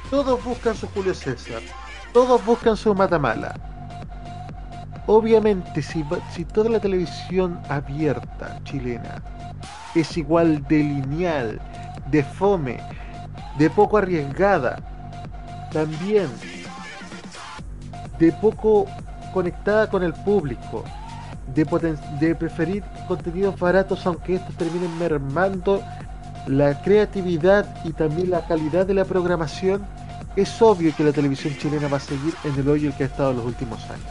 Speaker 1: Todos buscan su Julio César. Todos buscan su Matamala. Obviamente, si, si toda la televisión abierta chilena es igual de lineal, de fome, de poco arriesgada, también de poco conectada con el público, de, de preferir contenidos baratos aunque estos terminen mermando la creatividad y también la calidad de la programación, es obvio que la televisión chilena va a seguir en el hoyo el que ha estado en los últimos años.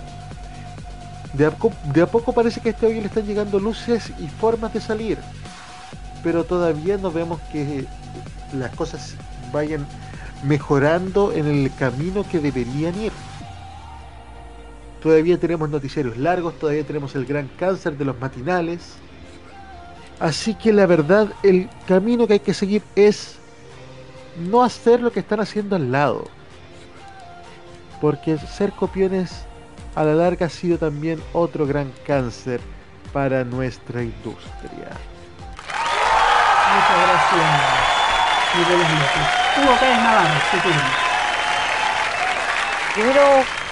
Speaker 1: De a, de a poco parece que a este hoyo le están llegando luces y formas de salir, pero todavía no vemos que las cosas vayan mejorando en el camino que deberían ir. Todavía tenemos noticiarios largos, todavía tenemos el gran cáncer de los matinales. Así que la verdad, el camino que hay que seguir es no hacer lo que están haciendo al lado. Porque ser copiones a la larga ha sido también otro gran cáncer para nuestra industria.
Speaker 3: Muchas gracias. Hugo Pérez Navarro, su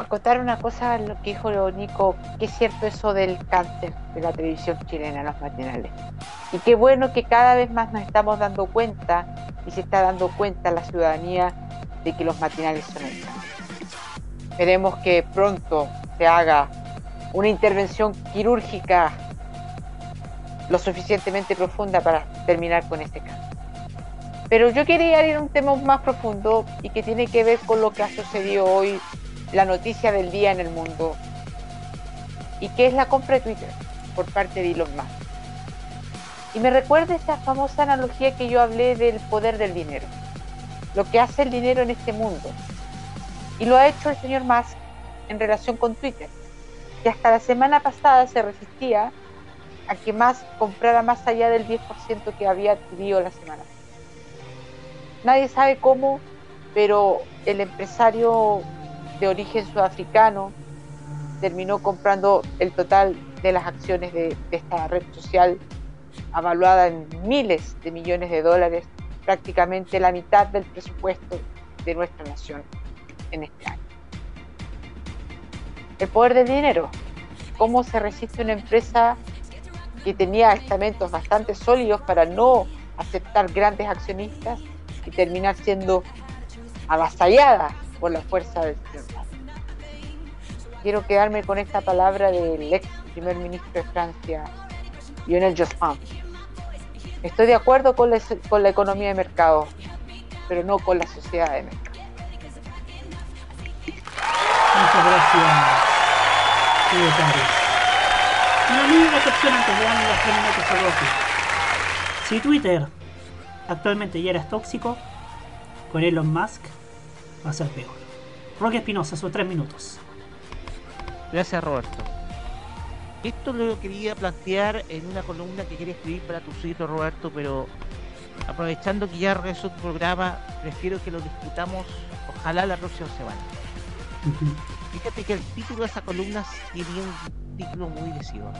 Speaker 3: turno.
Speaker 2: Primero, a contar una cosa, lo que dijo Nico, que es cierto eso del cáncer de la televisión chilena, los matinales. Y qué bueno que cada vez más nos estamos dando cuenta y se está dando cuenta la ciudadanía de que los matinales son el cáncer. Esperemos que pronto se haga una intervención quirúrgica lo suficientemente profunda para terminar con este caso. Pero yo quería ir a un tema más profundo y que tiene que ver con lo que ha sucedido hoy, la noticia del día en el mundo, y que es la compra de Twitter por parte de Elon Musk. Y me recuerda esa famosa analogía que yo hablé del poder del dinero, lo que hace el dinero en este mundo. Y lo ha hecho el señor Musk en relación con Twitter, que hasta la semana pasada se resistía a que más comprara más allá del 10% que había adquirido la semana. Nadie sabe cómo, pero el empresario de origen sudafricano terminó comprando el total de las acciones de, de esta red social, avaluada en miles de millones de dólares, prácticamente la mitad del presupuesto de nuestra nación en este año. El poder del dinero. ¿Cómo se resiste una empresa que tenía estamentos bastante sólidos para no aceptar grandes accionistas y terminar siendo avasallada por la fuerza del señor Quiero quedarme con esta palabra del ex primer ministro de Francia, Lionel Jospin. Estoy de acuerdo con la, con la economía de mercado, pero no con la sociedad de mercado.
Speaker 3: Muchas gracias. Una antes de darme los minutos a Rocky. Si Twitter actualmente ya era tóxico, con Elon Musk va a ser peor. Rocky Espinosa, sus tres minutos.
Speaker 9: Gracias, Roberto. Esto lo quería plantear en una columna que quería escribir para tu sitio, Roberto, pero aprovechando que ya regresó tu programa, prefiero que lo discutamos, ojalá la próxima semana. Fíjate que el título de esa columna tiene un título muy decidor.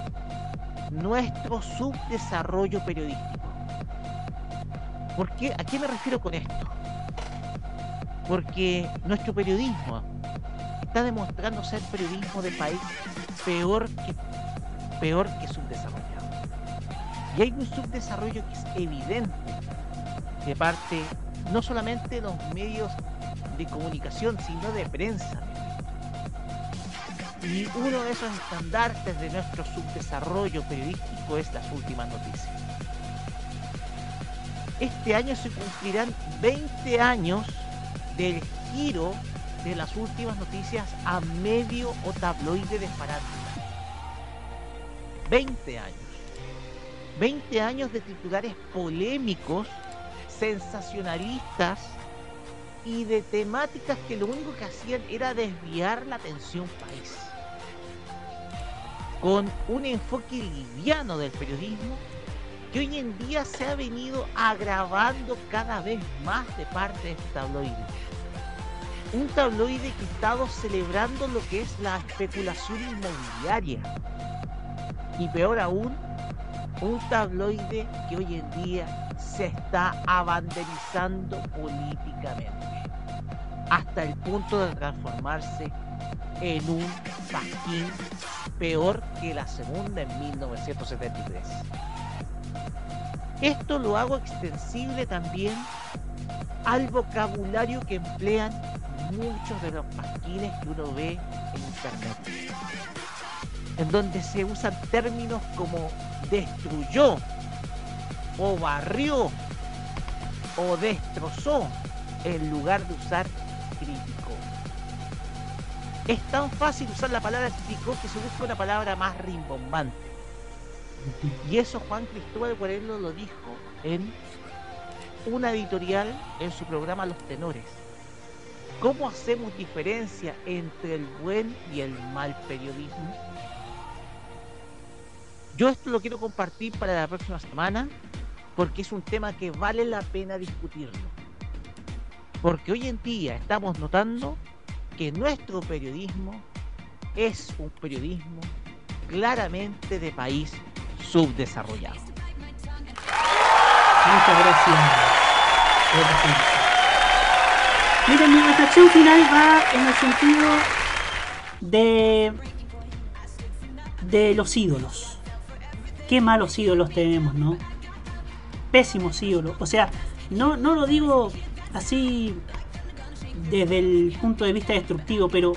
Speaker 9: Nuestro subdesarrollo periodístico. ¿Por qué? ¿A qué me refiero con esto? Porque nuestro periodismo está demostrando ser periodismo de país peor que peor que subdesarrollado. Y hay un subdesarrollo que es evidente de parte no solamente de los medios de comunicación, sino de prensa. Y uno de esos estandartes de nuestro subdesarrollo periodístico es las últimas noticias. Este año se cumplirán 20 años del giro de las últimas noticias a medio o tabloide de farándula. 20 años. 20 años de titulares polémicos, sensacionalistas y de temáticas que lo único que hacían era desviar la atención país. Con un enfoque liviano del periodismo que hoy en día se ha venido agravando cada vez más de parte de este tabloide. Un tabloide que ha estado celebrando lo que es la especulación inmobiliaria. Y peor aún, un tabloide que hoy en día se está abanderizando políticamente. Hasta el punto de transformarse en un pasquín peor que la segunda en 1973. Esto lo hago extensible también al vocabulario que emplean muchos de los pasquines que uno ve en internet. En donde se usan términos como destruyó, o barrió, o destrozó, en lugar de usar crítico. Es tan fácil usar la palabra crítico que se busca una palabra más rimbombante. Y eso Juan Cristóbal Guarelo lo dijo en una editorial en su programa Los Tenores. ¿Cómo hacemos diferencia entre el buen y el mal periodismo? Yo esto lo quiero compartir para la próxima semana porque es un tema que vale la pena discutirlo. Porque hoy en día estamos notando que nuestro periodismo es un periodismo claramente de país subdesarrollado.
Speaker 3: Muchas gracias. Miren, mi reflexión final va en el sentido de de los ídolos. Qué malos ídolos tenemos, ¿no? Pésimos ídolos. O sea, no, no lo digo así desde el punto de vista destructivo, pero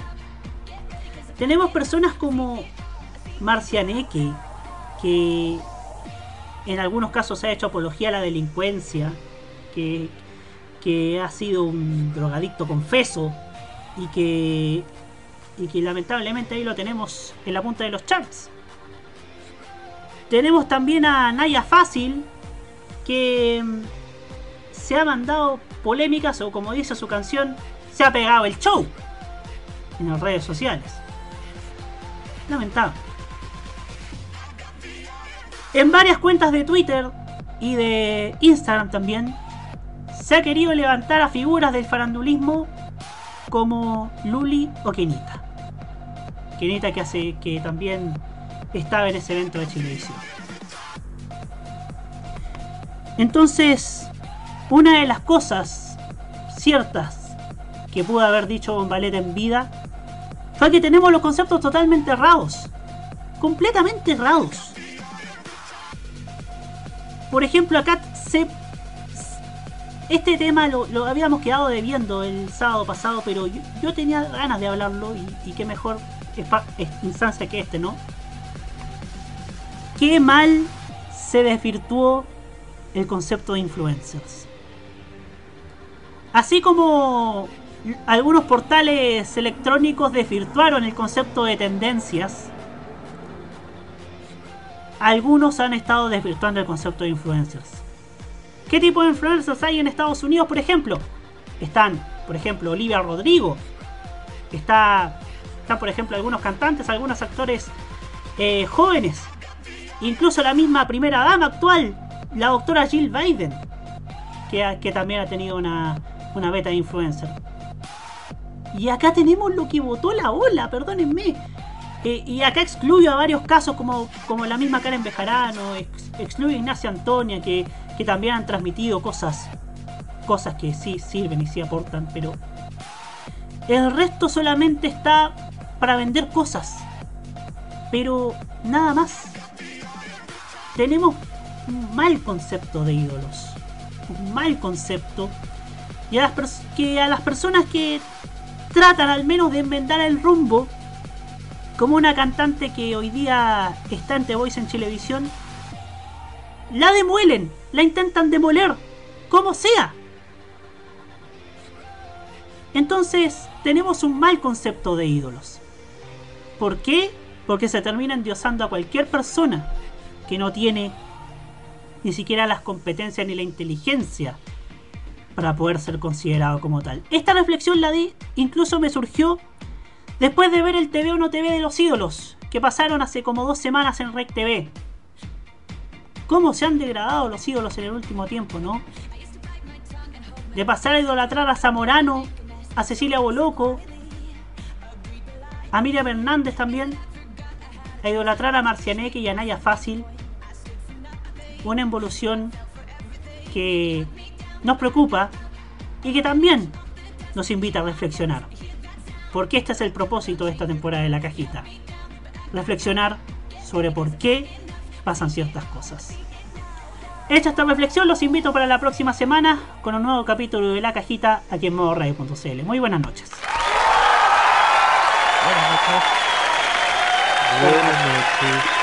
Speaker 3: tenemos personas como Marcianeque, que en algunos casos ha hecho apología a la delincuencia, que, que ha sido un drogadicto confeso y que, y que lamentablemente ahí lo tenemos en la punta de los charts. Tenemos también a Naya Fácil, que mm, se ha mandado polémicas o como dice su canción, se ha pegado el show en las redes sociales. Lamentable. En varias cuentas de Twitter y de Instagram también se ha querido levantar a figuras del farandulismo como Luli o Kenita. Kenita que hace que también estaba en ese evento de Chilevisión. Entonces, una de las cosas ciertas que pudo haber dicho Bombalet en vida fue que tenemos los conceptos totalmente errados. Completamente errados. Por ejemplo, acá se. Este tema lo, habíamos quedado debiendo el sábado pasado, pero yo, tenía ganas de hablarlo y, qué mejor instancia que este, ¿no? Qué mal se desvirtuó el concepto de influencers. Así como algunos portales electrónicos desvirtuaron el concepto de tendencias, algunos han estado desvirtuando el concepto de influencers. ¿Qué tipo de influencers hay en Estados Unidos, por ejemplo? Están, por ejemplo, Olivia Rodrigo. Está, están, por ejemplo, algunos cantantes, algunos actores eh, jóvenes. Incluso la misma primera dama actual, la doctora Jill Biden, que, también ha tenido una, una beta de influencer. Y acá tenemos lo que votó la ola, perdónenme. Y acá excluyo a varios casos como, como la misma Karen Bejarano, ex- excluyo a Ignacia Antonia, que, que también han transmitido cosas, cosas que sí sirven y sí aportan, pero el resto solamente está para vender cosas. Pero nada más. Tenemos un mal concepto de ídolos. Un mal concepto. Y a las, que a las personas que tratan al menos de enmendar el rumbo, como una cantante que hoy día está en The Voice en Chilevisión, la demuelen, la intentan demoler, como sea. Entonces, tenemos un mal concepto de ídolos. ¿Por qué? Porque se termina endiosando a cualquier persona que no tiene ni siquiera las competencias ni la inteligencia para poder ser considerado como tal. Esta reflexión la di, incluso me surgió después de ver el TV o no TV de los ídolos, que pasaron hace como dos semanas en Rec TV. ¿Cómo se han degradado los ídolos en el último tiempo, no? De pasar a idolatrar a Zamorano, a Cecilia Boloco, a Miriam Hernández también, a idolatrar a Marcianeque y a Naya Fácil. Una evolución que nos preocupa y que también nos invita a reflexionar. Porque este es el propósito de esta temporada de la cajita. Reflexionar sobre por qué pasan ciertas cosas. Hecha esta reflexión, los invito para la próxima semana con un nuevo capítulo de La Cajita aquí en modoradio.cl. Muy buenas noches.
Speaker 9: Buenas noches.
Speaker 1: Buenas noches.